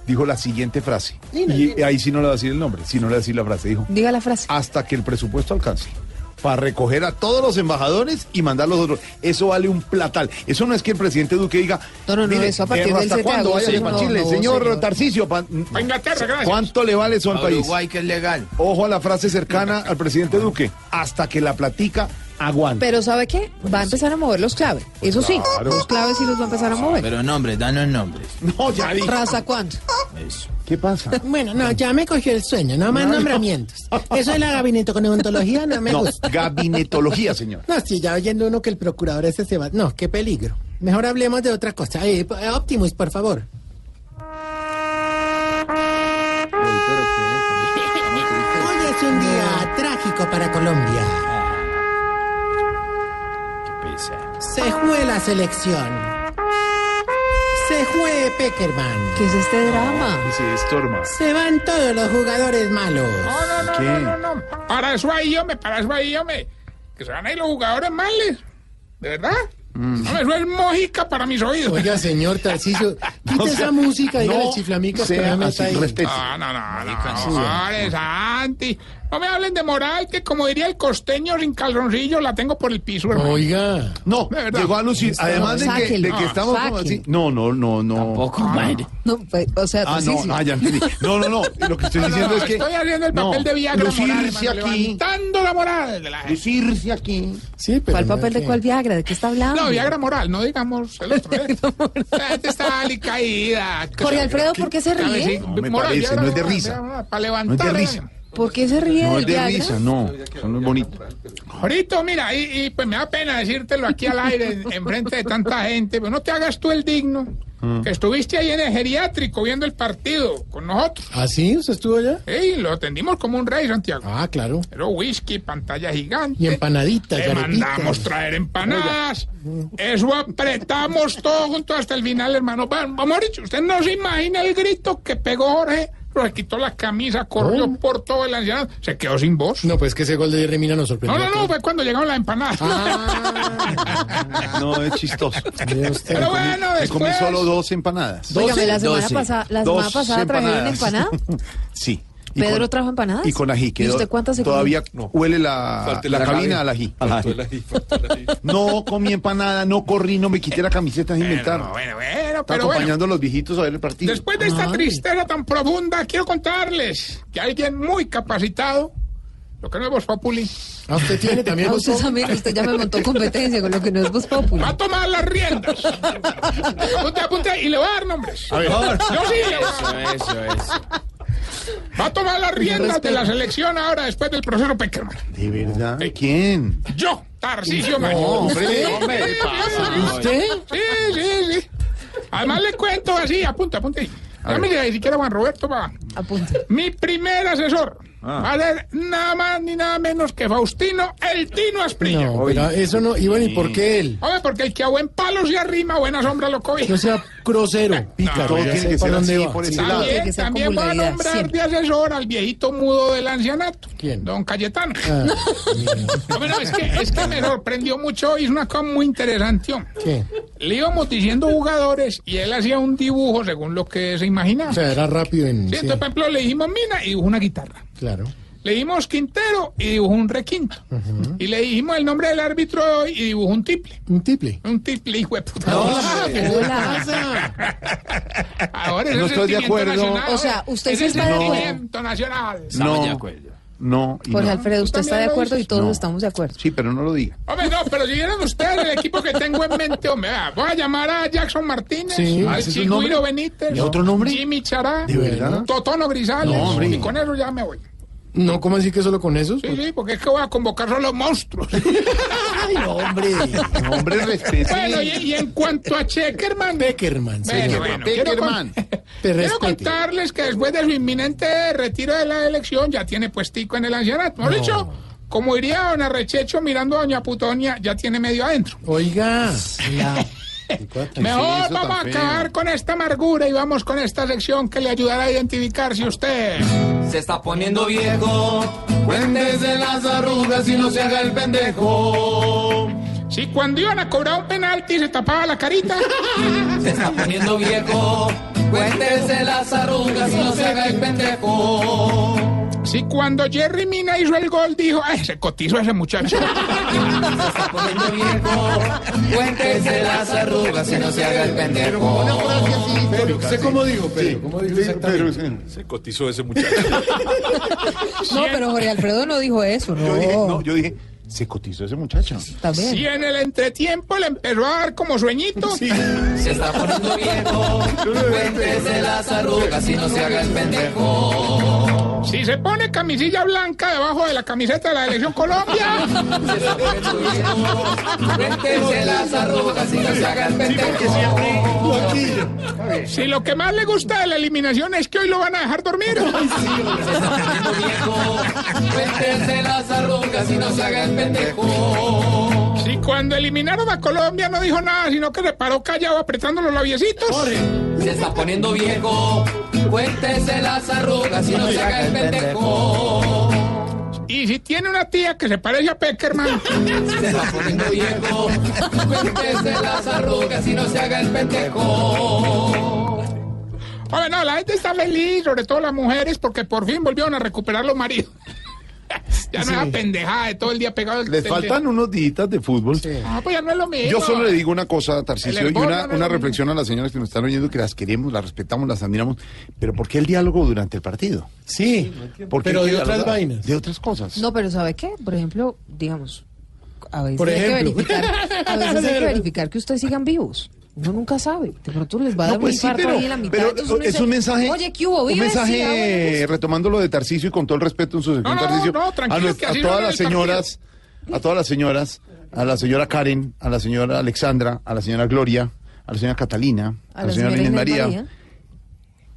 Speaker 3: Dijo la siguiente frase.
Speaker 46: Dino,
Speaker 3: y
Speaker 46: dino.
Speaker 3: ahí sí no le va a decir el nombre, sí no le va a decir la frase. Dijo,
Speaker 29: Diga la frase.
Speaker 3: hasta que el presupuesto alcance. Para recoger a todos los embajadores y mandar los otros. Eso vale un platal. Eso no es que el presidente Duque diga.
Speaker 29: No, no, no,
Speaker 3: "Mire,
Speaker 29: eso a partir del
Speaker 3: ¿Hasta
Speaker 29: 7 de
Speaker 3: cuándo vaya para
Speaker 29: no,
Speaker 3: Chile?
Speaker 29: no,
Speaker 3: señor,
Speaker 29: señor.
Speaker 3: Tarcisio, pa-
Speaker 15: A Inglaterra, gracias.
Speaker 3: ¿cuánto le vale eso al
Speaker 5: A
Speaker 3: país?
Speaker 5: Uruguay, que es legal.
Speaker 3: Ojo a la frase cercana al presidente Duque. Hasta que la platica aguante.
Speaker 29: Pero ¿sabe qué? Va a empezar a mover los claves. Eso sí, los claves sí los va a empezar a mover.
Speaker 5: Pero nombres, danos nombres.
Speaker 3: No, ya dije.
Speaker 29: ¿Raza cuánto?
Speaker 5: Eso.
Speaker 3: ¿Qué pasa?
Speaker 46: Bueno, no, ya me cogió el sueño, no más
Speaker 3: No, no.
Speaker 46: nombramientos. Eso de la gabinete con odontología no me
Speaker 3: No,
Speaker 46: gusta.
Speaker 3: gabinetología, señor.
Speaker 46: No, si ya oyendo uno que el procurador ese se va. No, qué peligro. Mejor hablemos de otra cosa. Eh, eh, Optimus, por favor. Hoy es un día trágico para Colombia.
Speaker 5: Qué pesa.
Speaker 46: Se fue la selección. Se fue Peckerman.
Speaker 29: ¿Qué es este drama?
Speaker 3: Dice Storma.
Speaker 46: Se van todos los jugadores malos.
Speaker 15: No, no, no,
Speaker 3: ¿Qué?
Speaker 15: no, no, no. Para eso ahí, hombre, para eso ahí, hombre. Que se van a ir los jugadores males. ¿De verdad?
Speaker 3: Mm.
Speaker 15: No, eso es mójica para mis oídos.
Speaker 46: Oiga, señor Tarcisio, quite esa música, dígale
Speaker 3: no
Speaker 46: chiflamicas que
Speaker 3: sea
Speaker 46: no
Speaker 3: así,
Speaker 46: meta ahí.
Speaker 3: respete.
Speaker 15: No, no, no, no,
Speaker 5: Marica,
Speaker 15: no, Juárez, Santi. No me hablen de moral, que como diría el costeño sin calzoncillo, la tengo por el piso, hermano.
Speaker 46: Oiga.
Speaker 3: No,
Speaker 15: De verdad.
Speaker 3: llegó a lucir. Además de que, de que estamos como así. No, no, no, no.
Speaker 5: Tampoco, madre.
Speaker 29: No, pues, o sea,
Speaker 3: Ah,
Speaker 29: sí,
Speaker 3: no,
Speaker 29: sí.
Speaker 3: ah, ya entendí. No, no, no. Lo que estoy
Speaker 15: No, no,
Speaker 3: diciendo
Speaker 15: no,
Speaker 3: es que.
Speaker 15: Estoy haciendo el papel
Speaker 3: no,
Speaker 15: de Viagra moral,
Speaker 3: lucirse
Speaker 15: hermano,
Speaker 3: aquí.
Speaker 15: levantando la moral de la gente.
Speaker 3: Lucirse aquí.
Speaker 46: Sí, pero
Speaker 29: ¿Cuál
Speaker 46: no
Speaker 29: papel de cuál Viagra? ¿De qué está hablando?
Speaker 15: No, Viagra moral, no digamos el otro. ¿eh? La gente está alicaída.
Speaker 29: Jorge Alfredo, ¿por qué se ríe?
Speaker 3: No me parece, no es de risa.
Speaker 15: Para
Speaker 3: No es
Speaker 15: levantar.
Speaker 3: de risa.
Speaker 29: ¿Por qué se ríe
Speaker 3: No
Speaker 29: del
Speaker 3: es de
Speaker 29: Viagra?
Speaker 3: risa, no. Eso no es bonito.
Speaker 15: Jorito, mira, y, y, pues me da pena decírtelo aquí al aire, en- enfrente de tanta gente, pero no te hagas tú el digno,
Speaker 3: Mm.
Speaker 15: que estuviste ahí en el geriátrico viendo el partido con nosotros.
Speaker 46: ¿Ah, sí? ¿Usted estuvo allá?
Speaker 15: Ey, lo atendimos como un rey, Santiago.
Speaker 46: Ah, claro.
Speaker 15: Pero whisky, pantalla gigante.
Speaker 46: Y empanaditas, arepitas.
Speaker 15: mandamos traer empanadas. Eso apretamos todo junto hasta el final, hermano. Bueno, Vamos, dicho, usted no se imagina el grito que pegó Jorge. Se quitó la camisa, corrió
Speaker 46: ¿Cómo?
Speaker 15: por todo el anciano, se quedó sin voz.
Speaker 46: No, pues que ese gol de Remina nos
Speaker 15: No,
Speaker 46: sorprendió.
Speaker 15: no, no,
Speaker 46: todos.
Speaker 15: fue cuando llegaron las empanadas.
Speaker 46: Ah,
Speaker 3: No, es chistoso.
Speaker 15: Pero bueno,
Speaker 3: Me comí
Speaker 15: después.
Speaker 3: solo dos empanadas.
Speaker 29: Óigame, la semana pasada, la
Speaker 3: Dos
Speaker 29: semana pasada trajeron
Speaker 3: empanadas.
Speaker 29: empanada.
Speaker 3: Sí. Y
Speaker 29: ¿Pedro
Speaker 3: con-
Speaker 29: trajo empanadas?
Speaker 3: Y con ají.
Speaker 29: ¿Y
Speaker 3: quedó-
Speaker 29: usted cuántas se comió?
Speaker 3: Todavía huele la, la
Speaker 14: la
Speaker 3: cabina al ají.
Speaker 14: Faltó el ají, faltó el ají.
Speaker 3: No comí empanada, no corrí, no me quité la camiseta sin inventar.
Speaker 15: Bueno, bueno, bueno,
Speaker 3: Estaba
Speaker 15: pero bueno.
Speaker 3: acompañando a los viejitos a ver el partido.
Speaker 15: Después de esta tristeza tan profunda, quiero contarles que alguien muy capacitado, lo que no es Voz Populi,
Speaker 46: Ah, usted tiene también.
Speaker 29: A
Speaker 46: voz
Speaker 29: usted también, usted ya me montó competencia con lo que no es Voz Populi.
Speaker 15: va a tomar las riendas. apunte, apunte, y le va a dar nombres.
Speaker 3: A ver.
Speaker 15: Yo sí le voy a
Speaker 5: Eso, eso, eso.
Speaker 15: Va a tomar las riendas de la selección ahora después del proceso Peckerman.
Speaker 3: ¿De verdad? ¿Quién?
Speaker 15: Yo, Tarcisio Maya.
Speaker 3: hombre.
Speaker 46: ¿Usted?
Speaker 15: Sí, sí, sí. Además le cuento así, apunte, apunte. Dame ni siquiera Juan Roberto va.
Speaker 29: Apunte.
Speaker 15: Mi primer asesor
Speaker 3: Ah.
Speaker 15: va a ser nada más ni nada menos que Faustino el Tino Asprilla.
Speaker 46: No, pero eso no. Y bueno, ¿y por qué él?
Speaker 15: Hombre, porque el que a buen palo se arrima, buena sombra lo cobija.
Speaker 46: No sea grosero, pícaro.
Speaker 3: Tiene
Speaker 46: sé
Speaker 3: que ser
Speaker 46: dónde
Speaker 3: así,
Speaker 46: va.
Speaker 3: por ese
Speaker 46: Sí.
Speaker 3: lado.
Speaker 15: También, también va a nombrar
Speaker 29: siempre.
Speaker 15: de asesor al viejito mudo del ancianato.
Speaker 46: ¿Quién?
Speaker 15: Don Cayetano.
Speaker 46: Ah,
Speaker 15: No, pero es que, es que me sorprendió mucho, hizo una cosa muy interesante.
Speaker 46: ¿Qué?
Speaker 15: Le íbamos diciendo jugadores y él hacía un dibujo según lo que se imaginaba.
Speaker 46: O sea, era rápido en.
Speaker 15: Sí,
Speaker 46: sí,
Speaker 15: entonces, por ejemplo, le dijimos Mina y una guitarra.
Speaker 46: Claro.
Speaker 15: le dimos Quintero y dibujó un requinto. Y le dijimos el nombre del árbitro y dibujó un triple.
Speaker 4: Un triple.
Speaker 15: Un triple, hijo de puta.
Speaker 4: Hola, ¿qué le
Speaker 15: Ahora es
Speaker 3: No
Speaker 15: el
Speaker 3: estoy de acuerdo.
Speaker 15: nacional.
Speaker 29: O sea, ¿usted
Speaker 15: el
Speaker 29: está de acuerdo?
Speaker 15: nacional.
Speaker 3: No, no, y
Speaker 29: Jorge
Speaker 3: no.
Speaker 29: Alfredo, usted está de acuerdo y todos
Speaker 3: No.
Speaker 29: estamos de acuerdo.
Speaker 3: Sí, pero no lo diga.
Speaker 15: Hombre, no, pero si vieran ustedes el equipo que tengo en mente, hombre, voy a llamar a Jackson Martínez,
Speaker 3: Sí,
Speaker 15: al. Benítez,
Speaker 3: ¿Y otro nombre?
Speaker 15: Jimmy Chará,
Speaker 3: ¿De verdad?
Speaker 15: Totono Grisales,
Speaker 4: No, hombre.
Speaker 15: y con eso ya me voy.
Speaker 4: No, ¿cómo así que solo con esos?
Speaker 15: Sí, sí, porque es que voy a convocar solo monstruos.
Speaker 4: Ay, no, hombre.
Speaker 3: Hombre, respete.
Speaker 15: bueno, y, y en cuanto a Checkerman,
Speaker 4: Beckerman,
Speaker 15: Bueno,
Speaker 4: señor.
Speaker 15: bueno, quiero, con-
Speaker 4: Te
Speaker 15: quiero
Speaker 4: respete.
Speaker 15: contarles que después de su inminente retiro de la elección ya tiene puestico en el ancianato. Mejor
Speaker 4: No.
Speaker 15: dicho, como diría don Arrechecho mirando a doña Putonia, ya tiene medio adentro.
Speaker 4: Oiga, la...
Speaker 15: Mejor vamos a acabar con esta amargura y vamos con esta sección que le ayudará a identificar si usted...
Speaker 47: Se está poniendo viejo, cuéntese las arrugas y no se haga el pendejo.
Speaker 15: Si cuando iban a cobrar un penalti se tapaba la carita.
Speaker 47: Se está poniendo viejo, cuéntese las arrugas y no se haga el pendejo.
Speaker 15: Si cuando Jerry Mina hizo el gol dijo, "Ay, se cotizó ese muchacho.
Speaker 47: Se está poniendo viejo, cuéntese las arrugas y no se haga el pendejo.
Speaker 4: Pero, sé cómo digo, pero, ¿cómo digo exactamente?
Speaker 14: Se cotizó ese muchacho.
Speaker 29: No, pero Jorge Alfredo no dijo eso,
Speaker 3: Yo dije,
Speaker 29: no.
Speaker 3: no, yo dije, se cotizó ese muchacho.
Speaker 29: También.
Speaker 15: Si en el entretiempo le empezó a dar como sueñito.
Speaker 47: Se está poniendo viejo, cuéntese las arrugas y no se haga el pendejo.
Speaker 15: Si se pone camisilla blanca debajo de la camiseta de la Elección Colombia. Si lo que más le gusta de la eliminación es que hoy lo van a dejar dormir.
Speaker 47: Las arrugas y no se haga el pendejo.
Speaker 15: Cuando eliminaron a Colombia no dijo nada, sino que se paró callado apretando los labiecitos.
Speaker 47: Se está poniendo viejo, cuéntese las arrugas y no se haga el pendejo.
Speaker 15: Y si tiene una tía que se parece a Peckerman.
Speaker 47: Se está poniendo viejo, cuéntese las arrugas y no se haga el pendejo.
Speaker 15: Hombre, no, la gente está feliz, sobre todo las mujeres, porque por fin volvieron a recuperar los maridos. Ya no es
Speaker 3: Sí.
Speaker 15: pendejada de todo el día pegado al
Speaker 3: Les faltan unos días de fútbol.
Speaker 15: Ah, pues ya no es lo mismo.
Speaker 3: Yo solo le digo una cosa, Tarcisio, y una,
Speaker 15: no
Speaker 3: una reflexión a las señoras que nos están oyendo, que las queremos, las respetamos, las admiramos, pero ¿por qué el diálogo durante el partido?
Speaker 4: Sí,
Speaker 3: ¿Por qué
Speaker 4: pero de otras vainas.
Speaker 3: De otras cosas.
Speaker 29: No, pero ¿sabe qué? Por ejemplo, digamos, a veces
Speaker 4: Por
Speaker 29: hay que
Speaker 4: ejemplo.
Speaker 29: verificar, a veces hay que verificar que ustedes sigan vivos. Uno nunca sabe. De pronto les va a
Speaker 3: No,
Speaker 29: dar
Speaker 3: pues
Speaker 29: un
Speaker 3: sí,
Speaker 29: infarto
Speaker 3: pero,
Speaker 29: ahí en la mitad.
Speaker 3: pero
Speaker 29: entonces
Speaker 3: es
Speaker 29: dice,
Speaker 3: un mensaje,
Speaker 29: Oye, ¿qué hubo?
Speaker 3: un mensaje
Speaker 29: Sí, ah, bueno, pues.
Speaker 3: retomando lo de Tarcisio y con todo el respeto en su sección,
Speaker 15: No, no,
Speaker 3: Tarcisio,
Speaker 15: no, tranquilo,
Speaker 3: a,
Speaker 15: que
Speaker 3: a
Speaker 15: así no
Speaker 3: todas las señoras, a todas las señoras, a la señora Karen, a la señora Alexandra, a la señora Gloria, a la señora Catalina, a, la señora Inés María.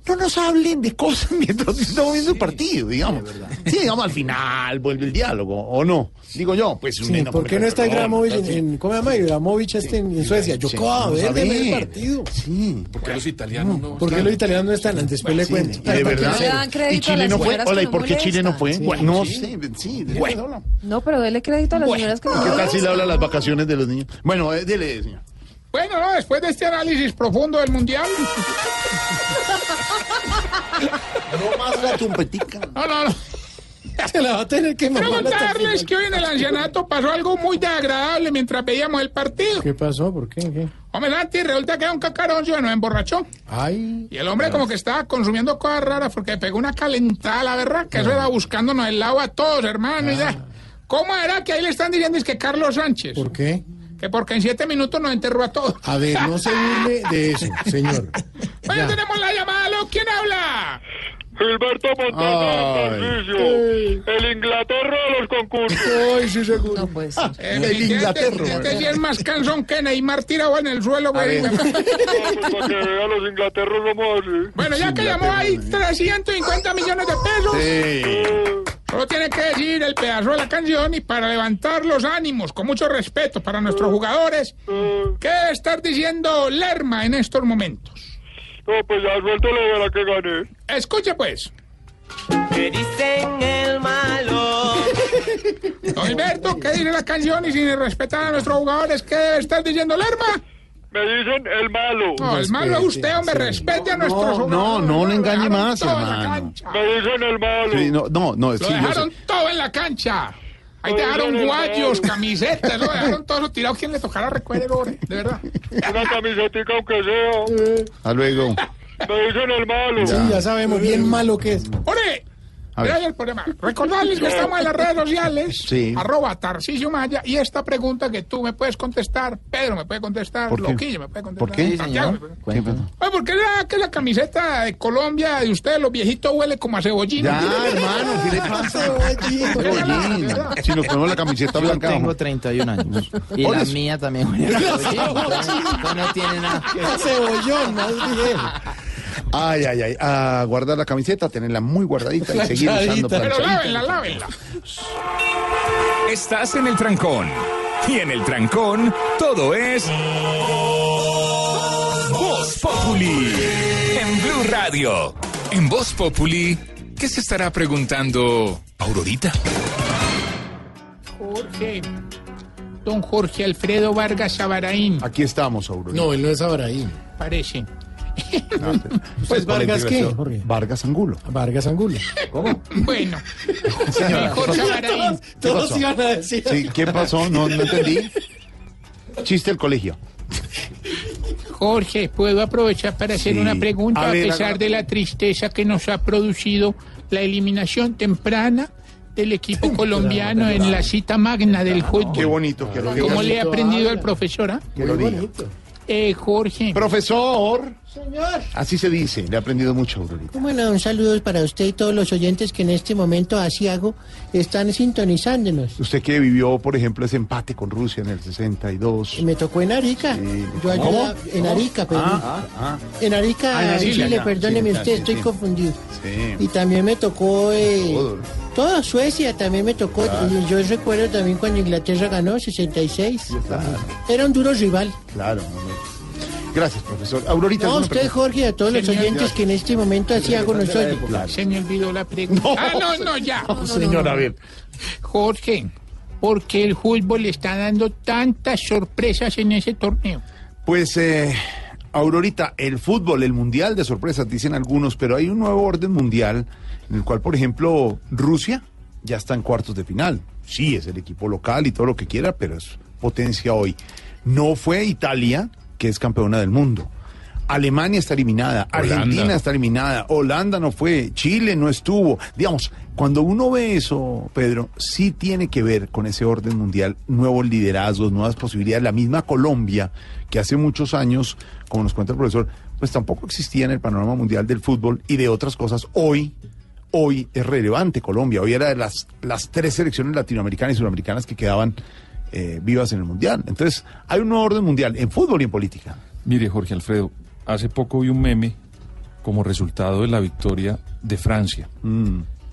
Speaker 3: No nos hablen de cosas mientras estamos viendo el partido, digamos. Sí, digamos, al final vuelve el diálogo, ¿o no? Digo yo, pues...
Speaker 4: Sí, ¿Por qué no está Gramovich en, en- ¿cómo se llama? Gramovich este en, en Suecia? Yo
Speaker 3: a
Speaker 4: ver el partido.
Speaker 3: Sí.
Speaker 14: ¿Por qué los italianos no?
Speaker 4: ¿Por qué los italianos no están? Después le
Speaker 3: Sí,
Speaker 4: cuento.
Speaker 3: y de
Speaker 29: ¿por qué
Speaker 3: verdad.
Speaker 29: no le dan crédito
Speaker 3: ¿Y Chile no fue? Hola, ¿y por qué Chile no fue? no
Speaker 4: sí.
Speaker 3: sé, sí,
Speaker 4: Bueno.
Speaker 29: No, pero dele crédito a las señoras que no
Speaker 3: ¿Qué tal si le habla las vacaciones de los niños? Bueno, eh, dele, señor.
Speaker 15: Bueno, no, después de este análisis profundo del Mundial.
Speaker 3: No más la trompetica.
Speaker 15: No, no, no.
Speaker 4: Se la va a tener que final.
Speaker 15: que hoy en el ancianato pasó algo muy desagradable mientras veíamos el partido.
Speaker 4: ¿Qué pasó? ¿Por qué? ¿Qué?
Speaker 15: Hombre, Santi, resulta que era un cacarón, se nos emborrachó.
Speaker 4: Ay.
Speaker 15: Y el hombre como que estaba consumiendo cosas raras porque pegó una calentada, la verdad, que eso era buscándonos el lado a todos, hermano. y ya. ¿Cómo era que ahí le están diciendo es que Carlos Sánchez?
Speaker 4: ¿Por qué?
Speaker 15: Que porque en siete minutos nos enterró a todos.
Speaker 4: A ver, no se burle de eso, señor. Ya.
Speaker 15: tenemos la llamada, ¿lo? ¿quién habla?
Speaker 39: Gilberto
Speaker 3: Ay.
Speaker 39: Tarcisio, el Inglaterra de los concursos.
Speaker 4: Ay, sí, seguro.
Speaker 29: No, pues.
Speaker 15: Eh,
Speaker 3: El
Speaker 15: este-
Speaker 3: Inglaterra,
Speaker 15: Este, sí es más cansón que Neymar tirado en el suelo, güey.
Speaker 3: ver.
Speaker 39: No, pues para que vean los Inglaterros somos así.
Speaker 15: Bueno, ya que llamó ahí 350 millones de pesos.
Speaker 3: Sí.
Speaker 15: Solo tiene que decir el pedazo de la canción y para levantar los ánimos, con mucho respeto para nuestros jugadores, ¿qué debe estar diciendo Lerma en estos momentos?
Speaker 39: No, pues ya suéltelo, verá que gané.
Speaker 15: Escuche pues.
Speaker 47: Me dicen el malo.
Speaker 15: Don Gilberto, ¿qué dice la canción? Y sin respetar a nuestros jugadores, ¿qué debe estar diciendo Lerma?
Speaker 39: Me dicen el malo.
Speaker 15: No, el malo es usted, hombre, respete a nuestros
Speaker 3: No, no, no le engañe más, hermano.
Speaker 39: Me dicen el malo.
Speaker 3: Sí, no, no, no,
Speaker 15: Lo
Speaker 3: sí,
Speaker 15: dejaron todo en la cancha. Ahí dejaron guayos, camisetas, lo dejaron todo eso tirado. ¿Quién le tocará recuerde, hombre? De verdad.
Speaker 39: Una camisetica aunque sea.
Speaker 3: Hasta luego.
Speaker 39: Me dicen el malo.
Speaker 4: Sí, ya sabemos bien malo que es.
Speaker 15: ¡Ore!
Speaker 3: A ver.
Speaker 15: Mira ahí el problema. Recordarles que estamos en las redes sociales.
Speaker 3: Sí.
Speaker 15: Arroba Tarcisio Maya. Y esta pregunta que tú me puedes contestar, Pedro me puede contestar,
Speaker 3: ¿Por qué?
Speaker 15: Loquillo me puede contestar.
Speaker 3: ¿Por qué?
Speaker 15: Puede-
Speaker 3: ¿Qué
Speaker 15: la, que la camiseta de Colombia de ustedes, los viejitos, huele como a cebollín?
Speaker 3: Ya, hermano, ¿qué le pasa? Cebollín. Si nos ponemos la camiseta
Speaker 5: Yo
Speaker 3: blanca.
Speaker 5: tengo
Speaker 3: vamos.
Speaker 5: 31 años. Y la mía también huele a cebollín. Entonces, No tiene nada que ver.
Speaker 4: Cebollón, más bien.
Speaker 3: Ay, ay, ay. A guardar la camiseta, tenerla muy guardadita y seguir usando
Speaker 15: Pero lávenla, lávenla.
Speaker 38: Estás en el trancón. Y en el trancón, todo es. Voz Populi. En Blue Radio. En Voz Populi, ¿qué se estará preguntando Aurorita?
Speaker 15: Jorge. Don Jorge Alfredo Vargas Sabaraín,
Speaker 3: Aquí estamos, Aurora.
Speaker 4: No, él no es Abraín.
Speaker 15: parece.
Speaker 4: Pues Vargas, ¿qué? Jorge?
Speaker 3: Vargas Angulo.
Speaker 4: Vargas Angulo.
Speaker 3: ¿Cómo?
Speaker 15: Bueno. Sabaraín.
Speaker 4: Todos
Speaker 3: pasó?
Speaker 4: iban a decir.
Speaker 3: Sí, ¿qué pasó? No, no entendí. Chiste del colegio.
Speaker 15: Jorge, ¿puedo aprovechar para hacer
Speaker 3: Sí.
Speaker 15: una pregunta
Speaker 3: A
Speaker 15: pesar de la tristeza que nos ha producido la eliminación temprana del equipo colombiano en la cita magna del fútbol?
Speaker 3: Qué bonito que lo diga.
Speaker 15: ¿Cómo le ha aprendido al profesor? ah?
Speaker 3: Que lo diga.
Speaker 15: Eh, Jorge.
Speaker 3: Profesor.
Speaker 46: Señor.
Speaker 3: Así se dice. Le he aprendido mucho, Aurorita.
Speaker 46: Bueno, un saludo para usted y todos los oyentes que en este momento asiago están sintonizándonos.
Speaker 3: Usted que vivió, por ejemplo, ese empate con Rusia en el 62.
Speaker 46: Me tocó en Arica. Yo allá
Speaker 3: ¿Cómo?
Speaker 46: en Arica, perdón.
Speaker 3: Ah, ah,
Speaker 46: En Arica,
Speaker 3: Ah, en
Speaker 46: Chile, perdóneme
Speaker 3: Sí,
Speaker 46: usted,
Speaker 3: sí,
Speaker 46: estoy
Speaker 3: sí.
Speaker 46: confundido.
Speaker 3: Sí.
Speaker 46: Y también me tocó eh,
Speaker 3: Todo.
Speaker 46: todo, Suecia también me tocó.
Speaker 3: Claro.
Speaker 46: Yo recuerdo también cuando Inglaterra ganó, 66. Era un duro rival.
Speaker 3: Claro. Gracias, profesor. Aurorita.
Speaker 46: No,
Speaker 3: ¿alguna
Speaker 46: usted,
Speaker 3: pregunta?
Speaker 46: Jorge, y a todos los oyentes que en este momento asiago nos oyen.
Speaker 15: Se me olvidó la pregunta. Ah, no, no, ya.
Speaker 3: Señor, a ver.
Speaker 15: Jorge, ¿por qué el fútbol le está dando tantas sorpresas en ese torneo?
Speaker 3: Pues, eh, Aurorita, el fútbol, el mundial de sorpresas, dicen algunos, pero hay un nuevo orden mundial en el cual, por ejemplo, Rusia ya está en cuartos de final. Sí, es el equipo local y todo lo que quiera, pero es potencia hoy. No fue Italia, que es campeona del mundo. Alemania está eliminada,
Speaker 38: Holanda.
Speaker 3: Argentina está eliminada, Holanda no fue, Chile no estuvo. Digamos, cuando uno ve eso, Pedro, sí tiene que ver con ese orden mundial, nuevos liderazgos, nuevas posibilidades. La misma Colombia, que hace muchos años, como nos cuenta el profesor, pues tampoco existía en el panorama mundial del fútbol y de otras cosas. Hoy, hoy es relevante Colombia. Hoy era de las, las tres selecciones latinoamericanas y sudamericanas que quedaban eh, vivas en el mundial. Entonces, hay un nuevo orden mundial en fútbol y en política.
Speaker 14: Mire, Jorge Alfredo, hace poco vi un meme como resultado de la victoria de Francia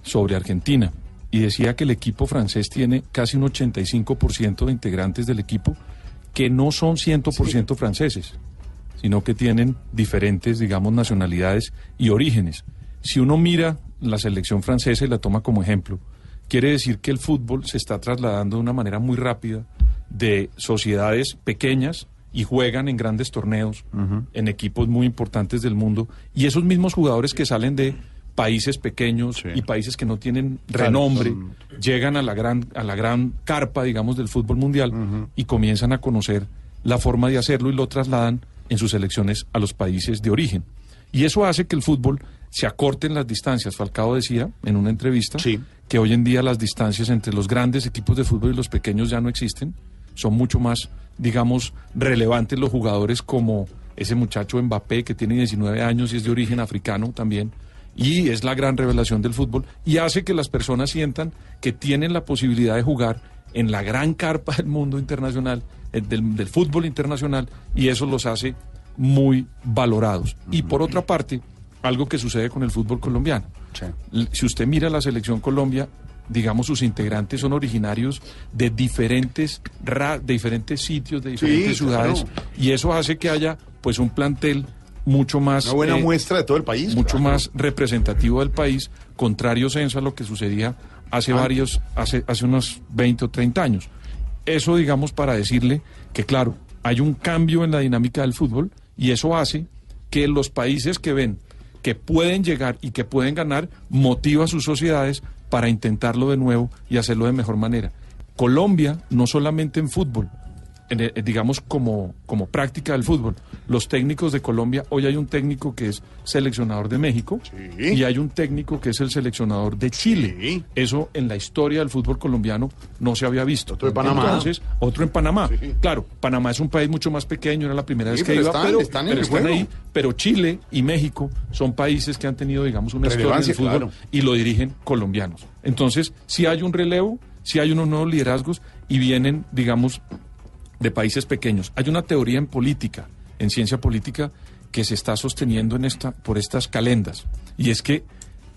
Speaker 14: sobre Argentina y decía que el equipo francés tiene casi un 85% de integrantes del equipo que no son 100% franceses, sino que tienen diferentes, digamos, nacionalidades y orígenes. Si uno mira la selección francesa y la toma como ejemplo, quiere decir que el fútbol se está trasladando de una manera muy rápida de sociedades pequeñas y juegan en grandes torneos, en equipos muy importantes del mundo, y esos mismos jugadores que salen de países pequeños y países que no tienen renombre, llegan a la gran, a la gran carpa, digamos, del fútbol mundial y comienzan a conocer la forma de hacerlo y lo trasladan en sus selecciones a los países de origen. Y eso hace que el fútbol se acorten las distancias. Falcao decía en una entrevista que hoy en día las distancias entre los grandes equipos de fútbol y los pequeños ya no existen. Son mucho más, digamos, relevantes los jugadores como ese muchacho Mbappé que tiene 19 años y es de origen africano también. Y es la gran revelación del fútbol y hace que las personas sientan que tienen la posibilidad de jugar en la gran carpa del mundo internacional, eh, del, del fútbol internacional, y eso los hace muy valorados. Y por otra parte, algo que sucede con el fútbol colombiano. Si usted mira la selección Colombia, digamos sus integrantes son originarios de diferentes ra- de diferentes sitios, de diferentes
Speaker 3: Sí,
Speaker 14: ciudades,
Speaker 3: claro.
Speaker 14: y eso hace que haya pues un plantel mucho más
Speaker 3: Una buena
Speaker 14: eh,
Speaker 3: muestra de todo el país.
Speaker 14: mucho
Speaker 3: claro.
Speaker 14: más representativo del país, contrario censo a lo que sucedía hace
Speaker 3: Antes.
Speaker 14: varios, hace, hace unos 20 o 30 años. Eso, digamos, para decirle que, claro, hay un cambio en la dinámica del fútbol y eso hace que los países que ven que pueden llegar y que pueden ganar, motiva a sus sociedades para intentarlo de nuevo y hacerlo de mejor manera. Colombia, no solamente en fútbol, digamos como, como práctica del fútbol, los técnicos de Colombia, hoy hay un técnico que es seleccionador de México y hay un técnico que es el seleccionador de Chile. Eso en la historia del fútbol colombiano no se había visto. Otro
Speaker 3: de Panamá.
Speaker 14: Entonces, otro en Panamá. Claro, Panamá es un país mucho más pequeño, era la primera vez que
Speaker 3: pero
Speaker 14: iba,
Speaker 3: están-
Speaker 14: pero,
Speaker 3: están en
Speaker 14: pero ahí. Pero Chile y México son países que han tenido, digamos, una historia en el
Speaker 3: Relevancia,
Speaker 14: fútbol
Speaker 3: claro.
Speaker 14: y lo dirigen colombianos. Entonces, si hay un relevo, si hay unos nuevos liderazgos y vienen, digamos, de países pequeños. Hay una teoría en política, en ciencia política, que se está sosteniendo en esta, por estas calendas. Y es que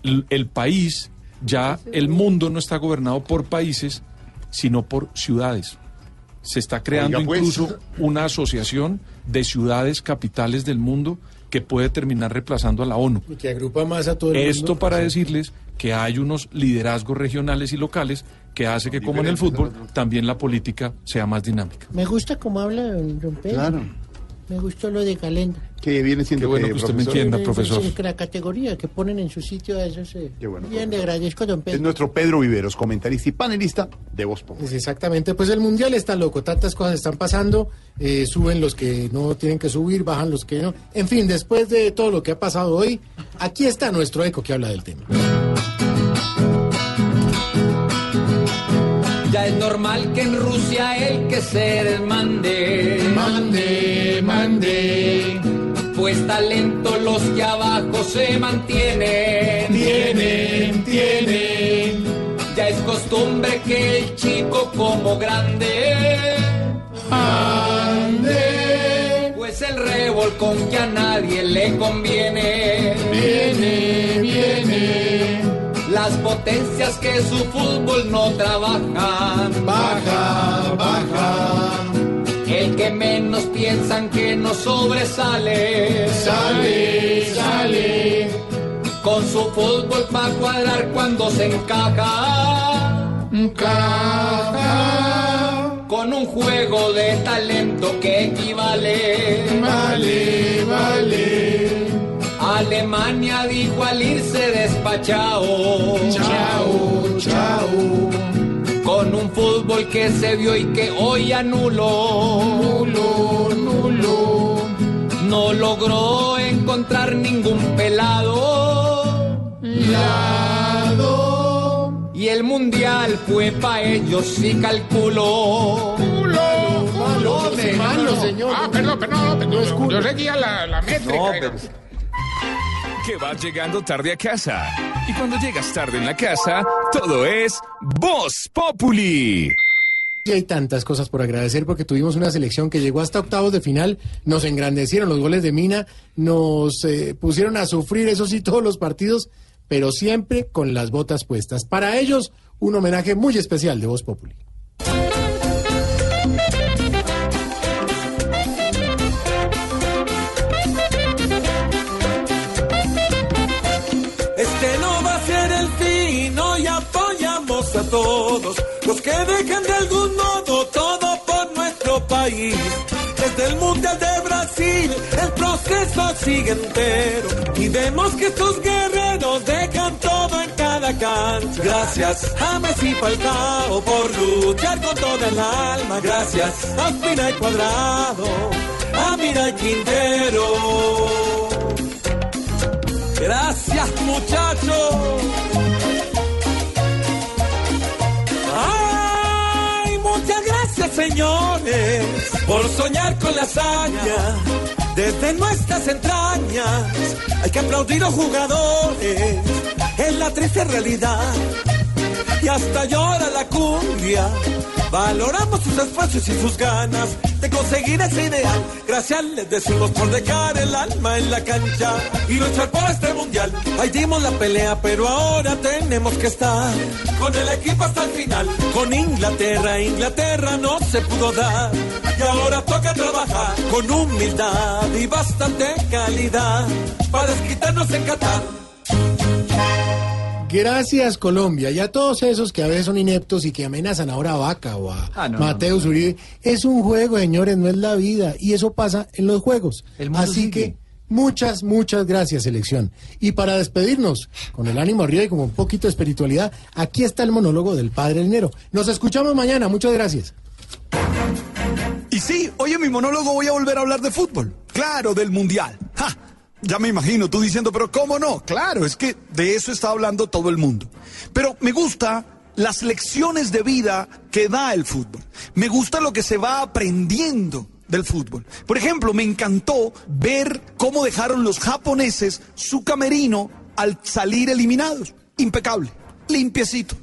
Speaker 14: el país, ya el mundo no está gobernado por países, sino por ciudades. Se está creando
Speaker 3: Oiga, pues.
Speaker 14: incluso una asociación de ciudades capitales del mundo que puede terminar reemplazando a la ONU.
Speaker 4: Y que agrupa más a todo el
Speaker 14: Esto
Speaker 4: mundo.
Speaker 14: para decirles que hay unos liderazgos regionales y locales que hace que, como en el fútbol, también la política sea más dinámica.
Speaker 46: Me gusta cómo habla don, don Pedro.
Speaker 3: Claro.
Speaker 46: Me gustó lo de calenda.
Speaker 3: Que viene siendo
Speaker 14: Qué bueno que usted me entienda,
Speaker 46: Eh,
Speaker 14: profesor.
Speaker 46: es que la categoría que ponen en su sitio a esos. eh,
Speaker 3: bueno,
Speaker 46: bien, le agradezco, don
Speaker 3: Es
Speaker 46: Pedro.
Speaker 3: nuestro Pedro Viveros, comentarista y panelista de Voz Populi.
Speaker 4: Pues exactamente, pues el mundial está loco, tantas cosas están pasando, eh, suben los que no tienen que subir, bajan los que no. En fin, después de todo lo que ha pasado hoy, aquí está nuestro eco que habla del tema.
Speaker 47: Normal que en Rusia el que se mande. Mande, mande. Pues talento los que abajo se mantienen. Tienen, tienen. Ya es costumbre que el chico como grande. Ande. Pues el revolcón que a nadie le conviene. Viene, viene. Las potencias que su fútbol no trabajan. Baja, baja. El que menos piensan que no sobresale. Sale, sale. Con su fútbol para cuadrar cuando se encaja. Encaja. Con un juego de talento que equivale. Vale, vale. Alemania dijo al irse despachao. Chao, chao. Con un fútbol que se vio y que hoy anuló. Nulo, nulo. No logró encontrar ningún pelado. Lado. Y el mundial fue pa' ellos y calculó.
Speaker 15: Malo,
Speaker 47: hombre,
Speaker 15: malo,
Speaker 47: señor.
Speaker 15: Ah, perdón, perdón, perdón. Yo seguía la, la métrica. digamos.
Speaker 38: Que vas llegando tarde a casa. Y cuando llegas tarde en la casa, todo es Voz Populi.
Speaker 4: Y hay tantas cosas por agradecer porque tuvimos una selección que llegó hasta octavos de final, nos engrandecieron los goles de Mina, nos eh, pusieron a sufrir, eso sí, todos los partidos, pero siempre con las botas puestas. Para ellos, un homenaje muy especial de Voz Populi.
Speaker 47: Todos los que dejan de algún modo todo por nuestro país. Desde el Mundial de Brasil, el proceso sigue entero y vemos que estos guerreros dejan todo en cada cancha. Gracias a Messi Falcao por luchar con toda el alma. Gracias a Espina y Cuadrado, a Mira y Quintero. Gracias muchachos. Señores por soñar con la hazaña desde nuestras entrañas. Hay que aplaudir a los jugadores en la triste realidad y hasta llora la cumbia. Valoramos sus esfuerzos y sus ganas de conseguir ese ideal. Gracias les decimos por dejar el alma en la cancha y luchar por este mundial. Ahí dimos la pelea, pero ahora tenemos que estar con el equipo hasta el final. Con Inglaterra, Inglaterra no se pudo dar. Y ahora toca trabajar con humildad y bastante calidad para desquitarnos en Qatar.
Speaker 4: Gracias Colombia y a todos esos que a veces son ineptos y que amenazan ahora a Vaca o a
Speaker 12: Ah, no,
Speaker 4: Mateo Uribe. Es un juego, señores, no es la vida y eso pasa en los juegos.
Speaker 12: El mundo
Speaker 4: Así
Speaker 12: sigue.
Speaker 4: que muchas, muchas gracias selección. Y para despedirnos, con el ánimo arriba y como un poquito de espiritualidad, aquí está el monólogo del Padre Nero. Nos escuchamos mañana, muchas gracias.
Speaker 3: Y sí, hoy en mi monólogo voy a volver a hablar de fútbol. Claro, del Mundial. ¡Ja! Ya me imagino tú diciendo, pero ¿cómo no? Claro, es que de eso está hablando todo el mundo. Pero me gusta las lecciones de vida que da el fútbol. Me gusta lo que se va aprendiendo del fútbol. Por ejemplo, me encantó ver cómo dejaron los japoneses su camerino al salir eliminados. Impecable, limpiecito,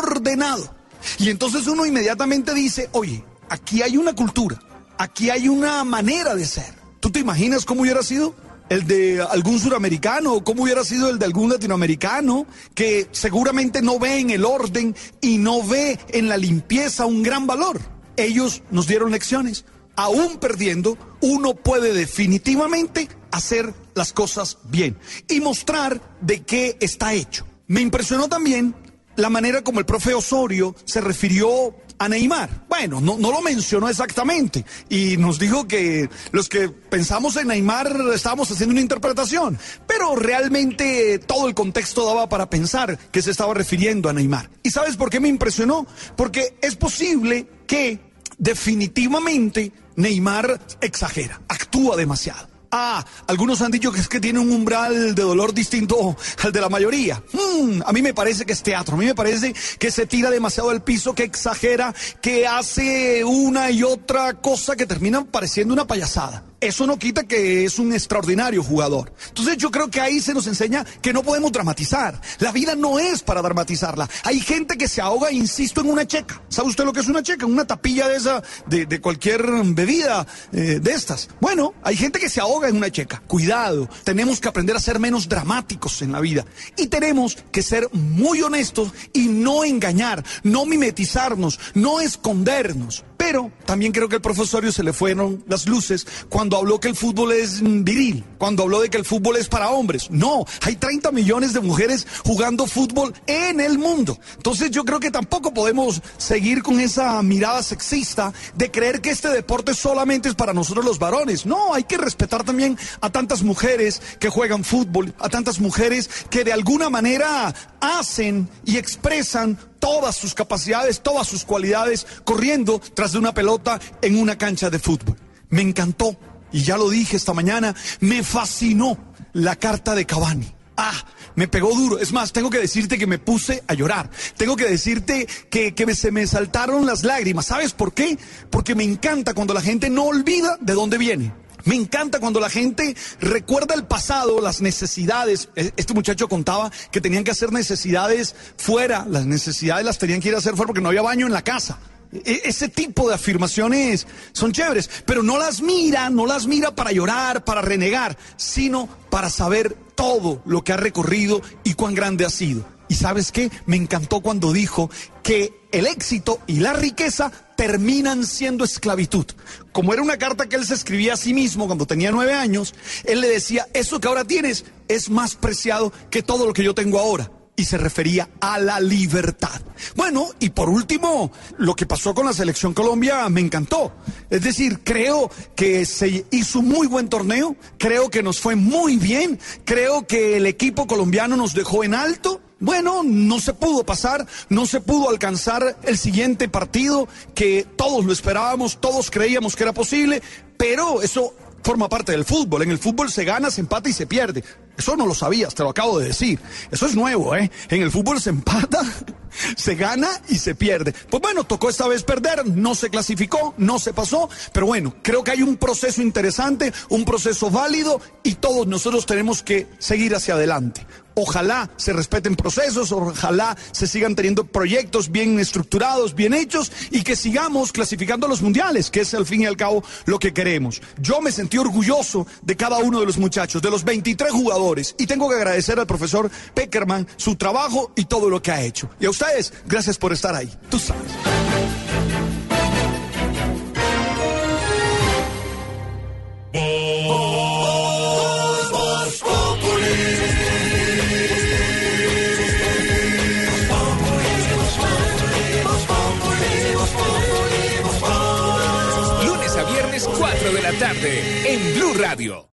Speaker 3: ordenado. Y entonces uno inmediatamente dice, oye, aquí hay una cultura, aquí hay una manera de ser. ¿Tú te imaginas cómo hubiera sido el de algún suramericano cómo hubiera sido el de algún latinoamericano que seguramente no ve en el orden y no ve en la limpieza un gran valor? Ellos nos dieron lecciones. Aún perdiendo, uno puede definitivamente hacer las cosas bien y mostrar de qué está hecho. Me impresionó también la manera como el profe Osorio se refirió a Neymar. Bueno, no, lo mencionó exactamente y nos dijo que los que pensamos en Neymar estábamos haciendo una interpretación, pero realmente todo el contexto daba para pensar que se estaba refiriendo a Neymar. ¿Y sabes por qué me impresionó? Porque es posible que definitivamente Neymar exagera, actúa demasiado. Ah, algunos han dicho que es que tiene un umbral de dolor distinto al de la mayoría. Mm, a mí me parece que es teatro, a mí me parece que se tira demasiado al piso, que exagera, que hace una y otra cosa que termina pareciendo una payasada. Eso no quita que es un extraordinario jugador. Entonces yo creo que ahí se nos enseña que no podemos dramatizar. La vida no es para dramatizarla. Hay gente que se ahoga, insisto, en una checa. ¿Sabe usted lo que es una checa? Una tapilla de esa, de, cualquier bebida eh, de estas. Bueno, hay gente que se ahoga en una checa. Cuidado, tenemos que aprender a ser menos dramáticos en la vida. Y tenemos que ser muy honestos y no engañar, no mimetizarnos, no escondernos. Pero también creo que al profesorio se le fueron las luces cuando habló que el fútbol es mm, viril, cuando habló de que el fútbol es para hombres. No, hay 30 millones de mujeres jugando fútbol en el mundo. Entonces yo creo que tampoco podemos seguir con esa mirada sexista de creer que este deporte solamente es para nosotros los varones. No, hay que respetar también a tantas mujeres que juegan fútbol, a tantas mujeres que de alguna manera hacen y expresan todas sus capacidades, todas sus cualidades, corriendo tras de una pelota en una cancha de fútbol. Me encantó, y ya lo dije esta mañana, me fascinó la carta de Cavani. Ah, me pegó duro. Es más, tengo que decirte que me puse a llorar. Tengo que decirte que, que se me saltaron las lágrimas. ¿Sabes por qué? Porque me encanta cuando la gente no olvida de dónde viene. Me encanta cuando la gente recuerda el pasado, las necesidades. E- Este muchacho contaba que tenían que hacer necesidades fuera, las necesidades las tenían que ir a hacer fuera porque no había baño en la casa. E- Ese tipo de afirmaciones son chéveres, pero no las mira, no las mira para llorar, para renegar, sino para saber todo lo que ha recorrido y cuán grande ha sido. ¿Y sabes qué? Me encantó cuando dijo que el éxito y la riqueza terminan siendo esclavitud. Como era una carta que él se escribía a sí mismo cuando tenía nueve años, él le decía, eso que ahora tienes es más preciado que todo lo que yo tengo ahora. Y se refería a la libertad. Bueno, y por último, lo que pasó con la selección Colombia me encantó. Es decir, creo que se hizo un muy buen torneo, creo que nos fue muy bien, creo que el equipo colombiano nos dejó en alto. Bueno, no se pudo pasar, no se pudo alcanzar el siguiente partido que todos lo esperábamos, todos creíamos que era posible, pero eso forma parte del fútbol. En el fútbol se gana, se empata y se pierde. Eso no lo sabías, te lo acabo de decir. Eso es nuevo, ¿eh? En el fútbol se empata, se gana y se pierde. Pues bueno, tocó esta vez perder, no se clasificó, no se pasó, pero bueno, creo que hay un proceso interesante, un proceso válido y todos nosotros tenemos que seguir hacia adelante. Ojalá se respeten procesos, ojalá se sigan teniendo proyectos bien estructurados, bien hechos y que sigamos clasificando los mundiales, que es al fin y al cabo lo que queremos. Yo me sentí orgulloso de cada uno de los muchachos, de los 23 jugadores, y tengo que agradecer al profesor Peckerman su trabajo y todo lo que ha hecho. Y a ustedes, gracias por estar ahí. Tú sabes.
Speaker 38: viernes 4 de la tarde en Blue Radio.